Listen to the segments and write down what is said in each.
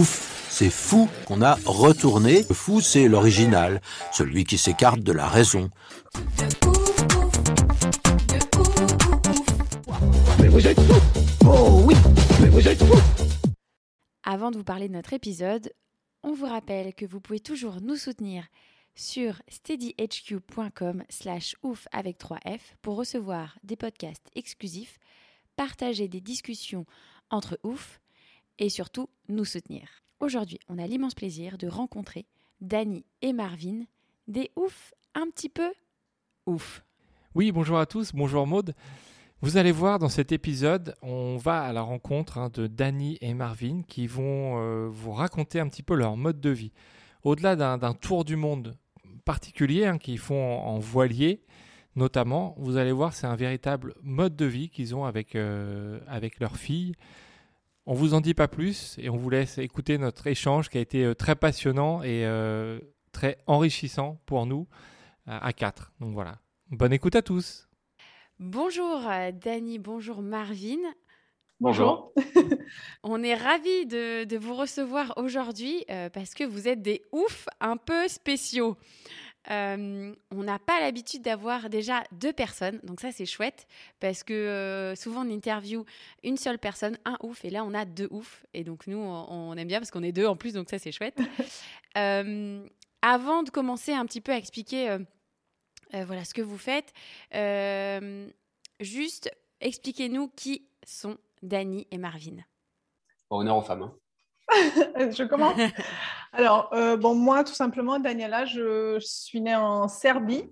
Ouf, c'est fou qu'on a retourné. Le fou, c'est l'original, celui qui s'écarte de la raison. Avant de vous parler de notre épisode, on vous rappelle que vous pouvez toujours nous soutenir sur steadyhq.com slash ouf avec 3F pour recevoir des podcasts exclusifs, partager des discussions entre ouf et surtout nous soutenir. Aujourd'hui, on a l'immense plaisir de rencontrer Dany et Marvin, des ouf un petit peu ouf. Oui, bonjour à tous, bonjour Maude. Vous allez voir dans cet épisode, on va à la rencontre hein, de Dany et Marvin qui vont euh, vous raconter un petit peu leur mode de vie. Au-delà d'un tour du monde particulier hein, qu'ils font en, en voilier, notamment, vous allez voir, c'est un véritable mode de vie qu'ils ont avec, euh, avec leur fille. On vous en dit pas plus et on vous laisse écouter notre échange qui a été euh, très passionnant et euh, très enrichissant pour nous euh, à quatre. Donc voilà. Bonne écoute à tous. Bonjour Dany, bonjour Marvin. Bonjour. On est ravis de, de vous recevoir aujourd'hui euh, parce que vous êtes des oufs un peu spéciaux. Euh, on n'a pas l'habitude d'avoir déjà deux personnes, donc ça c'est chouette parce que euh, souvent on interview une seule personne, un ouf, et là on a deux oufs, et donc nous on, on aime bien parce qu'on est deux en plus, donc ça c'est chouette. Euh, avant de commencer un petit peu à expliquer euh, euh, voilà ce que vous faites, euh, juste expliquez-nous qui sont Dany et Marvin. Honneur aux femmes. hein. je commence. Alors, euh, bon, moi, tout simplement, Daniela, je, je suis née en Serbie.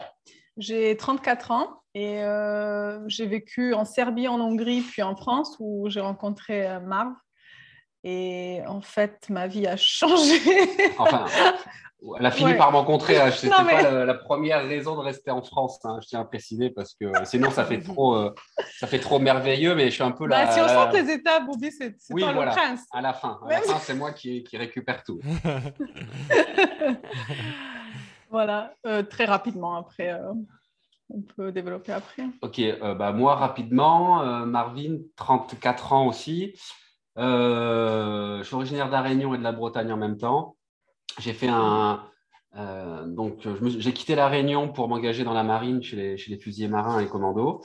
J'ai 34 ans et euh, j'ai vécu en Serbie, en Hongrie, puis en France où j'ai rencontré euh, Marv. Et en fait, ma vie a changé. Enfin, elle a fini Ouais. par me rencontrer. hein. Mais- pas la, la première raison de rester en France. hein, Je tiens à préciser parce que sinon ça fait trop, euh, ça fait trop merveilleux. Mais je suis un peu là. Bah, si on saute les étapes, Bobby, c'est Oui, toi voilà. le prince. À la fin. À la Même- fin, c'est moi qui, qui récupère tout. Voilà, Euh, très rapidement après. euh, on peut développer après. Ok, euh, bah, moi rapidement, euh, Marvin, 34 ans aussi. Euh, je suis originaire de et de la Bretagne en même temps. J'ai fait un. euh, donc, j'ai quitté la Réunion pour m'engager dans la marine chez les, fusiliers marins et commandos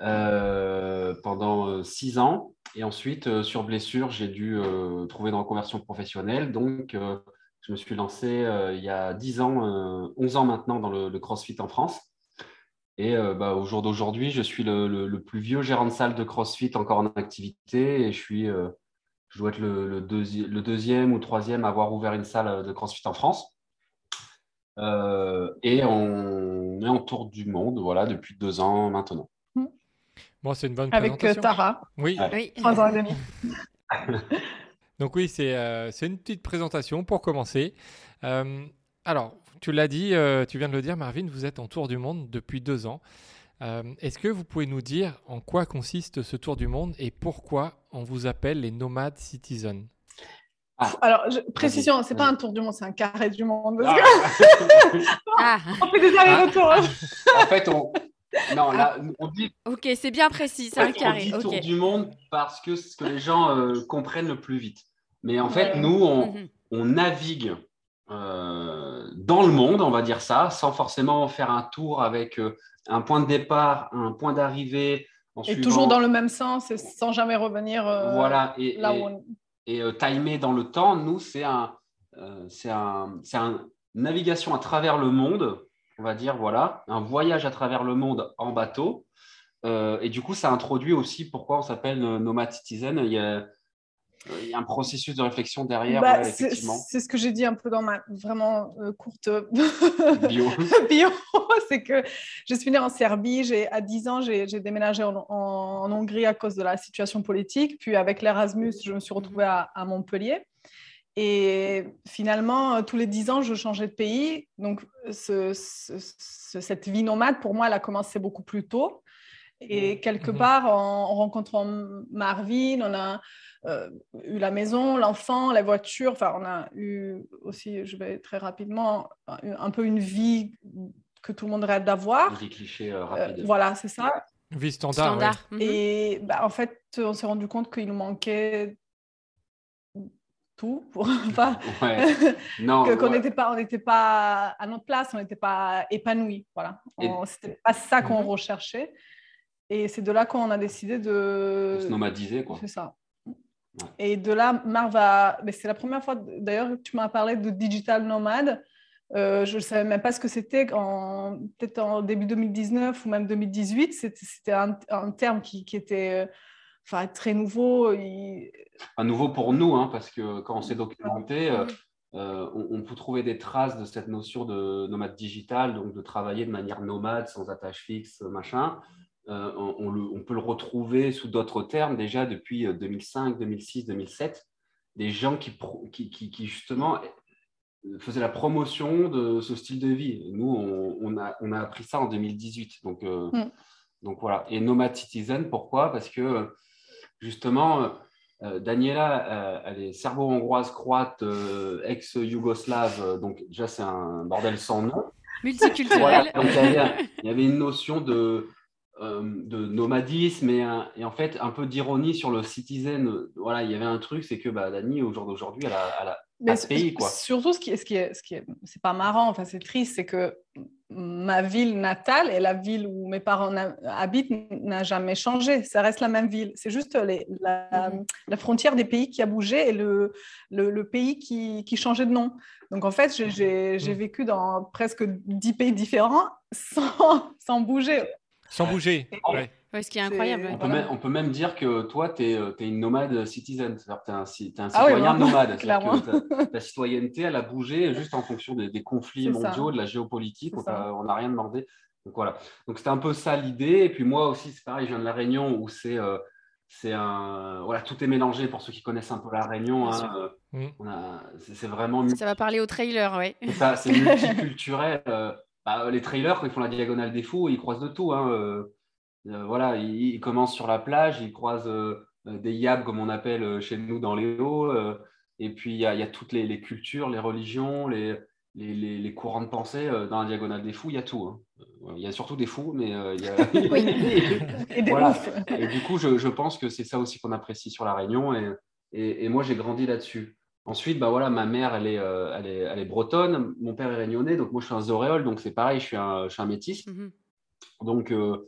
euh, pendant six ans. Et ensuite, sur blessure, j'ai dû trouver une reconversion professionnelle. Donc, je me suis lancé il y a 10 ans, euh, 11 ans maintenant dans le, CrossFit en France. Et bah, au jour d'aujourd'hui, je suis le, le- plus vieux gérant de salle de CrossFit encore en activité et je suis, je dois être le, le deuxi- le deuxième ou troisième à avoir ouvert une salle de CrossFit en France. Euh, et on est en tour du monde, voilà, depuis deux ans maintenant. Bon, c'est une bonne Avec euh, présentation. Tara, Oui. Trois ans et demi. Donc oui, c'est euh, une petite présentation pour commencer. Euh, alors, tu l'as dit, euh, tu viens de le dire, Marvin, vous êtes en tour du monde depuis deux ans. Euh, Est-ce que vous pouvez nous dire en quoi consiste ce tour du monde et pourquoi on vous appelle les nomades citizens Alors, je- précision, c'est pas un tour du monde, c'est un carré du monde. que Ah, On fait des allers-retours. en fait, on, non, là, on dit, ok, c'est bien précis, c'est un on carré. dit tour du monde parce que c'est ce que les gens euh, comprennent le plus vite. Mais en fait, Ouais. nous, on, Mhm. on navigue euh, dans le monde, on va dire ça, sans forcément faire un tour avec euh, un point de départ, un point d'arrivée. En Et suivant- toujours dans le même sens, et sans jamais revenir euh, Voilà, et, là et- où on... et, euh, timer dans le temps, nous, c'est un, euh, c'est un, c'est un navigation à travers le monde, on va dire, voilà, un voyage à travers le monde en bateau. Et du coup, ça introduit aussi pourquoi on s'appelle Nomad Citizen. Il y a, il y a un processus de réflexion derrière, Bah, ouais, c'est effectivement. c'est ce que j'ai dit un peu dans ma vraiment euh, courte Bio. bio, c'est que je suis née en Serbie, j'ai, à 10 ans, j'ai déménagé en, en- en Hongrie à cause de la situation politique, puis avec l'Erasmus, je me suis retrouvée à, à Montpellier. Et finalement, euh, tous les 10 ans, je changeais de pays. Donc, ce- ce- ce- cette vie nomade, pour moi, elle a commencé beaucoup plus tôt. Et quelque Mhm. part, en, en rencontrant Marvin, on a euh, eu la maison, l'enfant, la voiture. Enfin, on a eu aussi, je vais très rapidement, un, peu une vie que tout le monde rêve d'avoir. Des clichés euh, Euh, rapides. voilà, c'est ça. Vie standard. ouais. Mhm. Et bah, en fait, on s'est rendu compte qu'il nous manquait tout pour pas Ouais. Non, qu'on ouais. n'était pas on n'était pas à notre place on n'était pas épanoui voilà c'était pas ça qu'on Mhm. recherchait et c'est de là qu'on a décidé de On se nomadisait, quoi. c'est ça. Et de là Marv a mais c'est la première fois d'ailleurs que tu m'as parlé de digital nomade. Euh, je ne savais même pas ce que c'était en peut-être en début 2019 ou même 2018 c'était un, un terme qui, qui était euh, enfin très nouveau. Il- à nouveau pour nous, hein, parce que quand on s'est documenté, euh, on, on peut trouver des traces de cette notion de nomade digital, donc de travailler de manière nomade, sans attache fixe, machin. Euh, on, on le- on peut le retrouver sous d'autres termes déjà depuis euh, 2005, 2006, 2007. Des gens qui, pro- qui, qui- qui, justement euh, faisaient la promotion de ce style de vie. Nous, on, on a, on a appris ça en 2018. Donc, euh, Mm. donc voilà. Et Nomad Citizen, pourquoi? Parce que justement, euh, Daniela, euh, elle est serbo-hongroise, croate, euh, ex-yougoslave. donc déjà, c'est un bordel sans nom. Multiculturel. Voilà, donc il y, avait, il y avait une notion de, de nomadisme et, un- et en fait un peu d'ironie sur le citizen. Voilà, il y avait un truc, c'est que bah, Dani, au jour d'aujourd'hui, elle a, elle a Mais ce pays, quoi. Surtout, ce qui est, ce qui est, ce qui est, c'est pas marrant, enfin c'est triste, c'est que ma ville natale et la ville où mes parents habitent n'a jamais changé. Ça reste la même ville. C'est juste les- la, Mhm. la frontière des pays qui a bougé et le, le, le pays qui, qui changeait de nom. Donc en fait, j'ai- Mhm. vécu dans presque dix pays différents sans, sans bouger. Sans bouger. Ouais. Ouais, ce qui est C'est- incroyable. On peut, Voilà. même, on peut même dire que toi, tu es, une nomade citizen, c'est-à-dire que tu es un, t'es un Ah ouais, citoyen nomade. Clairement. que ta, ta citoyenneté, elle a bougé juste en fonction des, des conflits ça. mondiaux, de la géopolitique, C'est on n'a rien demandé. Donc voilà. Donc c'était un peu ça l'idée. Et puis moi aussi, c'est pareil, je viens de La Réunion où c'est euh, c'est un. Voilà, tout est mélangé pour ceux qui connaissent un peu La Réunion. Hein, euh, Mm. c'est vraiment Ça va parler au trailer, ouais. c'est ça, c'est multiculturel. euh, bah, les trailers, quand ils font la diagonale des fous, ils croisent de tout. hein, euh, euh, voilà, ils, ils commencent sur la plage, ils croisent euh, des yabs, comme on appelle chez nous dans les hauts. euh, et puis, il y a, il y a toutes les, les cultures, les religions, les, les, les- les courants de pensée. dans la diagonale des fous, il y a tout. hein. Il y a surtout des fous, mais il y a. Et des Voilà. Et du coup, je, je pense que c'est ça aussi qu'on apprécie sur La Réunion. Et, et, et moi, j'ai grandi là-dessus. Ensuite, bah voilà, ma mère, elle est, euh, elle, est, elle est bretonne. Mon père est réunionnais. Donc, moi, je suis un zoréole. Donc, c'est pareil, je suis un, je suis un métis. Mhm. Donc, euh,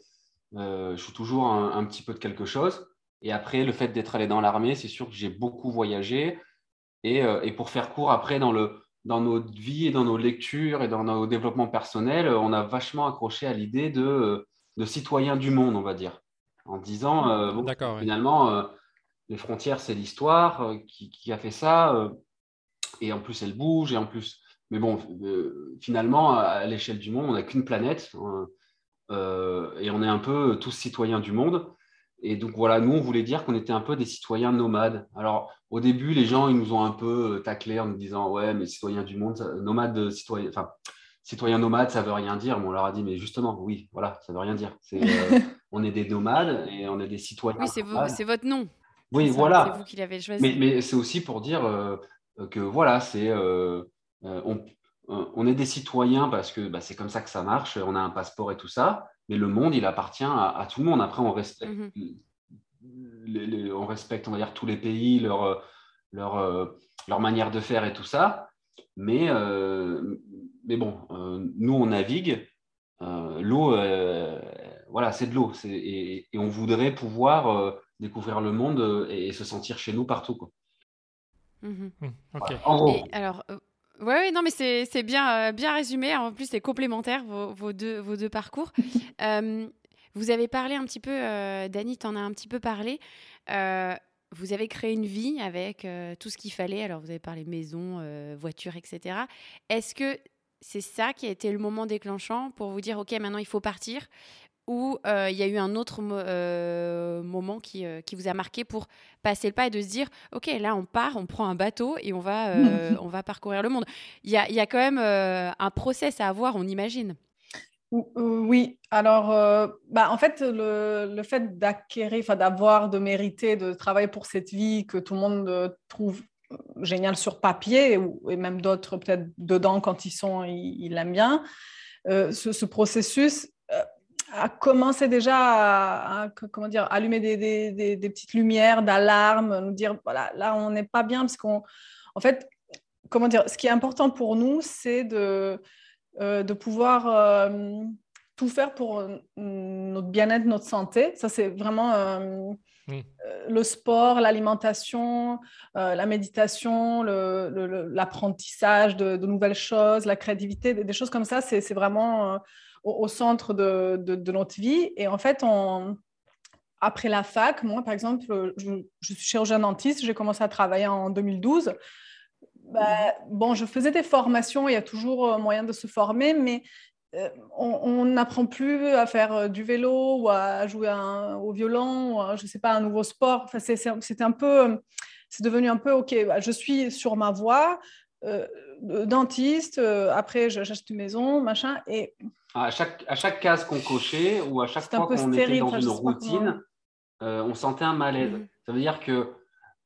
euh, je suis toujours un, un petit peu de quelque chose. Et après, le fait d'être allé dans l'armée, c'est sûr que j'ai beaucoup voyagé. Et, et pour faire court, après, dans, le, dans notre vie et dans nos lectures et dans nos développements personnels, on a vachement accroché à l'idée de, de citoyen du monde, on va dire. En disant, bon, ouais. Les frontières, c'est l'histoire euh, qui, qui a fait ça. euh, et en plus, elle bouge. Et en plus, mais bon, euh, finalement, à, l'échelle du monde, on n'a qu'une planète. euh, euh, et on est un peu tous citoyens du monde. Et donc voilà, nous, on voulait dire qu'on était un peu des citoyens nomades. Alors, au début, les gens, ils nous ont un peu taclés en nous disant, ouais, mais citoyens du monde, ça- nomade, euh, citoyen, enfin, citoyen nomade, ça veut rien dire. Mais on leur a dit, mais justement, oui, voilà, ça veut rien dire. Euh, on est des nomades et on est des citoyens. Oui, nomades. c'est votre nom. Oui, ça, voilà. C'est vous qui l'avez choisi. Mais, mais c'est aussi pour dire euh, que voilà, c'est euh, euh, on, euh, on est des citoyens parce que bah, c'est comme ça que ça marche. On a un passeport et tout ça, mais le monde, il appartient à, à tout le monde. Après, on respecte, Mhm. les- les- on respecte, on va dire, tous les pays, leur, euh, leur, euh, leur manière de faire et tout ça. Mais, euh, mais bon, euh, nous, on navigue. Euh, l'eau, euh, voilà, c'est de l'eau. Et, et on voudrait pouvoir euh, découvrir le monde euh, et, se sentir chez nous partout. Quoi. Mhm. Mm, Ok. En gros. Et alors, euh, ouais, ouais, non, mais c'est bien, euh, bien résumé. En plus, c'est complémentaire vos, vos deux, vos deux parcours. Euh, vous avez parlé un petit peu, euh, Dani, t'en as un petit peu parlé. Euh, vous avez créé une vie avec tout ce qu'il fallait. Alors, vous avez parlé maison, voiture, etc. Est-ce que c'est ça qui a été le moment déclenchant pour vous dire, OK, maintenant il faut partir? Ou il y a eu un autre moment qui, qui, vous a marqué pour passer le pas et de se dire ok là on part on prend un bateau et on va on va parcourir le monde. Il y a, y a, quand même un process à avoir on imagine. Oui, alors bah, en fait, le, le fait d'acquérir, d'avoir, de mériter, de travailler pour cette vie que tout le monde trouve géniale sur papier, et même d'autres peut-être dedans quand ils sont, ils l'aiment bien, ce, ce, processus a commencé déjà à, comment dire, allumer des, des, des, petites lumières d'alarme, nous dire, voilà, là, on n'est pas bien, parce qu'on, en fait, comment dire, ce qui est important pour nous, c'est de euh, de pouvoir euh, tout faire pour euh, notre bien-être, notre santé. Ça, c'est vraiment le sport, l'alimentation, la méditation, l'apprentissage de, nouvelles choses, la créativité, des, choses comme ça. C'est vraiment au, centre de, de, notre vie. Et en fait, on, après la fac, moi, par exemple, je, je suis chirurgien dentiste, j'ai commencé à travailler en 2012. Bah, bon, je faisais des formations, il y a toujours euh, moyen de se former, mais euh, on n'apprend plus à faire euh, du vélo ou à jouer au violon, ou je ne sais pas, un nouveau sport. Enfin, c'est un peu, c'est devenu un peu, OK, bah, je suis sur ma voie, dentiste, après j'achète une maison, machin. À chaque, à chaque case qu'on cochait ou à chaque fois qu'on était dans une routine, on sentait un malaise. Ça veut dire que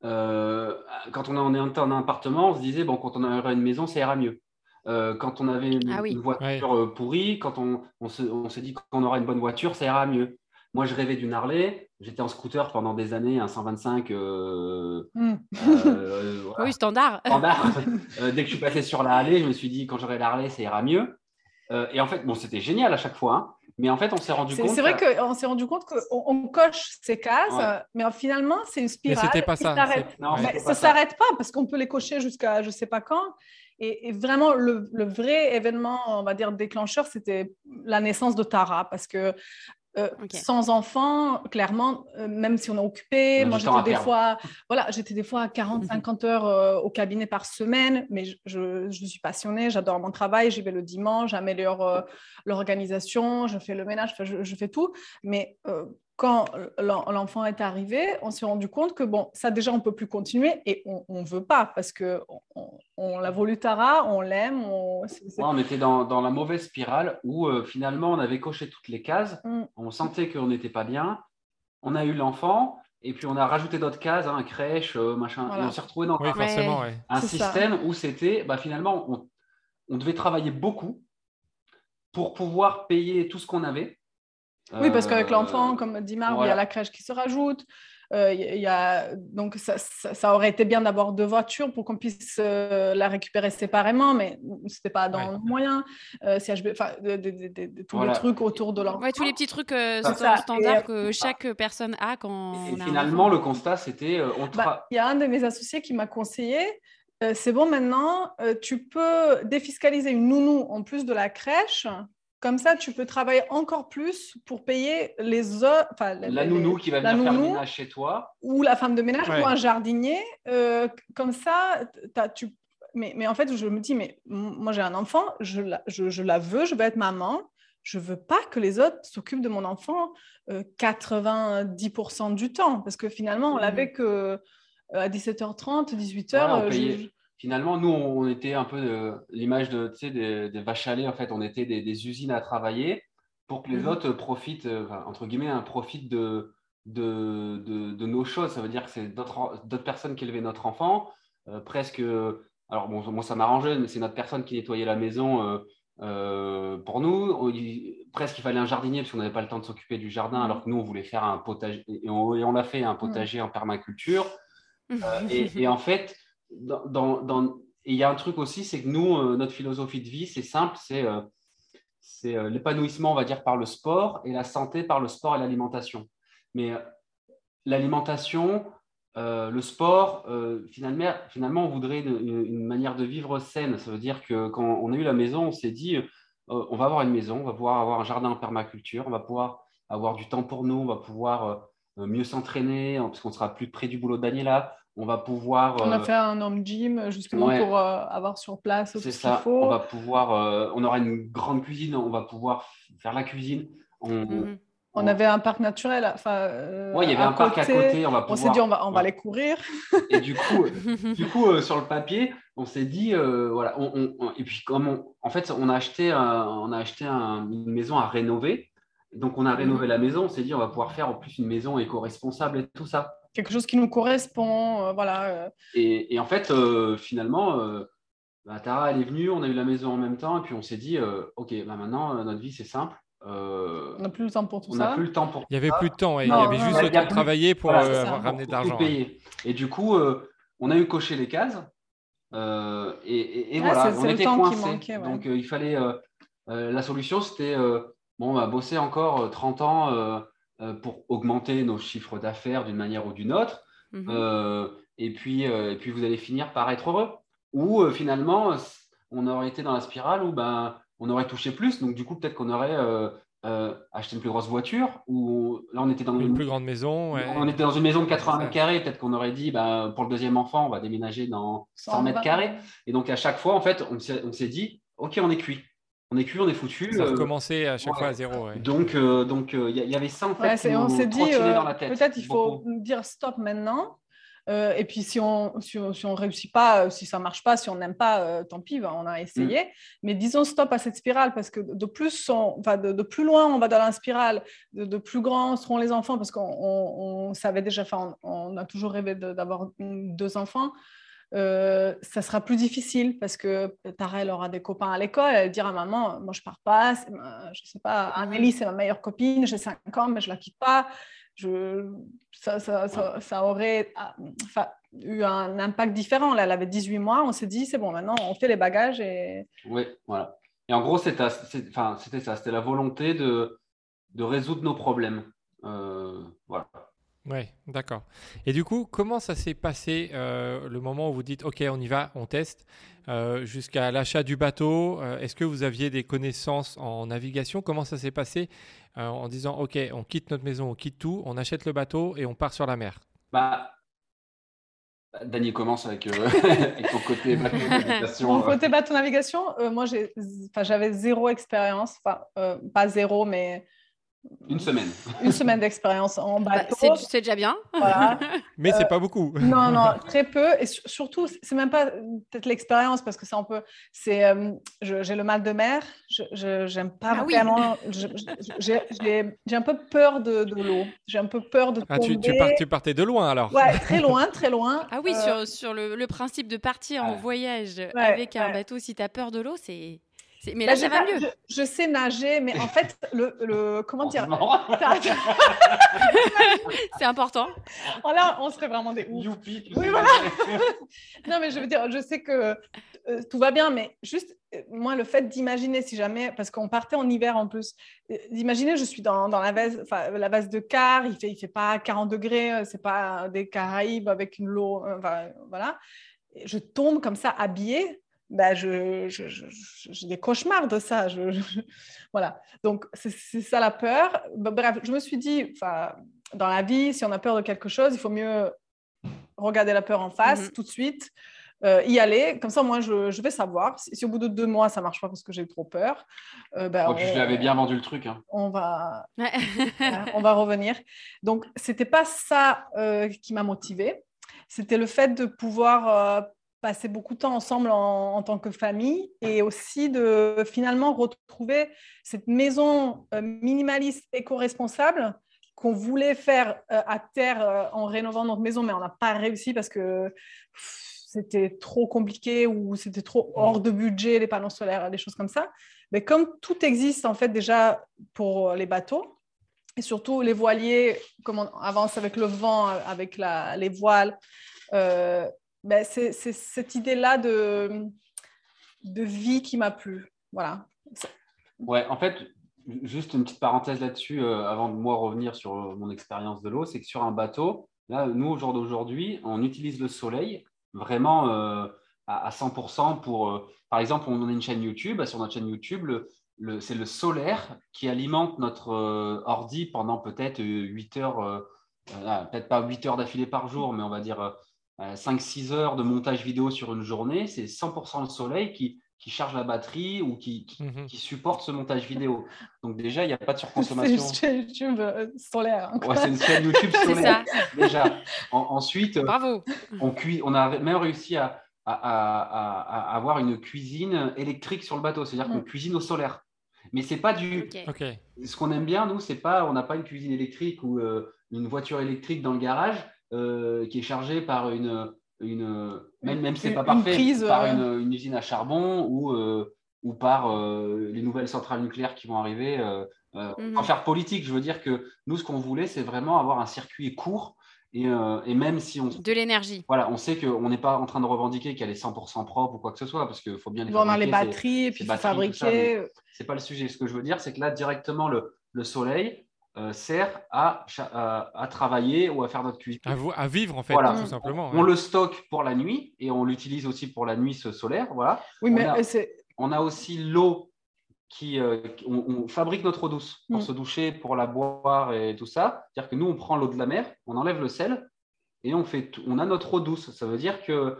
euh, quand on est en appartement, on se disait, bon, quand on aurait une maison, ça ira mieux. Euh, quand on avait une, ah voiture euh, pourrie, quand on, on s'est dit qu'on aura une bonne voiture, ça ira mieux. Moi, je rêvais d'une Harley. J'étais en scooter pendant des années, un 125. Hmm. Oui, standard. standard. dès que je suis passé sur la Harley, je me suis dit, quand j'aurai la Harley, ça ira mieux. Et en fait, bon, c'était génial à chaque fois. Hein. Mais en fait, on s'est rendu compte. C'est vrai qu'on s'est rendu compte qu'on on coche ces cases, mais finalement, c'est une spirale. Mais c'était pas ça. Non, ça ne s'arrête pas parce qu'on peut les cocher jusqu'à je ne sais pas quand. Et, vraiment, le, le, vrai événement, on va dire, déclencheur, c'était la naissance de Tara. Parce que euh, sans enfants, clairement, euh, même si on est occupé, moi j'étais des fois, voilà, j'étais des fois à 40, 50 mhm. heures euh, au cabinet par semaine, mais je, je, suis passionnée, j'adore mon travail, j'y vais le dimanche, j'améliore l'organisation, je fais le ménage, je, je, fais tout, mais quand l'enfant est arrivé, on s'est rendu compte que bon, ça déjà on peut plus continuer et on ne veut pas parce que on, l'a voulu Tara, on l'aime. On... on était dans, dans, la mauvaise spirale où euh, finalement on avait coché toutes les cases, mm. on sentait qu'on n'était pas bien, on a eu l'enfant et puis on a rajouté d'autres cases, un hein, crèche, euh, machin, et on s'est retrouvé dans un système où c'était bah, finalement on, on devait travailler beaucoup pour pouvoir payer tout ce qu'on avait oui, parce qu'avec l'enfant, euh, comme dit Marc, il y a la crèche qui se rajoute. Euh, y a, donc, ça, ça, aurait été bien d'avoir deux voitures pour qu'on puisse euh, la récupérer séparément, mais ce n'était pas dans le moyen. Euh, CHB, de, de, tous les trucs autour de l'enfant. Ouais, tous les petits trucs standards que chaque personne a quand. Et, finalement, le constat, c'était. Bah, il y a un de mes associés qui m'a conseillé c'est bon, maintenant, tu peux défiscaliser une nounou en plus de la crèche comme ça, tu peux travailler encore plus pour payer les autres. La nounou qui va venir faire le ménage chez toi. Ou la femme de ménage ou un jardinier. Euh, comme ça, tu... mais, mais, en fait, je me dis, mais moi j'ai un enfant, je la, je, la, veux, je veux être maman. Je veux pas que les autres s'occupent de mon enfant 90% euh, du temps. Parce que finalement, on mmh. l'avait que euh, à 17h30, 18h finalement, nous, on était un peu l'image de, des, des, vaches à lait, en fait, on était des, usines à travailler pour que les mhm. autres profitent, euh, entre guillemets, un profitent de, de, de, nos choses. Ça veut dire que c'est d'autres personnes qui élevaient notre enfant, euh, presque. Alors, bon, moi, ça m'arrangeait, mais c'est notre personne qui nettoyait la maison euh, pour nous. presque, il fallait un jardinier parce qu'on n'avait pas le temps de s'occuper du jardin, mhm. alors que nous, on voulait faire un potager, et on, l'a fait, un potager en permaculture. et, et, en fait, il y a un truc aussi, c'est que nous, euh, notre philosophie de vie, c'est simple, c'est euh, euh, l'épanouissement, on va dire, par le sport et la santé par le sport et l'alimentation. Mais l'alimentation, le sport, finalement, on voudrait une, manière de vivre saine. Ça veut dire que quand on a eu la maison, on s'est dit, on va avoir une maison, on va pouvoir avoir un jardin en permaculture, on va pouvoir avoir du temps pour nous, on va pouvoir mieux s'entraîner, parce qu'on sera plus près du boulot de Daniela. On va pouvoir. On a fait un home gym justement pour avoir sur place tout ce qu'il faut. On va pouvoir. on aura une grande cuisine. On va pouvoir faire la cuisine. On, mhm. On avait un parc naturel. Enfin, euh, il y avait un parc à côté. On, va on s'est dit, on va, on va aller courir. Et du coup, du coup euh, sur le papier, on s'est dit, euh, voilà. et puis, comme en fait, on a acheté, on a acheté une maison à rénover. Donc, on a rénové mhm. la maison. On s'est dit, on va pouvoir faire en plus une maison éco-responsable et tout ça. Quelque chose qui nous correspond. voilà. Et, en fait, finalement, bah, Tara, elle est venue. On a eu la maison en même temps. Et puis, on s'est dit, OK, bah, maintenant, notre vie, c'est simple euh, on n'a plus le temps pour tout on ça. plus le temps pour il n'y avait plus de temps, il y avait juste le temps de travailler pour euh, ramener de l'argent. Et du coup, euh, on a eu coché les cases. et, voilà, on était coincés. Donc il fallait. la solution, c'était bon, on va bosser encore 30 ans pour augmenter nos chiffres d'affaires d'une manière ou d'une autre. Mhm. et, puis, et puis, vous allez finir par être heureux. Ou finalement, on aurait été dans la spirale où ben, on aurait touché plus. Donc, du coup, peut-être qu'on aurait euh, euh, acheté une plus grosse voiture. Ou là, on était dans une, plus grande maison. On était dans une maison de 80 mètres carrés. Peut-être qu'on aurait dit, bah, pour le deuxième enfant, on va déménager dans 100 mètres carrés. Et donc, à chaque fois, en fait, on s'est dit, OK, on est cuit. On est cuit, on est foutu. Ça euh, à chaque fois à zéro. Donc, donc, il y, avait ça en fait. on s'est dit, peut-être il faut dire stop maintenant euh, et puis, si on si on, réussit pas, euh, si ça marche pas, si on n'aime pas, euh, tant pis, ben, on a essayé. Mm. Mais disons stop à cette spirale parce que de plus, enfin, de, plus loin on va dans la spirale, de, plus grands seront les enfants parce qu'on savait déjà, enfin, on, a toujours rêvé d'avoir deux enfants. Ça sera plus difficile parce que Tara, elle aura des copains à l'école, elle dira maman, moi je pars pas, je sais pas, Amélie c'est ma meilleure copine, j'ai 5 ans mais je la quitte pas je, ça, ça, ça, aurait eu un impact différent. Là, elle avait 18 mois, on s'est dit, c'est bon, maintenant, on fait les bagages. Et... Oui, voilà. Et en gros, c'était ça, c'était la volonté de, de résoudre nos problèmes. Euh, voilà. Oui, d'accord. Et du coup, comment ça s'est passé euh, le moment où vous dites OK, on y va, on teste, euh, jusqu'à l'achat du bateau Est-ce que vous aviez des connaissances en navigation? Comment ça s'est passé en disant OK, on quitte notre maison, on quitte tout, on achète le bateau et on part sur la mer? Bah, Daniel commence avec, ton côté bateau navigation. Mon côté bateau navigation, moi j'avais zéro expérience, enfin pas zéro, mais une semaine. Une semaine d'expérience en bah, bateau. c'est déjà bien. Mais c'est pas beaucoup. non, non, très peu. Et surtout, c'est même pas peut-être l'expérience parce que ça, on peut. C'est, euh, j'ai le mal de mer. Je j'aime pas ah vraiment. j'ai un peu peur de, de l'eau. J'ai un peu peur de ah, tu, tu, tu, partais de loin alors. Ouais, très loin, très loin. Ah oui, euh, sur, sur le, le, principe de partir en voyage avec un bateau, si tu as peur de l'eau, c'est mais là, ça va mieux. Je, sais nager, mais en fait, le, le comment dire C'est important. Oh là, on serait vraiment des ouf. Youpi, oui, voilà. non, mais je veux dire, je sais que euh, tout va bien, mais juste, euh, moi, le fait d'imaginer, si jamais, parce qu'on partait en hiver en plus, euh, d'imaginer, je suis dans, dans la vase, la vase de car, il fait, il fait pas 40 degrés, c'est pas des Caraïbes avec une eau, voilà. Je tombe comme ça habillée bah, je, j'ai des cauchemars de ça. voilà. Donc, c'est, ça la peur. Bah, bref, je me suis dit, dans la vie, si on a peur de quelque chose, il faut mieux regarder la peur en face mhm. tout de suite, euh, y aller. Comme ça, moi, je, vais savoir. Si, au bout de deux mois, ça marche pas parce que j'ai trop peur, euh, bah, je lui avais bien vendu le truc. Hein. On va, on va revenir. Donc, c'était pas ça euh, qui m'a motivée. C'était le fait de pouvoir passer beaucoup de temps ensemble en, tant que famille et aussi de finalement retrouver cette maison euh, minimaliste éco-responsable qu'on voulait faire euh, à terre euh, en rénovant notre maison, mais on n'a pas réussi parce que c'était trop compliqué ou c'était trop hors de budget, les panneaux solaires, des choses comme ça. Mais comme tout existe en fait déjà pour les bateaux, et surtout les voiliers, comme on avance avec le vent, avec la, les voiles, ben, c'est cette idée-là de, de vie qui m'a plu. Voilà. Ouais, en fait, juste une petite parenthèse là-dessus, euh, avant de moi revenir sur euh, mon expérience de l'eau, c'est que sur un bateau, là, nous, au jour d'aujourd'hui, on utilise le soleil vraiment euh, à, 100% pour, par exemple, on a une chaîne YouTube, sur notre chaîne YouTube, le, c'est le solaire qui alimente notre ordi pendant peut-être 8 heures peut-être pas 8 heures d'affilée par jour, mais on va dire 5-6 heures de montage vidéo sur une journée, c'est 100% le soleil qui, qui charge la batterie ou qui, qui, Mhm. qui supporte ce montage vidéo. Donc déjà, il n'y a pas de surconsommation. C'est une chaîne YouTube solaire. hein. Ouais, c'est une chaîne YouTube solaire. ça. Déjà. En- ensuite, euh, Bravo. on, cui- on a même réussi à, à- à- à- à avoir une cuisine électrique sur le bateau, c'est-à-dire qu'on Mm. cuisine au solaire. Mais c'est pas du. Ce qu'on aime bien, nous, c'est pas, on n'a pas une cuisine électrique ou euh, une voiture électrique dans le garage euh, qui est chargée par une, une même, même si c'est pas parfait, prise, par euh. une, une usine à charbon ou, euh, ou par euh, les nouvelles centrales nucléaires qui vont arriver. Mhm. Sans faire politique, je veux dire que nous, ce qu'on voulait, c'est vraiment avoir un circuit court et, et même si on, De l'énergie. voilà, on sait qu'on n'est pas en train de revendiquer qu'elle est 100% propre ou quoi que ce soit, parce qu'il faut bien les les fabriquer, c'est- batteries, et puis tout ça, fabriquer. c'est pas le sujet. Ce que je veux dire, c'est que là, directement, le, le soleil euh, sert à, cha- à, à travailler ou à faire notre cuisine. À, vous- à vivre, en fait, Voilà. tout simplement. On ouais. le stocke pour la nuit et on l'utilise aussi pour la nuit, ce solaire. Voilà. Oui, on mais a- euh, c'est On a aussi l'eau qui. euh, on, on fabrique notre eau douce pour Mm. se doucher, pour la boire et tout ça. C'est-à-dire que nous, on prend l'eau de la mer, on enlève le sel et on, fait tout- on a notre eau douce. Ça veut dire que.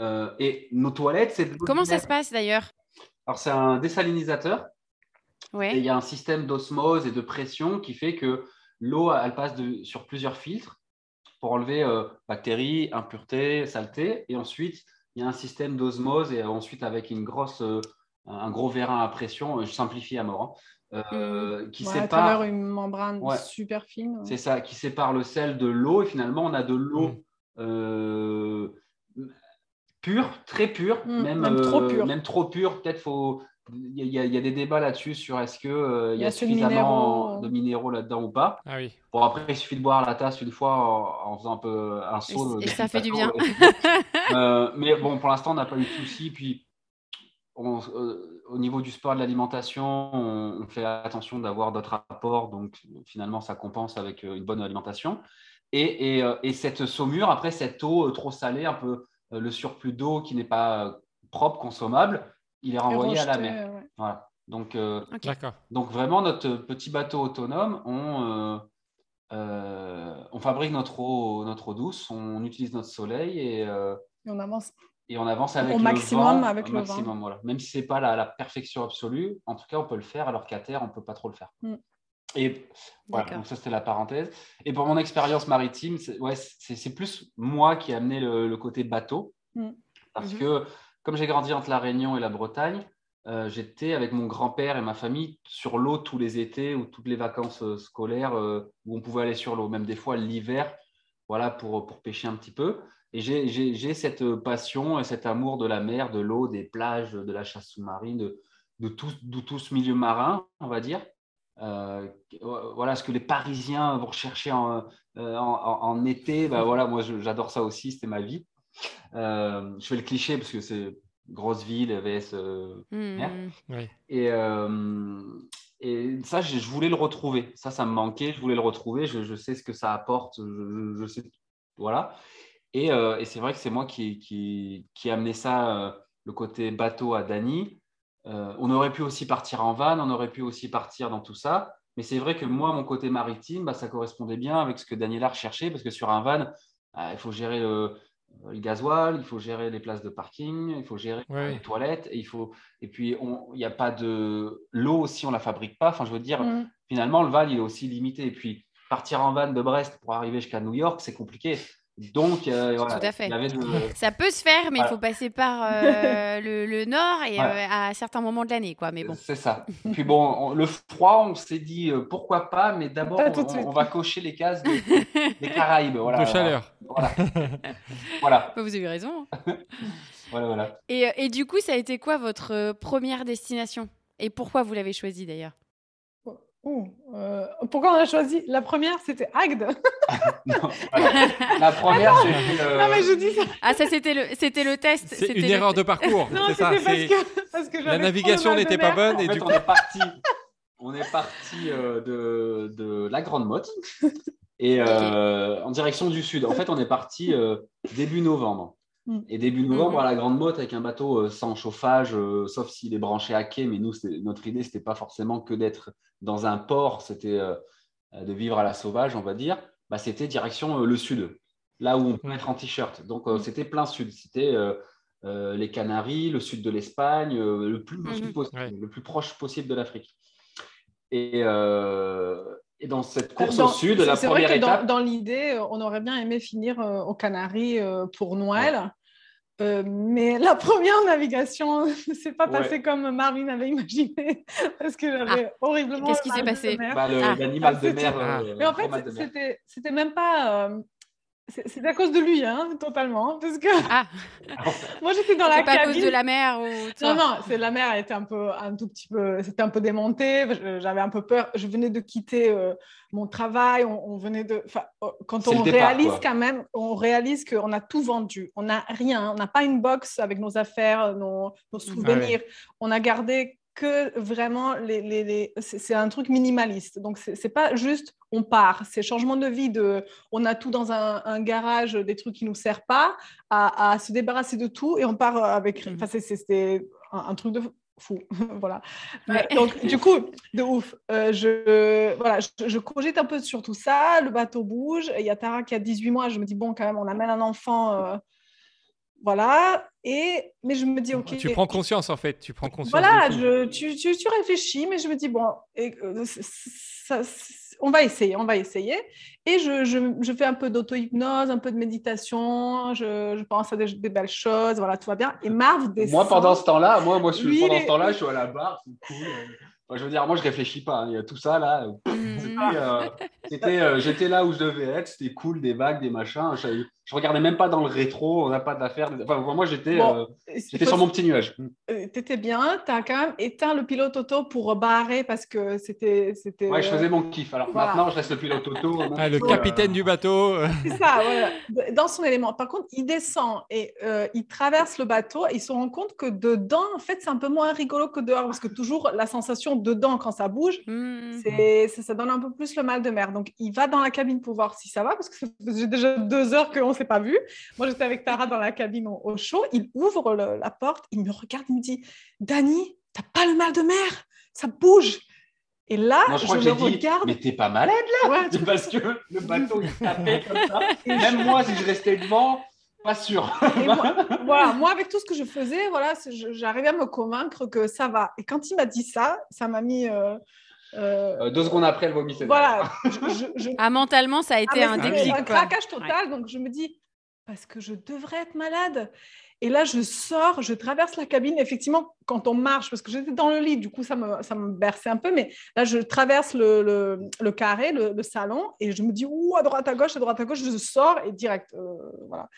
euh, et nos toilettes, c'est. de l'eau Comment de ça mer. se passe d'ailleurs? Alors, c'est un désalinisateur. Et il y a un système d'osmose et de pression qui fait que l'eau, elle passe de- sur plusieurs filtres pour enlever euh, bactéries, impuretés, saletés. Et ensuite, il y a un système d'osmose et ensuite avec une grosse, euh, un gros vérin à pression, euh, je simplifie à mort, hein, euh, qui ouais, à sépare. travers une membrane Ouais. super fine. C'est ça, qui sépare le sel de l'eau. Et finalement, on a de l'eau euh, pure, très pure, Mm, même, même trop euh, pure. Même trop pure. Peut-être faut. Il y, a- il y des débats là-dessus sur est-ce qu'il il y y a assez de suffisamment minéraux. de minéraux là-dedans ou pas. Ah oui. Bon, après, il suffit de boire la tasse une fois en, en faisant un peu un saut. Et ça fait du bien. Euh, mais bon, pour l'instant, on n'a pas eu de soucis. Puis, on- euh, au niveau du sport et de l'alimentation, on, on fait attention d'avoir d'autres apports. Donc, finalement, ça compense avec euh, une bonne alimentation. Et, et, euh, et cette saumure, après, cette eau euh, trop salée, un peu euh, le surplus d'eau qui n'est pas euh, propre, consommable, il est renvoyé à la mer. ouais. Voilà. Donc, euh, donc vraiment, notre petit bateau autonome, on, euh, euh, on fabrique notre eau, notre eau douce, on utilise notre soleil et, euh, Et on avance. et on avance avec Au le maximum vent, avec au le maximum, voilà. Même si c'est pas la, la perfection absolue, en tout cas, on peut le faire, alors qu'à terre, on peut pas trop le faire. Mm. Et voilà, donc ça c'était la parenthèse. Et pour mon expérience maritime, c'est ouais, c'est- c'est plus moi qui ai amené le, le côté bateau, Mm. parce Mhm. que comme j'ai grandi entre la Réunion et la Bretagne, euh, j'étais avec mon grand-père et ma famille sur l'eau tous les étés ou toutes les vacances euh, scolaires euh, où on pouvait aller sur l'eau, même des fois l'hiver, voilà, pour, pour pêcher un petit peu. Et j'ai- cette passion et cet amour de la mer, de l'eau, des plages, de la chasse sous-marine, de, tout, de tout ce milieu marin, on va dire. Voilà ce que les Parisiens vont rechercher en, en, en- été. Ben voilà, moi j'adore ça aussi, c'était ma vie. Euh, je fais le cliché parce que c'est grosse ville, vs euh, Hmm. Oui. et, euh, et ça, je, je voulais le retrouver. Ça, ça me manquait. Je voulais le retrouver. Je, je sais ce que ça apporte. Je, je- je sais. Voilà. Et, euh, et c'est vrai que c'est moi qui, qui, qui ai amené ça, euh, le côté bateau à Dany. Euh, on aurait pu aussi partir en van. On aurait pu aussi partir dans tout ça. Mais c'est vrai que moi, mon côté maritime, bah, ça correspondait bien avec ce que Daniela recherchait. Parce que sur un van, ah, il faut gérer le, le gasoil, il faut gérer les places de parking, il faut gérer Ouais, les toilettes. Et il faut et puis, on- il n'y a pas de. L'eau aussi, on ne la fabrique pas. Enfin, je veux dire, Mm. finalement, le van, il est aussi limité. Et puis, partir en van de Brest pour arriver jusqu'à New York, c'est compliqué. Donc, euh, voilà, Tout à fait. il y avait de- Ça peut se faire, mais il Voilà. faut passer par euh, le, le nord et Voilà. euh, à certains moments de l'année, quoi. Mais bon. C'est ça. Puis bon, on- le froid, on s'est dit euh, pourquoi pas, mais d'abord, on, va cocher les cases des, des Caraïbes. Voilà, de chaleur. Voilà. voilà, Bah, Vous avez raison. voilà, voilà. Et, et du coup, ça a été quoi votre première destination? Et pourquoi vous l'avez choisie d'ailleurs? Ouh, euh, pourquoi on a choisi La première, c'était Agde. Non. La première, c'était le- Non, mais je dis ça. Ah, ça c'était le, c'était le test. C'est c'était une le erreur de parcours. Non, c'est c'était ça. parce c'est- que, parce que La navigation n'était pas bonne et En du coup. on est parti, on est parti euh, de, de la Grande Motte et euh, en direction du sud. En fait, on est parti euh, début novembre. Mm. Et début novembre, Mhm. à la Grande Motte, avec un bateau euh, sans chauffage, euh, sauf s'il est branché à quai. Mais nous, notre idée, c'était pas forcément que d'être dans un port, c'était euh, de vivre à la sauvage, on va dire. bah, c'était direction le sud, là où on peut être en t-shirt. Donc, Mm. c'était plein sud. C'était les Canaries, le sud de l'Espagne, le plus Mhm. possible, Ouais. le plus proche possible de l'Afrique. Et, euh, et dans cette course Dans- au sud, la c'est vrai première que dans- étape, dans, l'idée, euh, on aurait bien aimé finir euh, aux Canaries euh, pour Noël. Euh, mais la première navigation ne s'est pas Ouais. passée comme Marvin avait imaginé, parce que j'avais horriblement. Ah. Qu'est-ce qui s'est de passé mer. bah, le- Ah. l'animal de mer. Ah. euh, Mais en fait, c'était même pas. C'est- à cause de lui, hein, totalement. Parce que Ah, moi, j'étais dans la c'est pas à cabine. cause de la mer ou Non, non, c'est la mer, était un peu, un tout petit peu, c'était un peu démonté. Je- J'avais un peu peur. Je venais de quitter euh, mon travail. On, on venait de, enfin, euh, quand on départ, réalise quoi. quand même, on réalise qu'on a tout vendu. On n'a rien. On n'a pas une box avec nos affaires, nos, nos souvenirs. On a gardé que vraiment les, les, les- c'est un truc minimaliste. Donc c'est pas juste on part, c'est changement de vie de on a tout dans un, un garage, des trucs qui nous servent pas, à, à se débarrasser de tout et on part avec. Mhm. Enfin c'est- c'était un, un truc de fou, voilà. Ouais. Euh, donc du coup de ouf. Euh, je voilà, je, je cogite un peu sur tout ça. Le bateau bouge. Il y a Tara qui a 18 mois. Je me dis bon quand même on amène un enfant. euh, voilà, et mais je me dis ok. Tu prends conscience en fait, tu prends conscience. Voilà, je, tu, tu, tu réfléchis, mais je me dis, bon, et, euh, ça- on va essayer, on va essayer. Et je, je, je fais un peu d'auto-hypnose, un peu de méditation, je, je pense à des, des belles choses, voilà, tout va bien. Et Marv descend. Moi, pendant ce temps-là, moi, moi, je, Lui, pendant ce temps-là, je suis à la barre, c'est cool. euh. Enfin, je veux dire, moi, je réfléchis pas. hein. Il y a tout ça là. C'était, euh, c'était, euh, j'étais là où je devais être. C'était cool, des vagues, des machins. Je regardais même pas dans le rétro. On n'a pas d'affaires. Enfin, moi, j'étais, Bon, euh, sur mon petit nuage. euh, T'étais bien, t'as quand même éteint le pilote auto pour barrer parce que c'était. c'était Ouais, je euh, faisais mon kiff. Alors Voilà. maintenant, je laisse le pilote auto. Ah, le Euh, capitaine du bateau. C'est ça, voilà. dans son élément. Par contre, il descend et euh, il traverse le bateau et il se rend compte que dedans, en fait, c'est un peu moins rigolo que dehors parce que toujours la sensation dedans quand ça bouge, c'est, ça, ça donne un peu plus le mal de mer. Donc, il va dans la cabine pour voir si ça va parce que ça faisait déjà deux heures qu'on ne s'est pas vu. Moi, j'étais avec Tara dans la cabine au, au chaud. Il ouvre le- la porte, il me regarde, il me dit Dani, t'as pas le mal de mer Ça bouge. Et là, Moi, je que dit, regarde. mais t'es pas malade Ouais, C'est parce que le bateau il tapait comme ça. Même moi, si je restais devant, pas sûr. Moi, voilà, moi, avec tout ce que je faisais, voilà, j'arrivais à me convaincre que ça va. Et quand il m'a dit ça, ça m'a mis. euh, euh, Euh, deux secondes après, elle vomissait. voilà, je, je- je- Ah, mentalement, ça a Ah, été un déclic. un craquage total. Donc je me dis, parce que je devrais être malade. Et là, je sors, je traverse la cabine. Effectivement, quand on marche, parce que j'étais dans le lit, du coup, ça me, ça me berçait un peu. Mais là, je traverse le, le, le carré, le, le salon, et je me dis, ouh, à droite, à gauche, à droite, à gauche, je sors et direct. euh, voilà.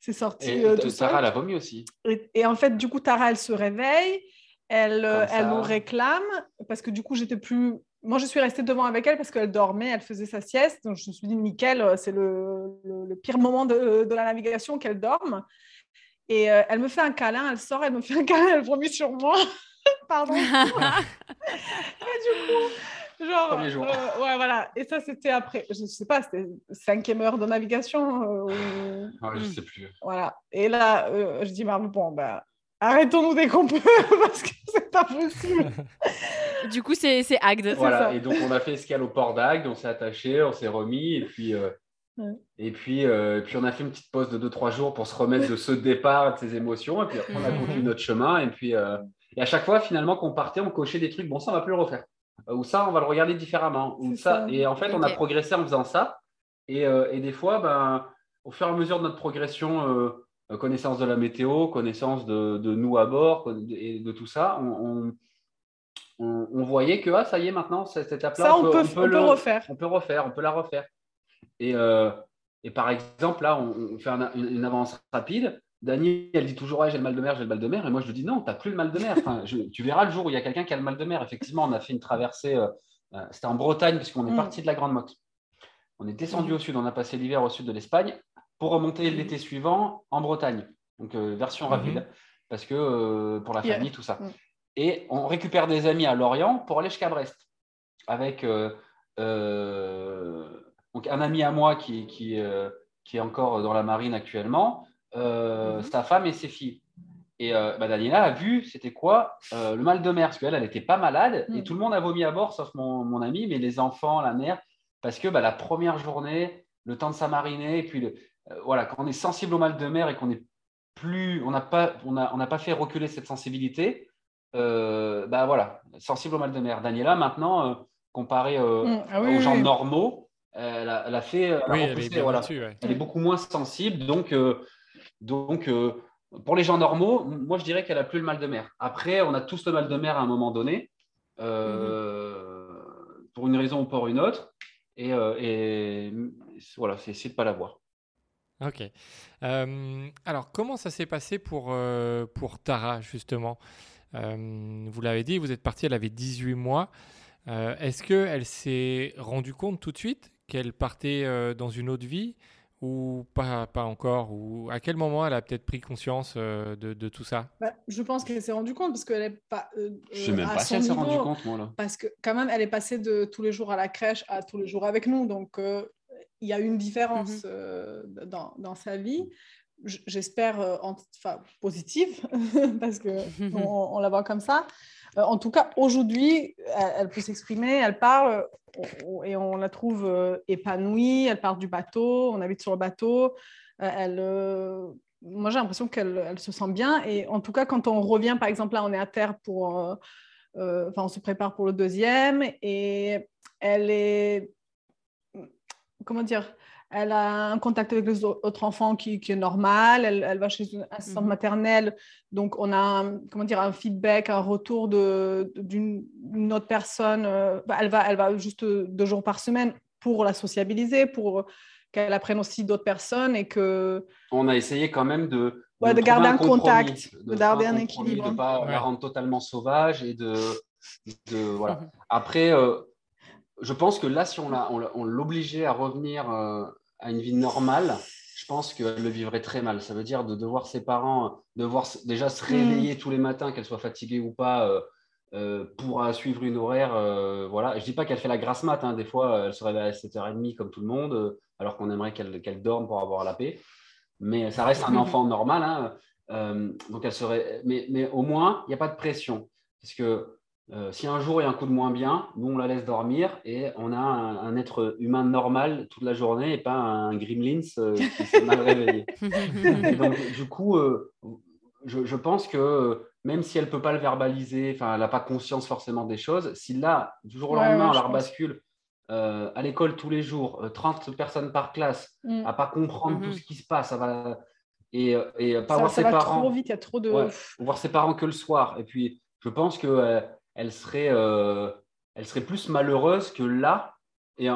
C'est sorti Et euh, t- tout seul. Sarah, elle a vomi aussi. Et, et en fait, du coup, Tara, elle se réveille, elle, euh, elle nous réclame, parce que du coup, j'étais plus. Moi, je suis restée devant avec elle parce qu'elle dormait, elle faisait sa sieste. Donc, je me suis dit, nickel, euh, c'est le, le- le pire moment de, de la navigation qu'elle dorme. Et euh, elle me fait un câlin, elle sort, elle me fait un câlin, elle vomit sur moi. Pardon. et du coup, genre. Premier jour. euh, ouais, voilà. Et ça, c'était après, je sais pas, c'était cinquième heure de navigation. euh, ou- Ouais, je Mm. sais plus. voilà. Et là, je dis, bon, ben, arrêtons-nous dès qu'on peut, parce que c'est pas possible. Du coup, c'est c'est Agde. Voilà, ça. et donc on a fait escale au port d'Agde, on s'est attaché, on s'est remis, et puis, euh, Ouais. et, puis, euh, et puis on a fait une petite pause de 2-3 jours pour se remettre de ce départ, de ces émotions, et puis après on a continué notre chemin, et puis euh, et à chaque fois finalement qu'on partait, on cochait des trucs, bon ça on va plus le refaire, Euh, ou ça on va le regarder différemment, ou ça. ça. et en fait on a progressé en faisant ça, et, euh, et des fois, ben, au fur et à mesure de notre progression, connaissance de la météo, connaissance de, de nous à bord, et de tout ça, on, on, on- on voyait que ah, ça y est maintenant, cette étape-là, on peut, on peut le- refaire. on peut refaire, on peut la refaire. Et, euh, et par exemple, là, on, fait un- une, une avance rapide. Dani, elle dit toujours ouais, j'ai le mal de mer, j'ai le mal de mer. Et moi, je lui dis non, tu n'as plus le mal de mer. Enfin, je- tu verras le jour où il y a quelqu'un qui a le mal de mer. Effectivement, on a fait une traversée. euh, euh, C'était en Bretagne, puisqu'on est Mm. parti de la Grande Motte. On est descendu Mm. au sud, on a passé l'hiver au sud de l'Espagne pour remonter l'été suivant en Bretagne. Donc, euh, version Mhm. rapide, parce que euh, pour la Yeah. famille, tout ça. Mm. Et on récupère des amis à Lorient pour aller jusqu'à Brest avec euh, euh, donc un ami à moi qui, qui, euh, qui est encore dans la marine actuellement, euh, Mhm. sa femme et ses filles. Et euh, bah, Daniela a vu, c'était quoi Euh, Le mal de mer, parce qu'elle, elle n'était pas malade, et Mhm. tout le monde a vomi à bord, sauf mon, mon ami, mais les enfants, la mère, parce que bah, la première journée, le temps de s'amariner, et puis voilà, quand on est sensible au mal de mer et qu'on est plus, on n'a pas, on a, on n'a pas fait reculer cette sensibilité, bah voilà, sensible au mal de mer. Daniela, maintenant, comparé mm. ah aux gens normaux, elle a, fait, elle, est beaucoup moins sensible, donc, donc pour les gens normaux, moi je dirais qu'elle a plus le mal de mer. Après, on a tous le mal de mer à un moment donné, euh, pour une raison ou pour une autre, et, euh, voilà, c'est essayer de pas l'avoir. Ok. Euh, alors, comment ça s'est passé pour, pour Tara, justement? Vous l'avez dit, vous êtes parti, elle avait 18 mois. Est-ce qu'elle s'est rendue compte tout de suite qu'elle partait dans une autre vie ou pas, pas encore? Ou à quel moment elle a peut-être pris conscience euh, de, de, tout ça? Bah, Je pense qu'elle s'est rendue compte parce qu'elle est pas. Euh, je sais même pas si elle s'est rendue compte, moi là. Parce que quand même, elle est passée de tous les jours à la crèche à tous les jours avec nous, donc euh, il y a une différence mhm. dans, dans, sa vie. J'espère enfin, positive parce que on, la voit comme ça. en tout cas, aujourd'hui, elle, elle, peut s'exprimer, elle parle et on la trouve euh, épanouie. Elle part du bateau, on habite sur le bateau. Euh, elle, euh, moi, j'ai l'impression qu'elle elle se sent bien. Et en tout cas, quand on revient, par exemple, là, on est à terre pour. Enfin, on se prépare pour le deuxième. Et elle est. Comment dire elle a un contact avec les autres enfants qui, est normal. Elle, va chez une assistante mhm. maternelle. Donc, on a un, comment dire, un feedback, un retour d'une autre personne. Euh, bah, elle, va, elle va juste deux jours par semaine pour la sociabiliser, pour qu'elle apprenne aussi d'autres personnes et que... On a essayé quand même de... de, garder un, contact, de, garder un, équilibre. De ne pas la rendre totalement sauvage et de... voilà. Mhm. Après... Euh, je pense que là, si on l'obligeait à revenir euh, à une vie normale, je pense qu'elle le vivrait très mal. Ça veut dire de devoir ses parents, devoir déjà se réveiller mm. tous les matins, qu'elle soit fatiguée ou pas, euh, euh, pour suivre une horaire. voilà. Je dis pas qu'elle fait la grasse mat. Hein. Des fois, elle se réveille à 7h30 comme tout le monde, alors qu'on aimerait qu'elle dorme pour avoir la paix. Mais ça reste un enfant normal. Hein. donc elle serait. Mais, mais au moins, il n'y a pas de pression. Parce que euh, si un jour il y a un coup de moins bien, nous on la laisse dormir et on a un, être humain normal toute la journée et pas un gremlins euh, qui s'est mal réveillé. donc, du coup, euh, je, pense que même si elle ne peut pas le verbaliser, enfin elle n'a pas conscience forcément des choses, si là, du jour au lendemain, on la rebascule à l'école tous les jours, 30 personnes par classe, mm. à pas comprendre tout mm-hmm. ce qui se passe, ça va, et, et pas voir ses parents. Trop vite, il y a trop de. voir ses parents que le soir. Et puis, je pense que elle serait, euh, elle serait plus malheureuse que là. Et,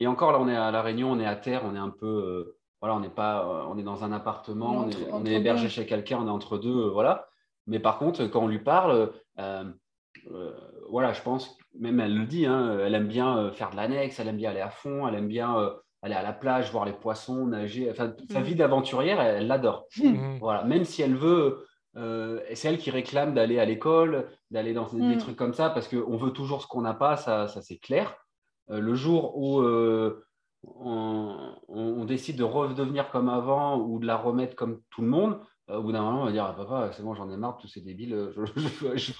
et, encore, là, on est à La Réunion, on est à terre, on est un peu. Euh, voilà, on n'est pas, euh, on est dans un appartement, on est, hébergé chez quelqu'un, on est entre deux, voilà. Mais par contre, quand on lui parle, voilà, je pense, même elle le dit, hein, elle aime bien faire de l'annexe, elle aime bien aller à fond, elle aime bien aller à la plage, voir les poissons, nager. Enfin, sa mm. vie d'aventurière, elle l'adore. Mm. Voilà, même si elle veut euh, c'est elle qui réclame d'aller à l'école, d'aller dans des, mm. trucs comme ça, parce qu'on veut toujours ce qu'on n'a pas, ça, ça c'est clair. Euh, le jour où euh, on, décide de redevenir comme avant ou de la remettre comme tout le monde, au bout d'un moment, on va dire ah, Papa, c'est bon, j'en ai marre tous ces débiles, je, je, je,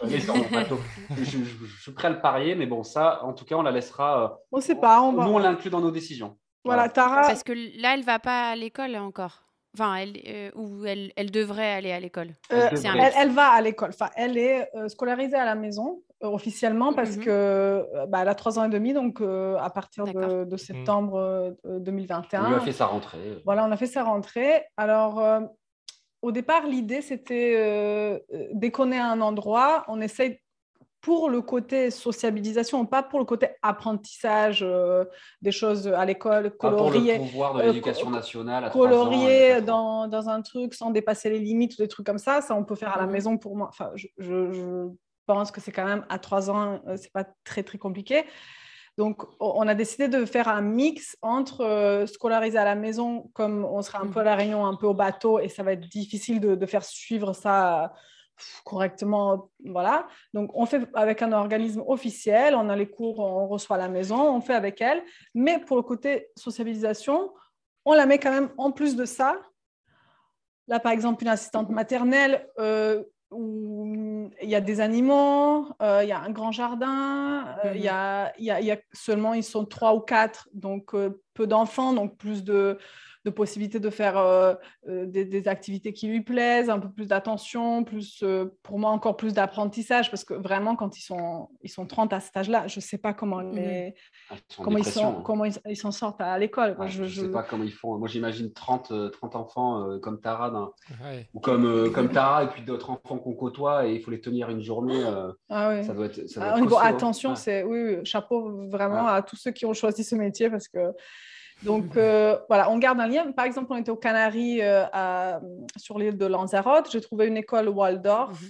suis prêt à le parier, mais bon, ça, en tout cas, on la laissera. on sait pas. On Nous, on l'inclut dans nos décisions. Voilà, Tara. Parce que là, elle va pas à l'école encore. Enfin, elle, euh, ou elle, elle, devrait aller à l'école. Euh, elle, va à l'école. Enfin, elle est euh, scolarisée à la maison officiellement parce mhm. que bah, elle a trois ans et demi, donc à partir de, de, septembre 2021. On a fait sa rentrée. Voilà, on a fait sa rentrée. Alors, au départ, l'idée c'était dès qu'on est à un endroit, on essaye pour le côté sociabilisation, pas pour le côté apprentissage euh, des choses à l'école, colorier. Pas pour le de l'éducation nationale. colorier dans, dans, un truc sans dépasser les limites ou des trucs comme ça, ça on peut faire à la mhm. maison pour moi. Enfin, je, je, pense que c'est quand même à trois ans, euh, c'est pas très très compliqué. Donc, on a décidé de faire un mix entre euh, scolariser à la maison, comme on sera un peu à la Réunion, un peu au bateau, et ça va être difficile de, de faire suivre ça correctement. Voilà. Donc, on fait avec un organisme officiel, on a les cours, on reçoit à la maison, on fait avec elle. Mais pour le côté sociabilisation, on la met quand même en plus de ça. Là, par exemple, une assistante maternelle, euh, où il y a des animaux, euh, il y a un grand jardin, euh, il, y a, il, y a, il, y a, seulement, ils sont trois ou quatre, donc peu d'enfants, donc plus de, de possibilités de faire euh, euh, des, des, activités qui lui plaisent, un peu plus d'attention, plus euh, pour moi encore plus d'apprentissage, parce que vraiment quand ils sont, ils sont 30 à cet âge-là, je ne sais pas comment, Mmh. les, Ah, ils comment, ils, sont, hein. comment ils, ils s'en sortent à l'école. Ah, je, ne je- sais pas comment ils font. Moi, j'imagine 30, euh, 30 enfants euh, comme Tara d'un- Ouais. ou comme, euh, comme Tara et puis d'autres enfants qu'on côtoie et il faut les tenir une journée. euh, Ah ouais. ça doit être. Ça doit Ah, être niveau hein. attention, Ouais. c'est oui, oui, chapeau vraiment Ouais. à tous ceux qui ont choisi ce métier parce que donc euh, voilà, on garde un lien. Par exemple, on était aux Canaries euh, à- sur l'île de Lanzarote. J'ai trouvé une école Waldorf. Mhm.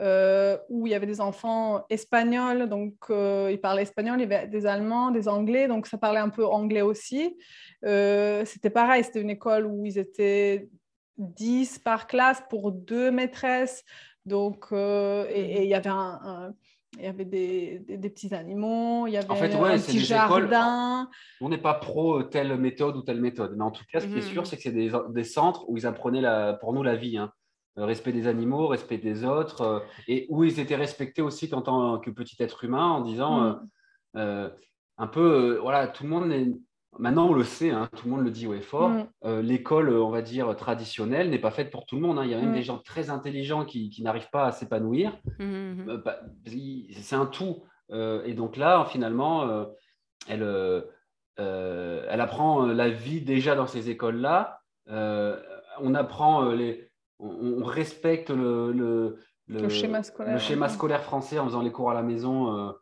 euh, où il y avait des enfants espagnols, donc euh, ils parlaient espagnol, il y avait des Allemands, des Anglais, donc ça parlait un peu anglais aussi. Euh, c'était pareil, c'était une école où ils étaient 10 par classe pour deux maîtresses, donc et, et il y avait un- un, il y avait des, des- des petits animaux, il y avait En fait, ouais, un petit des écoles- jardin. On n'est pas pro euh, telle méthode ou telle méthode. Mais en tout cas, ce qui est Mhm. sûr, c'est que c'est des, des centres où ils apprenaient la, pour nous la vie. hein. Euh, Respect des animaux, respect des autres, euh, et où ils étaient respectés aussi en tant que petit être humain en disant euh, euh, un peu, voilà, tout le monde est. Maintenant, on le sait, hein, tout le monde le dit haut et fort. Mm. euh, L'école, euh, on va dire, traditionnelle n'est pas faite pour tout le monde. hein. Il y a même Mm. des gens très intelligents qui, qui n'arrivent pas à s'épanouir. Mhm, mhm. Euh, bah, c'est un tout. Euh, et donc là, finalement, elle, elle apprend la vie déjà dans ces écoles-là. On apprend les, on, on respecte le, le, Le schéma scolaire, le schéma ouais. scolaire français en faisant les cours à la maison,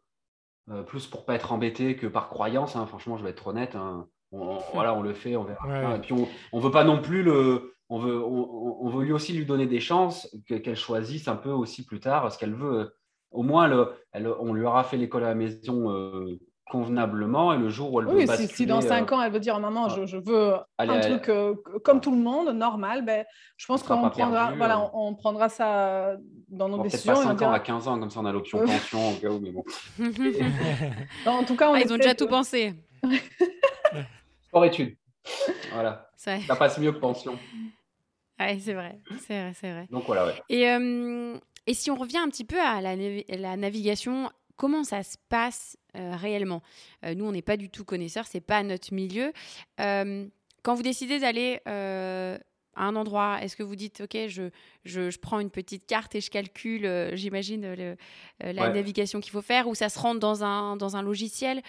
euh, plus pour pas être embêté que par croyance. hein. Franchement, je vais être honnête. hein. On, on- voilà, on le fait, on verra. Ouais. Et puis on, on veut pas non plus le, on veut, on, veut lui aussi lui donner des chances que- qu'elle choisisse un peu aussi plus tard ce qu'elle veut. Au moins, elle, elle- on lui aura fait l'école à la maison euh, convenablement et le jour où elle veut Oui, si, basculer, si dans cinq euh, ans, elle veut dire maman, ouais. je, je veux Allez, un allez. truc euh, comme tout le monde, normal, ben, je pense qu'on prendra, perdu, voilà, on, on prendra ça dans nos bon, peut-être décisions. pas et on 5 ans, à 15 ans, comme ça on a l'option Euh. pension au cas où, mais bon. Non, en tout cas, on Ah, ils ont déjà tout pensé. Sport études. Voilà, Ça- ça passe mieux que pension. Ouais, c'est vrai, c'est vrai, c'est vrai. Donc voilà, ouais. Et, euh, et si on revient un petit peu à la, navi- la navigation, comment ça se passe euh, réellement? Euh, Nous, on n'est pas du tout connaisseurs, c'est pas notre milieu. Euh, quand vous décidez d'aller euh, à un endroit, est-ce que vous dites, ok, je, je, je prends une petite carte et je calcule, euh, j'imagine, euh, la Ouais. navigation qu'il faut faire, ou ça se rentre dans un, dans un logiciel?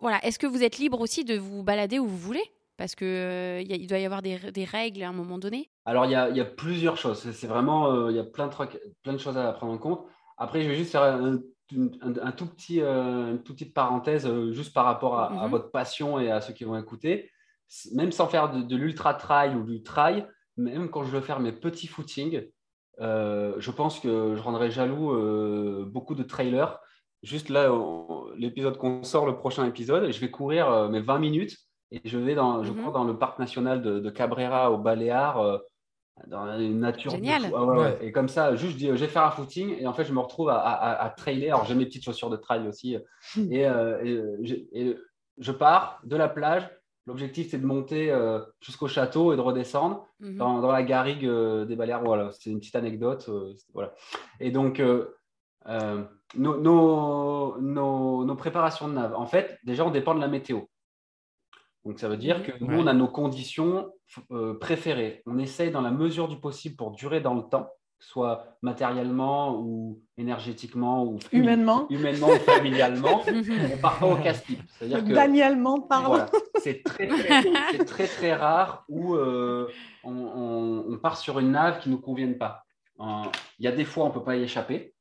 Voilà, est-ce que vous êtes libre aussi de vous balader où vous voulez? Parce qu'il il doit y avoir des, des règles à un moment donné. Alors, il y a, il y a plusieurs choses. C'est- vraiment, euh, il y a plein de, trucs- plein de choses à prendre en compte. Après, je vais juste faire un, un- un tout petit, euh, une toute petite parenthèse euh, juste par rapport à, à Mhm. votre passion et à ceux qui vont écouter. Même sans faire de, de l'ultra trail ou du trail, même quand je veux faire mes petits footings, euh, je pense que je rendrai jaloux euh, beaucoup de trailers. Juste là, l'épisode qu'on sort, le prochain épisode, je vais courir euh, mes 20 minutes et je vais dans, je Mhm. crois, dans le parc national de, de Cabrera au Baléares, euh, dans une nature. Génial. Ah ouais, ouais. Ouais. Et comme ça, juste, je dis, euh, je vais faire un footing et en fait, je me retrouve à, à, à- à trailer. Alors, j'ai mes petites chaussures de trail aussi. Et, et, j'ai- et je pars de la plage. L'objectif, c'est de monter euh, jusqu'au château et de redescendre Mhm. dans, dans la garrigue euh, des Baléares. Voilà, c'est une petite anecdote. euh, voilà. Et donc, nos, nos, nos- nos préparations de nav, en fait, déjà, on dépend de la météo. Donc, ça veut dire Mhm. que nous, Ouais. on a nos conditions préférées. On essaye, dans la mesure du possible, pour durer dans le temps, soit matériellement ou énergétiquement ou Humainement. humainement ou familialement, on part pas au casse-pipe. C'est-à-dire que Daniellement parlant. voilà. C'est très, très, c'est très, très rare où euh, on, on- on part sur une nave qui ne nous convienne pas. Euh, Il y a des fois, on ne peut pas y échapper.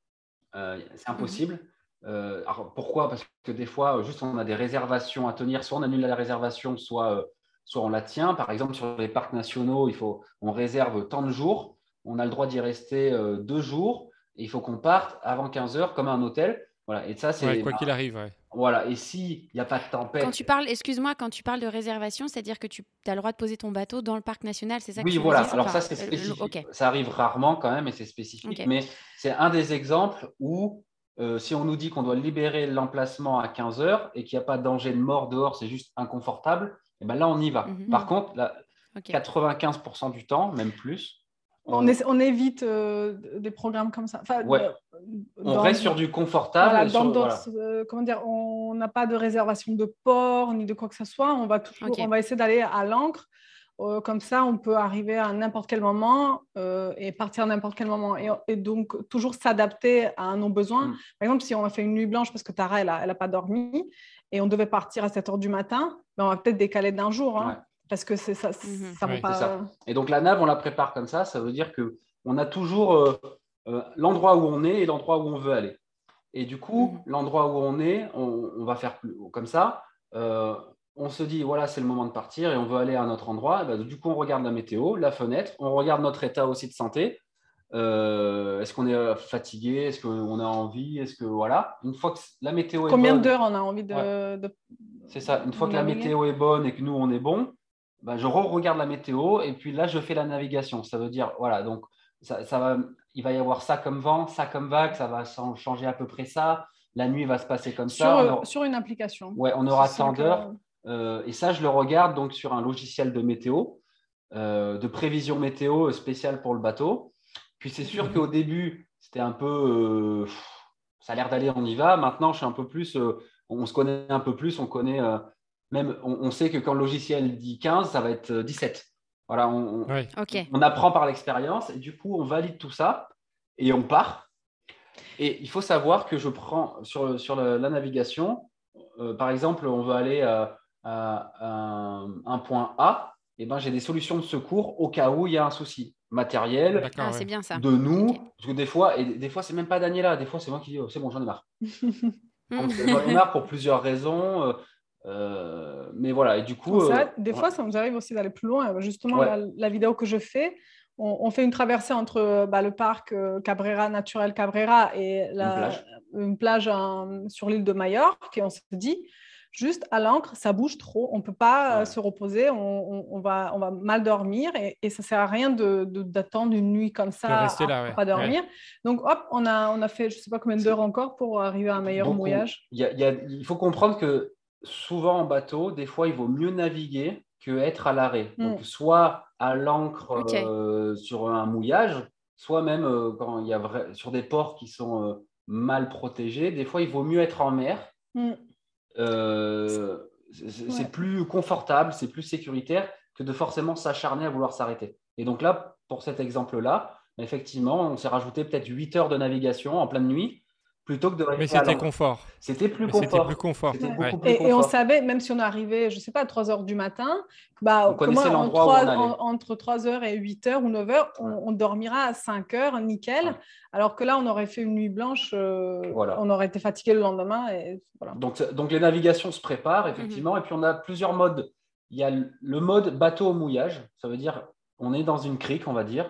Euh, c'est impossible. Euh, alors, pourquoi? Parce que des fois, juste on a des réservations à tenir. Soit on annule la réservation, soit, euh, soit on la tient. Par exemple, sur les parcs nationaux, il faut, on réserve tant de jours. On a le droit d'y rester euh, deux jours. Et il faut qu'on parte avant 15 heures comme un hôtel. Voilà. Et ça, c'est. Ouais, quoi qu'il arrive, ouais. Voilà. Et s'il n'y a pas de tempête. Quand tu parles, excuse-moi, quand tu parles de réservation, c'est-à-dire que tu as le droit de poser ton bateau dans le parc national, c'est ça que Oui, tu voilà. Alors pas ça, c'est Euh, spécifique. Ok. Ça arrive rarement quand même et c'est spécifique. Mais c'est un des exemples où, euh, si on nous dit qu'on doit libérer l'emplacement à 15 heures et qu'il n'y a pas de danger de mort dehors, c'est juste inconfortable, et ben là, on y va. Mhm. Par contre, là, Ok. 95% du temps, même plus, on, on, évite euh, des programmes comme ça. Enfin, ouais. on reste sur du confortable. Euh, comment dire, on n'a pas de réservation de port ni de quoi que ce soit. On va, toujours, on va essayer d'aller à l'encre. Euh, comme ça, on peut arriver à n'importe quel moment et partir à n'importe quel moment. Et, donc, toujours s'adapter à nos besoins. Mm. Par exemple, si on a fait une nuit blanche parce que Tara, elle n'a pas dormi et on devait partir à 7 heures du matin, ben, on va peut-être décaler d'un jour. Hein parce que c'est ça, mhm. ça, pas. Et donc la nave, on la prépare comme ça. Ça veut dire que on a toujours euh, euh, l'endroit où on est et l'endroit où on veut aller. Et du coup, mhm. l'endroit où on est, on, va faire comme ça. Euh, on se dit voilà, c'est le moment de partir et on veut aller à un autre endroit. Ben, du coup, on regarde la météo, la fenêtre, on regarde notre état aussi de santé. est-ce qu'on est fatigué? Est-ce qu'on a envie? Est-ce que voilà Une fois que la météo est Combien d'heures on a envie de, C'est ça. Une fois que la météo est bonne et que nous on est bon, bah, je re-regarde la météo et puis là, je fais la navigation. Ça veut dire, voilà, donc ça, va, il va y avoir ça comme vent, ça comme vague, ça va changer à peu près ça. La nuit va se passer comme ça. Sur une application. Ouais, on aura tant d'heures. Euh, et ça, je le regarde donc sur un logiciel de météo, euh, de prévision météo spéciale pour le bateau. Puis c'est sûr qu'au début, c'était un peu. Euh, ça a l'air d'aller, on y va. Maintenant, je suis un peu plus. on se connaît un peu plus, on connaît même, on, sait que quand le logiciel dit 15, ça va être 17. Euh, voilà, on, on, apprend par l'expérience et du coup, on valide tout ça et on part. Et il faut savoir que je prends sur, sur la, navigation, euh, par exemple, on veut aller à, un, point A, et ben, j'ai des solutions de secours au cas où il y a un souci matériel ah, c'est bien ça. de nous. Parce que des fois, et des fois, c'est même pas Daniela, des fois, c'est moi qui dis oh, c'est bon, j'en ai marre. j'en ai marre pour plusieurs raisons. Euh, mais voilà, et du coup. Ça, euh, des fois, ça nous arrive aussi d'aller plus loin. Justement, la, vidéo que je fais, on, fait une traversée entre bah, le parc euh, Cabrera, Naturel Cabrera, et la, une plage, sur l'île de Majorque. Et on se dit, juste à l'encre, ça bouge trop, on ne peut pas se reposer, on, va, on va mal dormir et, ça ne sert à rien d'attendre de, une nuit comme ça à, pas dormir. Donc hop, on a, on a fait je ne sais pas combien d'heures encore pour arriver à un meilleur mouillage. il faut comprendre que souvent en bateau, des fois, il vaut mieux naviguer que être à l'arrêt. Mm. Donc, soit à l'ancre euh, sur un mouillage, soit même euh, quand il y a sur des ports qui sont euh, mal protégés, des fois, il vaut mieux être en mer. Mm. c'est plus confortable, c'est plus sécuritaire que de forcément s'acharner à vouloir s'arrêter. Et donc là, pour cet exemple-là, effectivement, on s'est rajouté peut-être 8 heures de navigation en pleine nuit plutôt que de Mais c'était confort. C'était plus, confort. plus confort. Et, on savait, même si on arrivait, je ne sais pas, à 3 heures du matin, bah, comment, entre 3 heures et 8 heures ou 9 heures, on, dormira à 5 heures, nickel. Alors que là, on aurait fait une nuit blanche, euh, on aurait été fatigué le lendemain. Et, donc, donc, les navigations se préparent, effectivement. Mhm. Et puis, on a plusieurs modes. Il y a le mode bateau au mouillage. Ça veut dire, on est dans une crique, on va dire.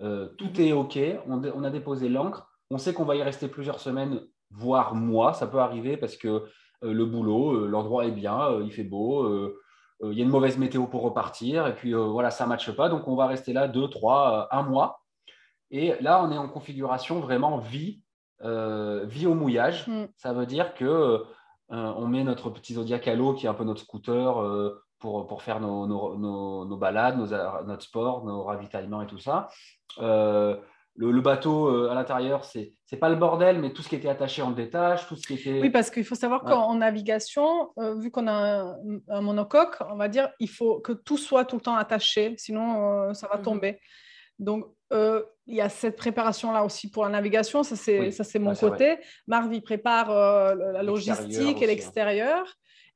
Euh, tout mhm. est OK. On, on a déposé l'ancre on sait qu'on va y rester plusieurs semaines, voire mois. Ça peut arriver parce que euh, le boulot, euh, l'endroit est bien, euh, il fait beau, il y a une mauvaise météo pour repartir. Et puis voilà, ça ne matche pas. Donc on va rester là deux, trois, un mois. Et là, on est en configuration vraiment vie, vie au mouillage. Mm. Ça veut dire que on met notre petit Zodiac à l'eau qui est un peu notre scooter pour, pour faire nos, nos, balades, notre sport, nos ravitaillements et tout ça le, bateau euh, à l'intérieur, c'est n'est pas le bordel, mais tout ce qui était attaché, on le détache, tout ce qui était... Oui, parce qu'il faut savoir qu'en navigation, euh, vu qu'on a un, monocoque, on va dire, il faut que tout soit tout le temps attaché, sinon euh, ça va mhm. tomber. Donc, il y a cette préparation-là aussi pour la navigation, ça c'est c'est mon côté. Marvi prépare la logistique et l'extérieur.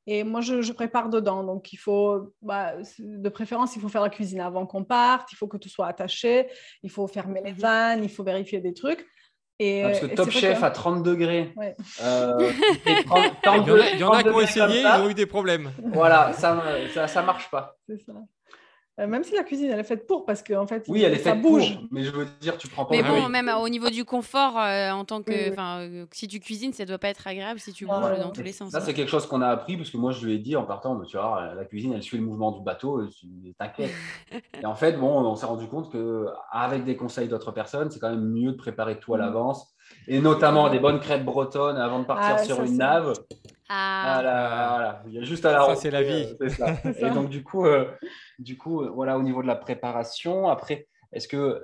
Et moi, je, prépare dedans. Donc, il faut, bah, de préférence, il faut faire la cuisine avant qu'on parte. Il faut que tout soit attaché. Il faut fermer les mhm. vannes. Il faut vérifier des trucs. Et, ah, parce que Top Chef à 30 degrés. Euh, il y en a, qui ont essayé, ils ont eu des problèmes. Voilà, ça ne ça, ça marche pas. C'est ça. Euh, même si la cuisine elle est faite pour, parce qu'en en fait, oui, elle est faite bouge. Pour, mais je veux dire, tu prends pas. Mais bon, même au niveau du confort, euh, en tant que, euh, si tu cuisines, ça doit pas être agréable si tu bouges dans tous les sens. Ça, c'est quelque chose qu'on a appris parce que moi, je lui ai dit en partant, tu vois, la cuisine, elle suit le mouvement du bateau, t'inquiète. et en fait, bon, on s'est rendu compte que avec des conseils d'autres personnes, c'est quand même mieux de préparer tout à mm. l'avance, et notamment des bonnes crêpes bretonnes avant de partir ah, sur une nave. Ah. Voilà, Il y a juste à la Ça, c'est la vie. et donc, du coup, du coup, euh, voilà, au niveau de la préparation. Après, Est-ce que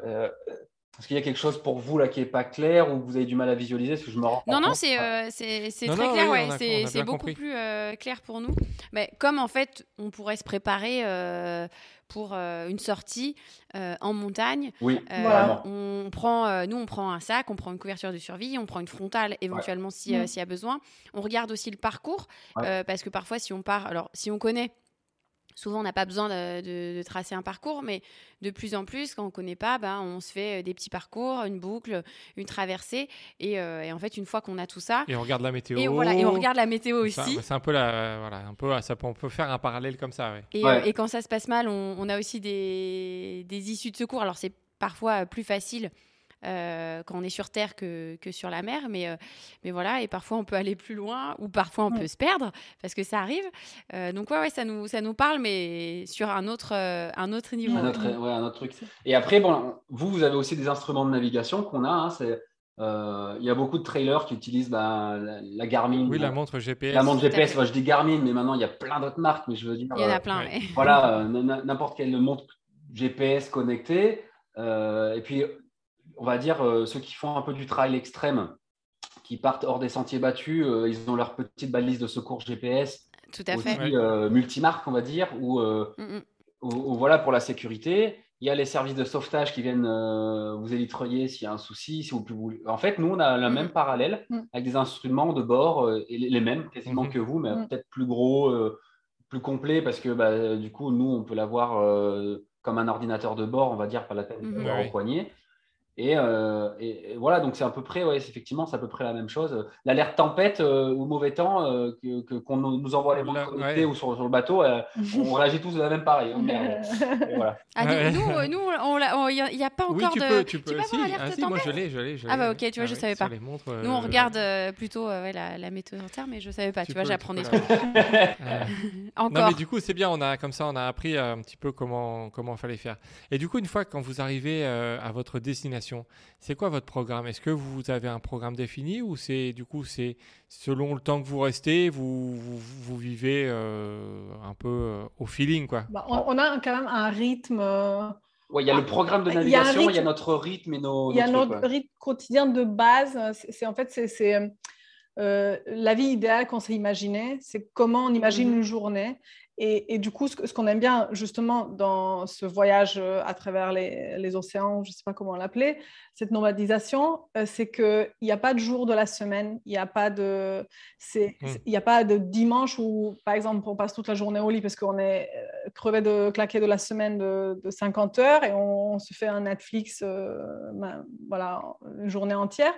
est-ce qu'il y a quelque chose pour vous là qui n'est pas clair ou vous avez du mal à visualiser? Ce que je me rends Non, non, c'est euh, c'est c'est Non, très non, clair, oui, ouais. c'est beaucoup compris. plus euh, clair pour nous. Mais comme en fait, on pourrait se préparer euh, pour euh, une sortie euh, en montagne. Oui, Euh, vraiment. on prend, euh, nous, on prend un sac, on prend une couverture de survie, on prend une frontale éventuellement si, euh, Mm. s'il y a besoin. On regarde aussi le parcours Ouais. euh, parce que parfois, si on part, alors si on connaît. Souvent, on n'a pas besoin de, de- de tracer un parcours, mais de plus en plus, quand on ne connaît pas, ben, on se fait euh, des petits parcours, une boucle, une traversée. Et, euh, et en fait, une fois qu'on a tout ça, Et on regarde la météo. et, voilà, et on regarde la météo Ça, aussi. C'est un peu la, voilà, un peu, ça peut, on peut faire un parallèle comme ça, ouais. Et, Ouais. euh, et quand ça se passe mal, on, on a aussi des, des issues de secours. Alors, c'est parfois plus facile euh, quand on est sur Terre que, que sur la mer, mais, euh, mais voilà, et parfois on peut aller plus loin, ou parfois on Ouais. peut se perdre, parce que ça arrive. Euh, donc, ouais, ouais, ça nous, ça nous parle, mais sur un autre, euh, un autre niveau. Un autre, ouais, un autre truc. Et après, bon, vous, vous avez aussi des instruments de navigation qu'on a. hein, c'est, euh, Il y a beaucoup de trailers qui utilisent bah, la, la Garmin. Oui, la montre GPS. La montre GPS, moi, je dis Garmin, mais maintenant il y a plein d'autres marques. Mais je veux dire, Il y en euh, a plein, ouais. voilà, euh, n'importe quelle montre GPS connectée. Euh, et puis, on va dire, euh, ceux qui font un peu du trail extrême, qui partent hors des sentiers battus, euh, ils ont leur petite balise de secours GPS, Tout à aussi fait. Ouais. euh, multimarque, on va dire, ou euh, Mm, mm. voilà pour la sécurité. Il y a les services de sauvetage qui viennent euh, vous élitreiller s'il y a un souci. Si vous, vous- En fait, nous, on a le même parallèle Mhm. avec des instruments de bord, euh, et les, les mêmes quasiment Mhm. que vous, mais Mhm. peut-être plus gros, euh, plus complet, parce que bah, du coup, nous, on peut l'avoir euh, comme un ordinateur de bord, on va dire, pas la peine de l'avoir Ouais. au poignet. Et, euh, et- et voilà, donc c'est à peu près, ouais, effectivement, c'est à peu près la même chose. L'alerte tempête euh, ou mauvais temps, euh, que- qu'on nous nous envoie les connectées ouais. ou sur, sur le bateau, euh, on réagit tous de la même pareil. hein. Et voilà. Ah, Ouais. nous, nous, il n'y a pas Oui, encore tu de. peux, tu peux. peux si, avoir alerte ah, si, moi je l'ai, je l'ai, Ah bah ok, tu vois, je oui, savais pas. montres, Nous, on regarde euh, plutôt euh, ouais, la, la météo entière, mais je savais pas. Tu, vois, peux- j'apprends tu des peux trucs. Euh, Non, Encore. mais du coup, c'est bien, on a, comme ça, on a appris un petit peu comment comment fallait faire. Et du coup, une fois quand vous arrivez à votre destination, c'est quoi votre programme? Est-ce que vous avez un programme défini ou c'est du coup c'est selon le temps que vous restez, vous vous, vous vivez euh, un peu euh, au feeling quoi? Bah, on, on a quand même un rythme. euh, Ouais, il y a le programme de navigation, il y a notre rythme et nos. Il y a trucs, notre ouais. rythme quotidien de base. C'est en fait c'est euh, la vie idéale qu'on s'est imaginée. C'est comment on imagine Mhm. une journée. Et, et du coup, ce, qu'on aime bien justement dans ce voyage euh, à travers les, les océans, je ne sais pas comment l'appeler, cette nomadisation, euh, c'est qu'il n'y a pas de jour de la semaine, il n'y a pas de, Mm. il n'y a pas de dimanche où, par exemple, on passe toute la journée au lit parce qu'on est euh, crevé de claquer de la semaine de, de 50 heures et on, on se fait un Netflix, euh, ben, voilà, une journée entière.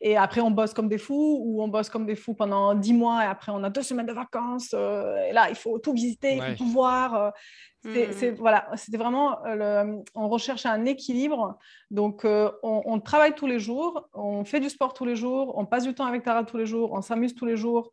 Et après, on bosse comme des fous ou on bosse comme des fous pendant 10 mois et après, on a deux semaines de vacances. euh, et là, il faut tout visiter, il Ouais. faut tout voir. euh, c'est- Mhm. c'est- voilà, c'était vraiment, euh, le, on recherche un équilibre. Donc, euh, on, on travaille tous les jours, on fait du sport tous les jours, on passe du temps avec Tara tous les jours, on s'amuse tous les jours.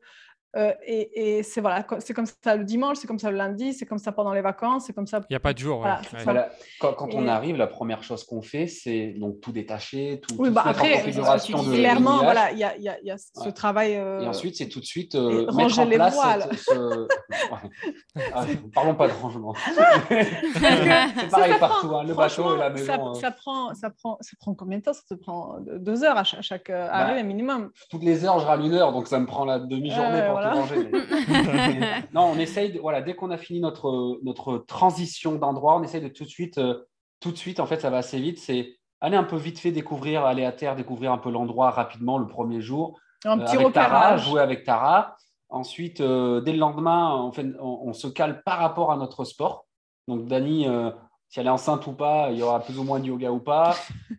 Euh, et et c'est voilà, c'est comme ça le dimanche, c'est comme ça le lundi, c'est comme ça pendant les vacances, c'est comme ça. Il n'y a pas de jour. Voilà, Ouais. Voilà. Quand, quand on arrive, la première chose qu'on fait, c'est donc tout détacher, tout, Oui, tout bah se mettre en après, configuration de. Clairement, voilà, il y a, il y a- il y a ce Ouais. travail. euh, Et ensuite, c'est tout de suite euh, et mettre en les place voiles. cette- ce- Ouais. Ah, parlons pas de rangement. c'est pareil ça partout, prend- hein, le bateau et la maison. Ça, euh, ça prend, ça, prend, ça prend combien de temps? Ça te prend deux- heures à chaque, chaque euh, Bah, arrivée minimum. Toutes les heures, je râle une heure, donc ça me prend la demi-journée pour voilà. tout ranger. mais- non, on essaye, de- voilà, dès qu'on a fini notre, notre transition d'endroit, on essaye de tout de suite, euh, tout de suite, en fait, ça va assez vite, c'est aller un peu vite fait découvrir, aller à terre, découvrir un peu l'endroit rapidement le premier jour. Un Euh, petit avec Tara, jouer avec Tara. Ensuite, euh, dès le lendemain, on, fait- on- on se cale par rapport à notre sport. Donc, Dani, euh, si elle est enceinte ou pas, il y aura plus ou moins de yoga ou pas.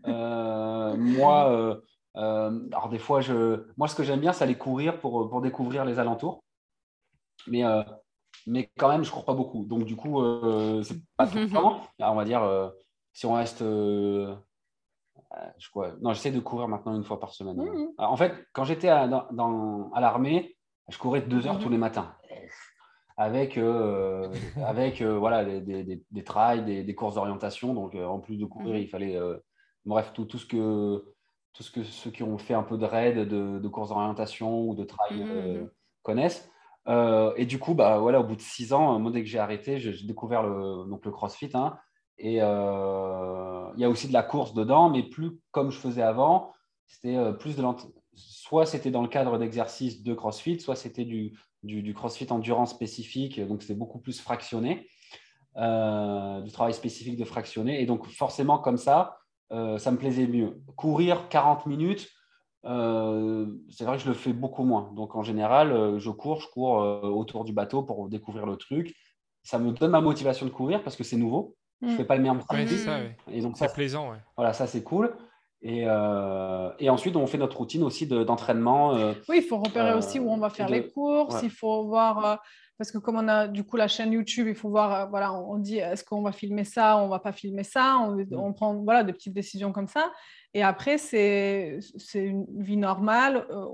Euh, moi, alors des fois, je, moi, ce que j'aime bien, c'est aller courir pour, pour découvrir les alentours. Mais, euh, mais quand même, je cours pas beaucoup. Donc, du coup, euh, c'est pas tout le temps. Alors, on va dire, euh, si on reste. euh, euh, je crois, non, j'essaie de courir maintenant une fois par semaine. Alors, en fait, quand j'étais à, dans- dans- à l'armée, je courais deux heures Mhm. tous les matins. Avec, euh, avec euh, voilà, des, des, des, trails, des, des courses d'orientation. Donc, euh, en plus de courir, Mhm. il fallait. euh, bref, tout, tout, ce que, tout ce que ceux qui ont fait un peu de raid, de, de courses d'orientation ou de trail Mhm, euh, mhm. connaissent. Euh, et du coup, bah, voilà, au bout de six ans, moi, dès que j'ai arrêté, j'ai découvert le, donc le CrossFit. hein. Et il y a aussi de la course dedans, mais plus comme je faisais avant. C'était plus de soit c'était dans le cadre d'exercices de CrossFit, soit c'était du, du, CrossFit endurance spécifique, donc c'était beaucoup plus fractionné, du travail spécifique de fractionné. Et donc forcément comme ça, ça me plaisait mieux. Courir 40 minutes, euh, c'est vrai que je le fais beaucoup moins. Donc en général, euh, je cours, je cours euh, autour du bateau pour découvrir le truc. Ça me donne ma motivation de courir parce que c'est nouveau. Je ne mm. fais pas le même ça, Et donc c'est plaisant. Voilà, ça c'est cool. Et, et, ensuite, on fait notre routine aussi d'entraînement. oui, il faut repérer aussi où on va faire les courses. Il faut voir parce que comme on a du coup la chaîne YouTube, il faut voir, voilà, on dit est-ce qu'on va filmer ça, on va pas filmer ça, on, mm. on prend voilà des petites décisions comme ça. Et après, c'est une vie normale. Euh,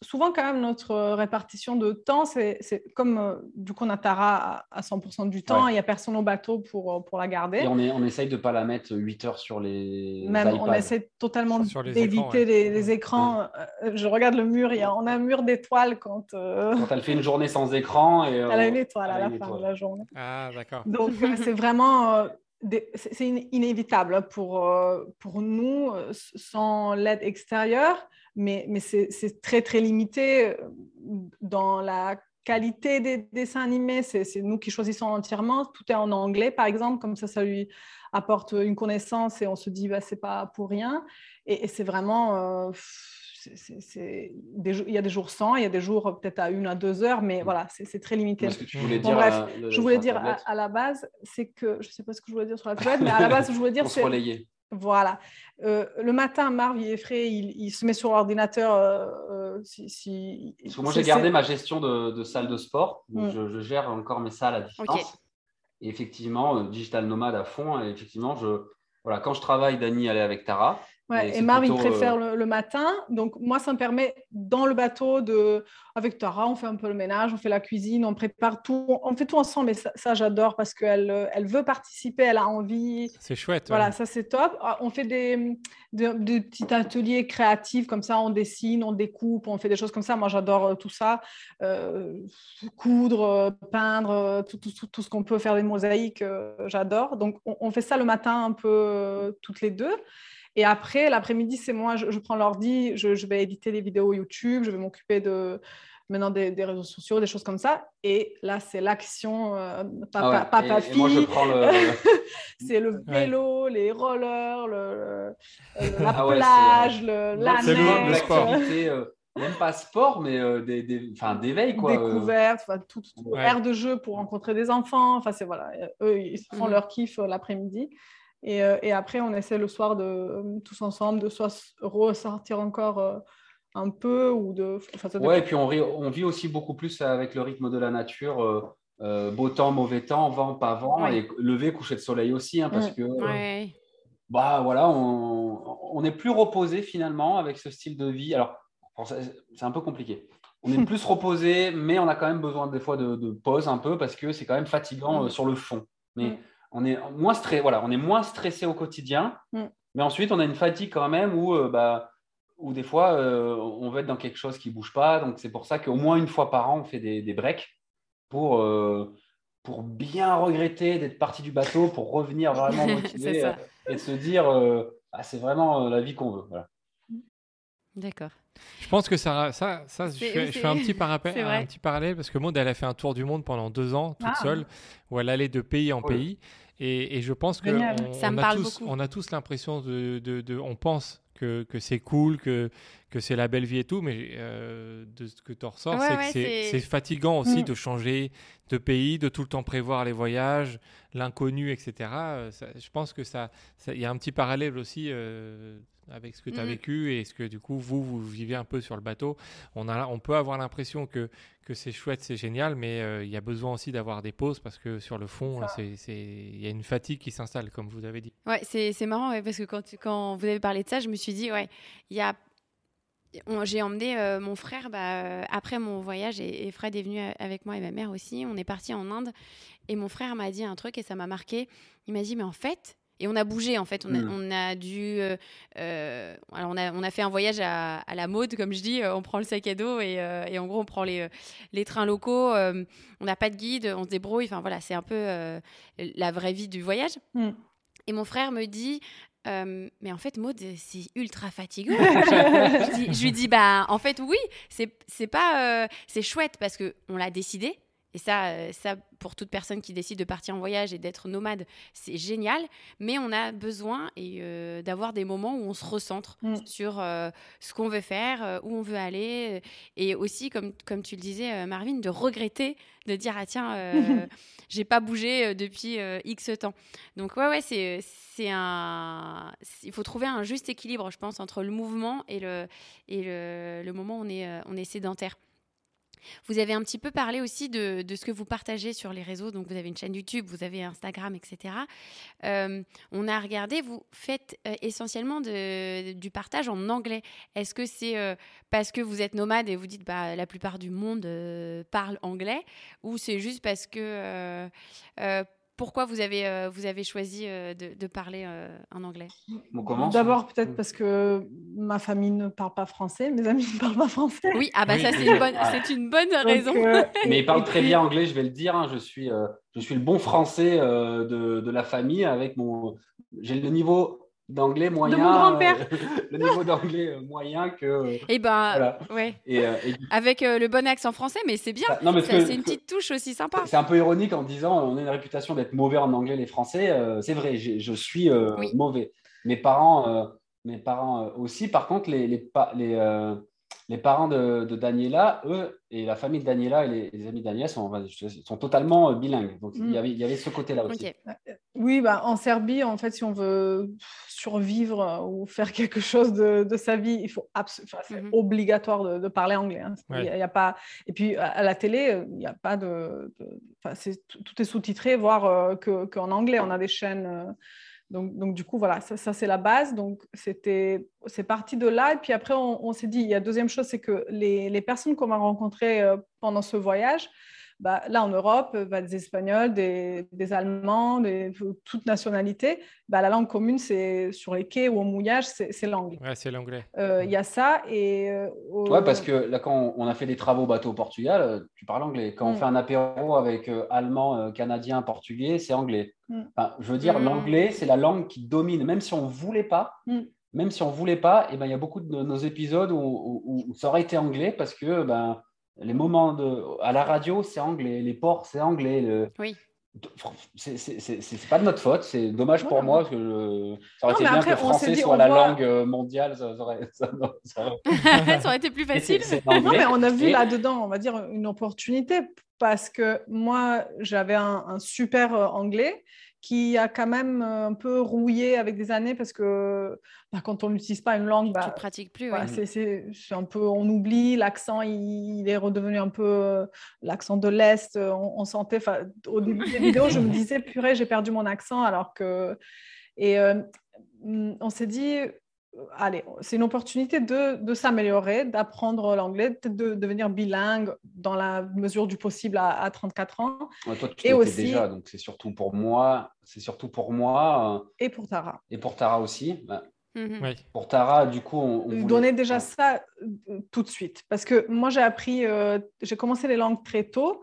souvent, quand même, notre répartition de temps, c'est comme euh, du coup, on a Tara à, 100% du temps, il n'y a personne au bateau pour, euh, pour la garder. Et on, est, on essaye de ne pas la mettre 8 heures sur les. Même, on essaie totalement d'éviter les, écrans. Je regarde le mur, il y a, on a un mur d'étoiles quand. Quand elle fait une journée sans écran. Et, elle a une étoile à la fin de la journée. Ah, d'accord. Donc, c'est vraiment c'est inévitable pour, euh, pour nous euh, sans l'aide extérieure, mais, mais c'est très très limité euh, dans la qualité des dessins animés. C'est nous qui choisissons entièrement. Tout est en anglais, par exemple, comme ça, ça lui apporte une connaissance et on se dit, bah, c'est pas pour rien. Et, c'est vraiment il y a des jours sans, il y a des jours peut-être à une à deux heures, mais mm. voilà, c'est très limité. Ce que tu voulais dire bref, je voulais dire à, la base, c'est que, je ne sais pas ce que je voulais dire sur la tablette, mais à la base, je voulais dire... c'est relayer. Voilà. Euh, le matin, Marv, il est frais, il, se met sur l'ordinateur. Euh, euh, si, moi, j'ai gardé ma gestion de, salle de sport. Donc mm. je, gère encore mes salles à distance. Et effectivement, digital nomade à fond. Et effectivement, je, voilà, quand je travaille, Dani, elle est avec Tara. Ouais, et, Marv, il préfère euh, le, matin. Donc, moi, ça me permet, dans le bateau, de... avec Tara, on fait un peu le ménage, on fait la cuisine, on prépare tout. On fait tout ensemble. Et ça, j'adore parce qu'elle euh, elle veut participer, elle a envie. C'est chouette. Voilà, ça, c'est top. Ah, on fait des, des, petits ateliers créatifs, comme ça, on dessine, on découpe, on fait des choses comme ça. Moi, j'adore euh, tout ça. coudre, peindre, tout, tout, tout, ce qu'on peut faire des mosaïques, j'adore. Donc, on, on, fait ça le matin un peu toutes les deux. Et après, l'après-midi, c'est moi, je, prends l'ordi, je, vais éditer des vidéos YouTube, je vais m'occuper de maintenant des, réseaux sociaux, des choses comme ça. Et là, c'est l'action euh, papa, ah papa fille. c'est le vélo, les rollers, le, la ah plage, le, la neige. Le sport. Euh, même pas sport, mais euh, des, des, d'éveil. Quoi. Découverte, tout, tout air de jeu pour rencontrer des enfants. Enfin, c'est voilà, eux, ils font mmh. leur kiff l'après-midi. Euh, et, après, on essaie le soir de euh, tous ensemble de soit ressortir encore euh, un peu ou de. ouais, et puis on, on, vit aussi beaucoup plus avec le rythme de la nature. beau temps, mauvais temps, vent, pas vent, et lever, coucher de soleil aussi, hein, parce mm. que bah voilà, on, on, est plus reposé finalement avec ce style de vie. Alors, c'est un peu compliqué. On est plus reposé, mais on a quand même besoin des fois de, pause un peu parce que c'est quand même fatigant mm. sur le fond. Mais mm on est moins stressé, voilà, on est moins stressé au quotidien, mm. mais ensuite on a une fatigue quand même où, euh, bah, où des fois euh, on veut être dans quelque chose qui bouge pas. Donc c'est pour ça qu'au moins une fois par an on fait des, breaks pour, euh, pour bien regretter d'être parti du bateau, pour revenir vraiment motivé et se dire ah, c'est vraiment la vie qu'on veut. D'accord. Je pense que ça, ça, ça je, fais, un petit, parallèle, un petit parallèle parce que Maud, elle a fait un tour du monde pendant deux ans, toute ah. seule, où elle allait de pays en pays. Et, et, je pense qu'on on, a tous, on a tous l'impression de, de, de, On pense que, que c'est cool, que, que c'est la belle vie et tout, mais euh, de ce que tu ressors, c'est que c'est fatigant aussi mm. de changer de pays, de tout le temps prévoir les voyages, l'inconnu, etc. Euh, je pense que ça, il y a un petit parallèle aussi euh, avec ce que tu as mm. vécu et ce que du coup vous, vous vivez un peu sur le bateau. On, a, on peut avoir l'impression que, que c'est chouette, c'est génial, mais euh, il y a besoin aussi d'avoir des pauses parce que sur le fond, il y a une fatigue qui s'installe, comme vous avez dit. Ouais, c'est marrant parce que quand, quand vous avez parlé de ça, je me suis dit, ouais, il y a j'ai emmené euh, mon frère bah, euh, après mon voyage et, Fred est venu avec moi et ma mère aussi. On est parti en Inde et mon frère m'a dit un truc et ça m'a marqué. Il m'a dit mais en fait et on a bougé en fait. On a, mm. on a dû. Euh, euh, alors on a, on a fait un voyage à, la mode, comme je dis. On prend le sac à dos et, euh, et en gros on prend les, les trains locaux. on n'a pas de guide, on se débrouille. Enfin voilà, c'est un peu la vraie vie du voyage. Mm. Et mon frère me dit, euh, mais en fait, Maud, c'est ultra fatigant. je, lui dis, bah, en fait, oui, c'est c'est pas, euh, c'est chouette parce que on l'a décidé. Et ça, euh, ça, pour toute personne qui décide de partir en voyage et d'être nomade, c'est génial. Mais on a besoin et euh, d'avoir des moments où on se recentre Mm. sur euh, ce qu'on veut faire, où on veut aller, et aussi, comme, comme tu le disais, Marvin, de regretter, de dire ah tiens, euh, j'ai pas bougé depuis X temps. Donc ouais ouais c'est c'est un il faut trouver un juste équilibre je pense entre le mouvement et le et le, le moment où on est on est sédentaire. Vous avez un petit peu parlé aussi de, ce que vous partagez sur les réseaux. Donc, vous avez une chaîne YouTube, vous avez Instagram, etc. Euh, on a regardé, vous faites euh, essentiellement du partage en anglais. Est-ce que c'est euh, parce que vous êtes nomade et vous dites bah, la plupart du monde parle anglais ou c'est juste parce que. Pourquoi vous avez, euh, vous avez choisi euh, de, de parler euh, en anglais? On commence D'abord, peut-être parce que ma famille ne parle pas français, mes amis ne parlent pas français. Oui, ah bah Oui. ça c'est une bonne, c'est une bonne Donc, raison. euh, Mais et- il parle et très bien anglais, je vais le dire. hein, je, suis, euh, je suis le bon français euh, de, de la famille avec mon. J'ai le niveau d'anglais moyen. mon grand-père. euh, le niveau d'anglais euh, moyen que. euh, Et ben, voilà. ouais, Et, euh, et avec euh, le bon accent français, mais c'est bien. non, mais que- C'est une petite touche aussi sympa. C'est un peu ironique en disant on a une réputation d'être mauvais en anglais les Français. euh, c'est vrai, j'ai- je suis euh, Oui. mauvais. Mes parents, euh, mes parents euh, aussi. Par contre, les, les, pa- les, euh, les parents de, de Daniela, eux, et la famille de Daniela et les, les amis de Daniela sont, sont totalement euh, bilingues. Donc il, Mm. y avait, il y avait ce côté-là aussi. Oui, bah, en Serbie, en fait, si on veut survivre euh, ou faire quelque chose de, de sa vie, il faut abso- enfin, c'est Mhm. obligatoire de, de parler anglais. hein. Il y a- Ouais. il y a pas... Et puis à, la télé, euh, il n'y a pas de. de- enfin, c'est- tout est sous-titré, voire euh, que- qu'en anglais. On a des chaînes. euh, donc, donc, du coup, voilà, ça, ça, c'est la base. Donc, c'était, c'est parti de là. Et puis après, on, on s'est dit, il y a deuxième chose, c'est que les, les personnes qu'on va rencontrer euh, pendant ce voyage, bah, là en Europe, bah, des Espagnols, des, des Allemands, des, toute nationalité, bah, la langue commune, c'est sur les quais ou au mouillage, c'est, l'anglais. Ouais, c'est l'anglais. Euh, Il y a ça. Et, euh, au- Ouais, parce que là, quand on a fait des travaux bateau au Portugal, tu parles anglais. Quand on Mm. fait un apéro avec euh, allemand, euh, canadien, portugais, c'est anglais. Mm. Enfin, je veux dire, Mm. l'anglais, c'est la langue qui domine, même si on ne voulait pas. Mm. Même si on voulait pas, et ben, il y a beaucoup de nos épisodes où, où- où ça aurait été anglais parce que ben, les moments de, à la radio, c'est anglais, les ports, c'est anglais. le- Oui. C'est c'est- c'est- c'est pas de notre faute, c'est dommage pour Ouais. moi que je- ça aurait Non, été bien après, que le français dit, soit la voit- langue euh, mondiale. Ça, ça aurait- ça- ça aurait- ça aurait été plus facile. Non, mais on a vu Et- là-dedans, on va dire, une opportunité parce que moi, j'avais un, un super euh, anglais qui a quand même euh, un peu rouillé avec des années parce que bah, quand on n'utilise pas une langue, Tu bah, ne pratiques plus. ouais. c'est- un peu, on oublie l'accent, il, il est redevenu un peu euh, l'accent de l'Est. euh, On, on sentait, au début des vidéos, je me disais, purée, j'ai perdu mon accent alors que. Et euh, on s'est dit, allez, c'est une opportunité de, de s'améliorer, d'apprendre l'anglais, peut-être de devenir bilingue dans la mesure du possible à, à 34 ans. Ouais, toi, tu Et aussi- déjà, donc c'est surtout pour moi, c'est surtout pour moi euh, Et pour Tara. et pour Tara aussi. Bah, Mhm. Oui. pour Tara, du coup, on, on voulait- donner déjà ça euh, tout de suite. Parce que moi, j'ai appris, euh, j'ai commencé les langues très tôt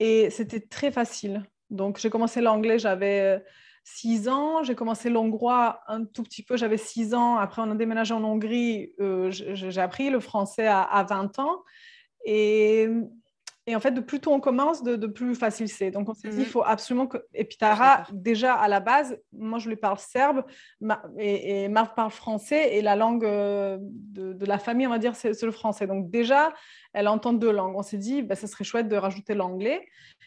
et c'était très facile. Donc, j'ai commencé l'anglais, j'avais 6 ans. J'ai commencé l'hongrois un tout petit peu, j'avais 6 ans. Après, on a déménagé en Hongrie. euh, j'ai appris le français à, à 20 ans. Et, et en fait, de plus tôt on commence, de, de plus facile c'est. Donc, on s'est dit, Mhm. il faut absolument que. Et puis, Tara, déjà à la base, moi, je lui parle serbe Ma- et, et Marc parle français et la langue euh, de, de la famille, on va dire, c'est le français. Donc, déjà, elle entend deux langues. On s'est dit, ben, ça serait chouette de rajouter l'anglais.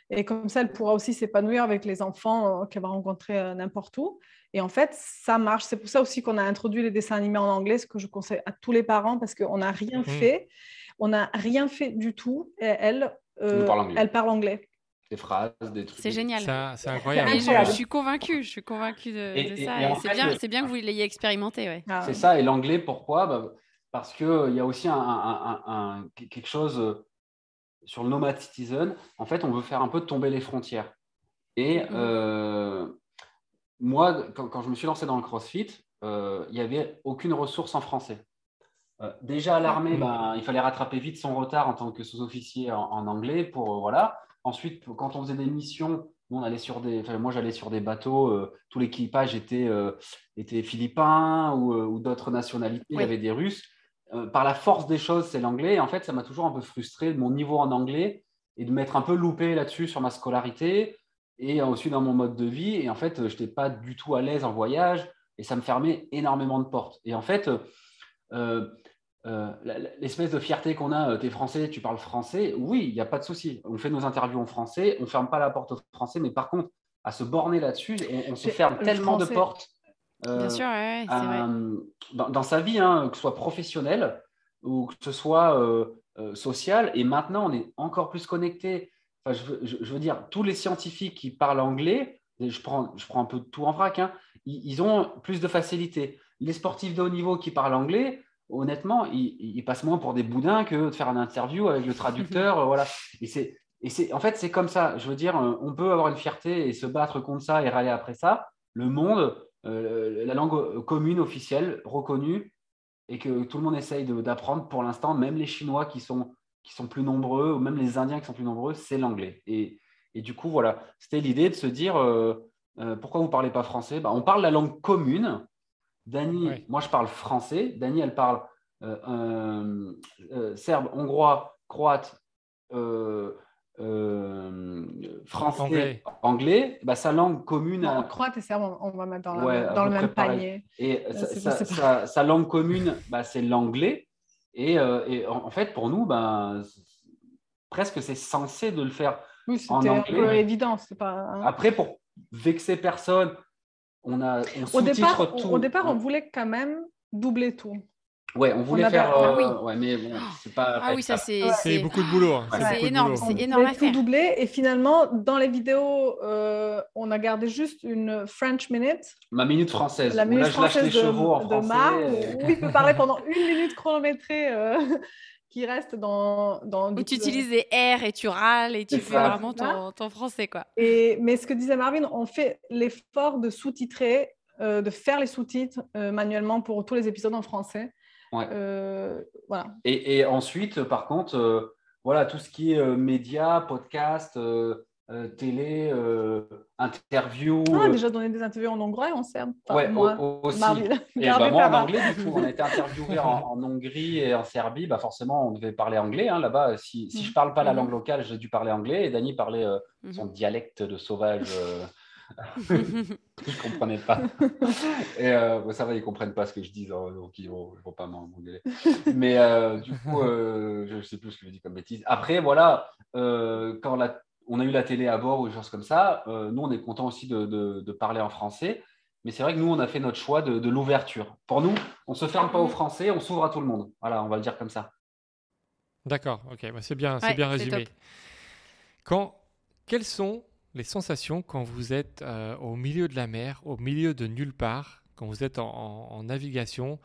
Et comme ça, elle pourra aussi s'épanouir avec les enfants euh, qu'elle va rencontrer euh, n'importe où. Et en fait, ça marche. C'est pour ça aussi qu'on a introduit les dessins animés en anglais, ce que je conseille à tous les parents parce qu'on n'a rien Mhm. fait. On n'a rien fait du tout. Et elle, euh, Elle parle anglais. elle parle anglais. des phrases, des trucs. C'est génial. C'est incroyable. Je, suis convaincue, je suis convaincue de, Et- de et- ça. c'est bien, le- c'est bien que vous l'ayez expérimenté. Ouais. Ah, C'est ça. Et l'anglais, pourquoi? Bah, Parce qu'il y a aussi un, un- un- un- quelque chose euh, sur le Nomad Citizen. En fait, on veut faire un peu tomber les frontières. Et Mhm. euh, moi, quand, quand je me suis lancé dans le CrossFit, euh, il n'y avait aucune ressource en français. Euh, déjà à l'armée, ben, il fallait rattraper vite son retard en tant que sous-officier en, en anglais pour euh, voilà. Ensuite, quand on faisait des missions, on allait sur des, moi, j'allais sur des bateaux, euh, tout l'équipage était, était philippin ou, ou d'autres nationalités, il y avait des Russes. Par la force des choses, c'est l'anglais. Et en fait, ça m'a toujours un peu frustré de mon niveau en anglais et de m'être un peu loupé là-dessus sur ma scolarité et ensuite dans mon mode de vie. Et en fait, je n'étais pas du tout à l'aise en voyage et ça me fermait énormément de portes. Et en fait, euh, euh, l'espèce de fierté qu'on a, tu es français, tu parles français, oui, il n'y a pas de souci. On fait nos interviews en français, on ne ferme pas la porte au français, mais par contre, à se borner là-dessus, on, on se ferme le tellement de portes. euh, Bien sûr, ouais, ouais, c'est vrai. euh, dans, dans sa vie, hein, que ce soit professionnelle ou que ce soit euh, euh, social. Et maintenant, on est encore plus connecté. Enfin, je, veux, je- je veux dire, tous les scientifiques qui parlent anglais, je prends, je prends un peu tout en vrac, hein, ils, ils ont plus de facilité. Les sportifs de haut niveau qui parlent anglais, honnêtement, ils, ils passent moins pour des boudins que de faire une interview avec le traducteur. euh, voilà. Et c'est, et c'est, en fait, c'est comme ça. Je veux dire, euh, on peut avoir une fierté et se battre contre ça et râler après ça. Le monde, euh, la langue commune, officielle, reconnue, et que tout le monde essaye d'apprendre pour l'instant, même les Chinois qui sont, qui sont plus nombreux, ou même les Indiens qui sont plus nombreux, c'est l'anglais. Et, et du coup, voilà, c'était l'idée de se dire, pourquoi vous ne parlez pas français? Bah, On parle la langue commune. Ouais. moi je parle français. Dany, elle parle euh, euh, euh, serbe, hongrois, croate, euh, euh, français, Anglais. anglais. Bah, sa langue commune, Non, à- croate et serbe, on on va mettre dans, Ouais, le même panier. et sa, langue commune, bah, c'est l'anglais. Et, euh, et en, en fait, pour nous, c'est- presque c'est censé de le faire. Oui, En c'était évident. C'est pas. hein. Après, pour vexer personne, on a on Au départ, tout. au départ, on voulait quand même doubler tout. Ouais, on voulait faire. Ah euh, oui. ouais, mais bon, c'est pas. Ah oui, ça c'est. C'est beaucoup de boulot. hein. Ouais. C'est énorme, c'est On énorme voulait à faire. tout doubler et finalement, dans les vidéos, euh, on a gardé juste une French minute, Ma minute française. la minute là, je lâche française les de, chevaux en de français. Mar, et- où il peut parler pendant une minute chronométrée euh, qui reste dans. dans Où tu utilises des R et tu râles et tu fais ça. vraiment ton, ton français, quoi. Et, mais ce que disait Marvin, on fait l'effort de sous-titrer, euh, de faire les sous-titres euh, manuellement pour tous les épisodes en français. Ouais. Euh, voilà. Et, et ensuite, par contre, euh, voilà, tout ce qui est euh, médias, podcasts, euh, télé, euh, interview. On a euh, déjà donné des interviews en hongrois et en serbe. Enfin, ouais, moi, au- au- aussi. Et gardé bah, moi, en anglais, du coup, on a été interviewé en, en Hongrie et en Serbie. Bah, forcément, on devait parler anglais. hein, Là-bas, si, si je parle pas la Mhm. langue locale, j'ai dû parler anglais. Et Dany parlait euh, son Mhm. dialecte de sauvage. euh, je comprenais pas. Et euh, bon, ça va, ils comprennent pas ce que je dis, hein, donc ils vont, ils vont pas m'en- m'engueuler. Mais euh, du coup, euh, je sais plus ce que je dis comme bêtise. Après, voilà, euh, quand la- on a eu la télé à bord ou des choses comme ça, euh, nous, on est content aussi de, de- de parler en français. Mais c'est vrai que nous, on a fait notre choix de, de l'ouverture. Pour nous, on se ferme pas au français, on s'ouvre à tout le monde. Voilà, on va le dire comme ça. D'accord, ok, bah, c'est bien, c'est Ouais, bien résumé. Quand, quelles sont les sensations quand vous êtes euh, au milieu de la mer, au milieu de nulle part, quand vous êtes en, en- en navigation,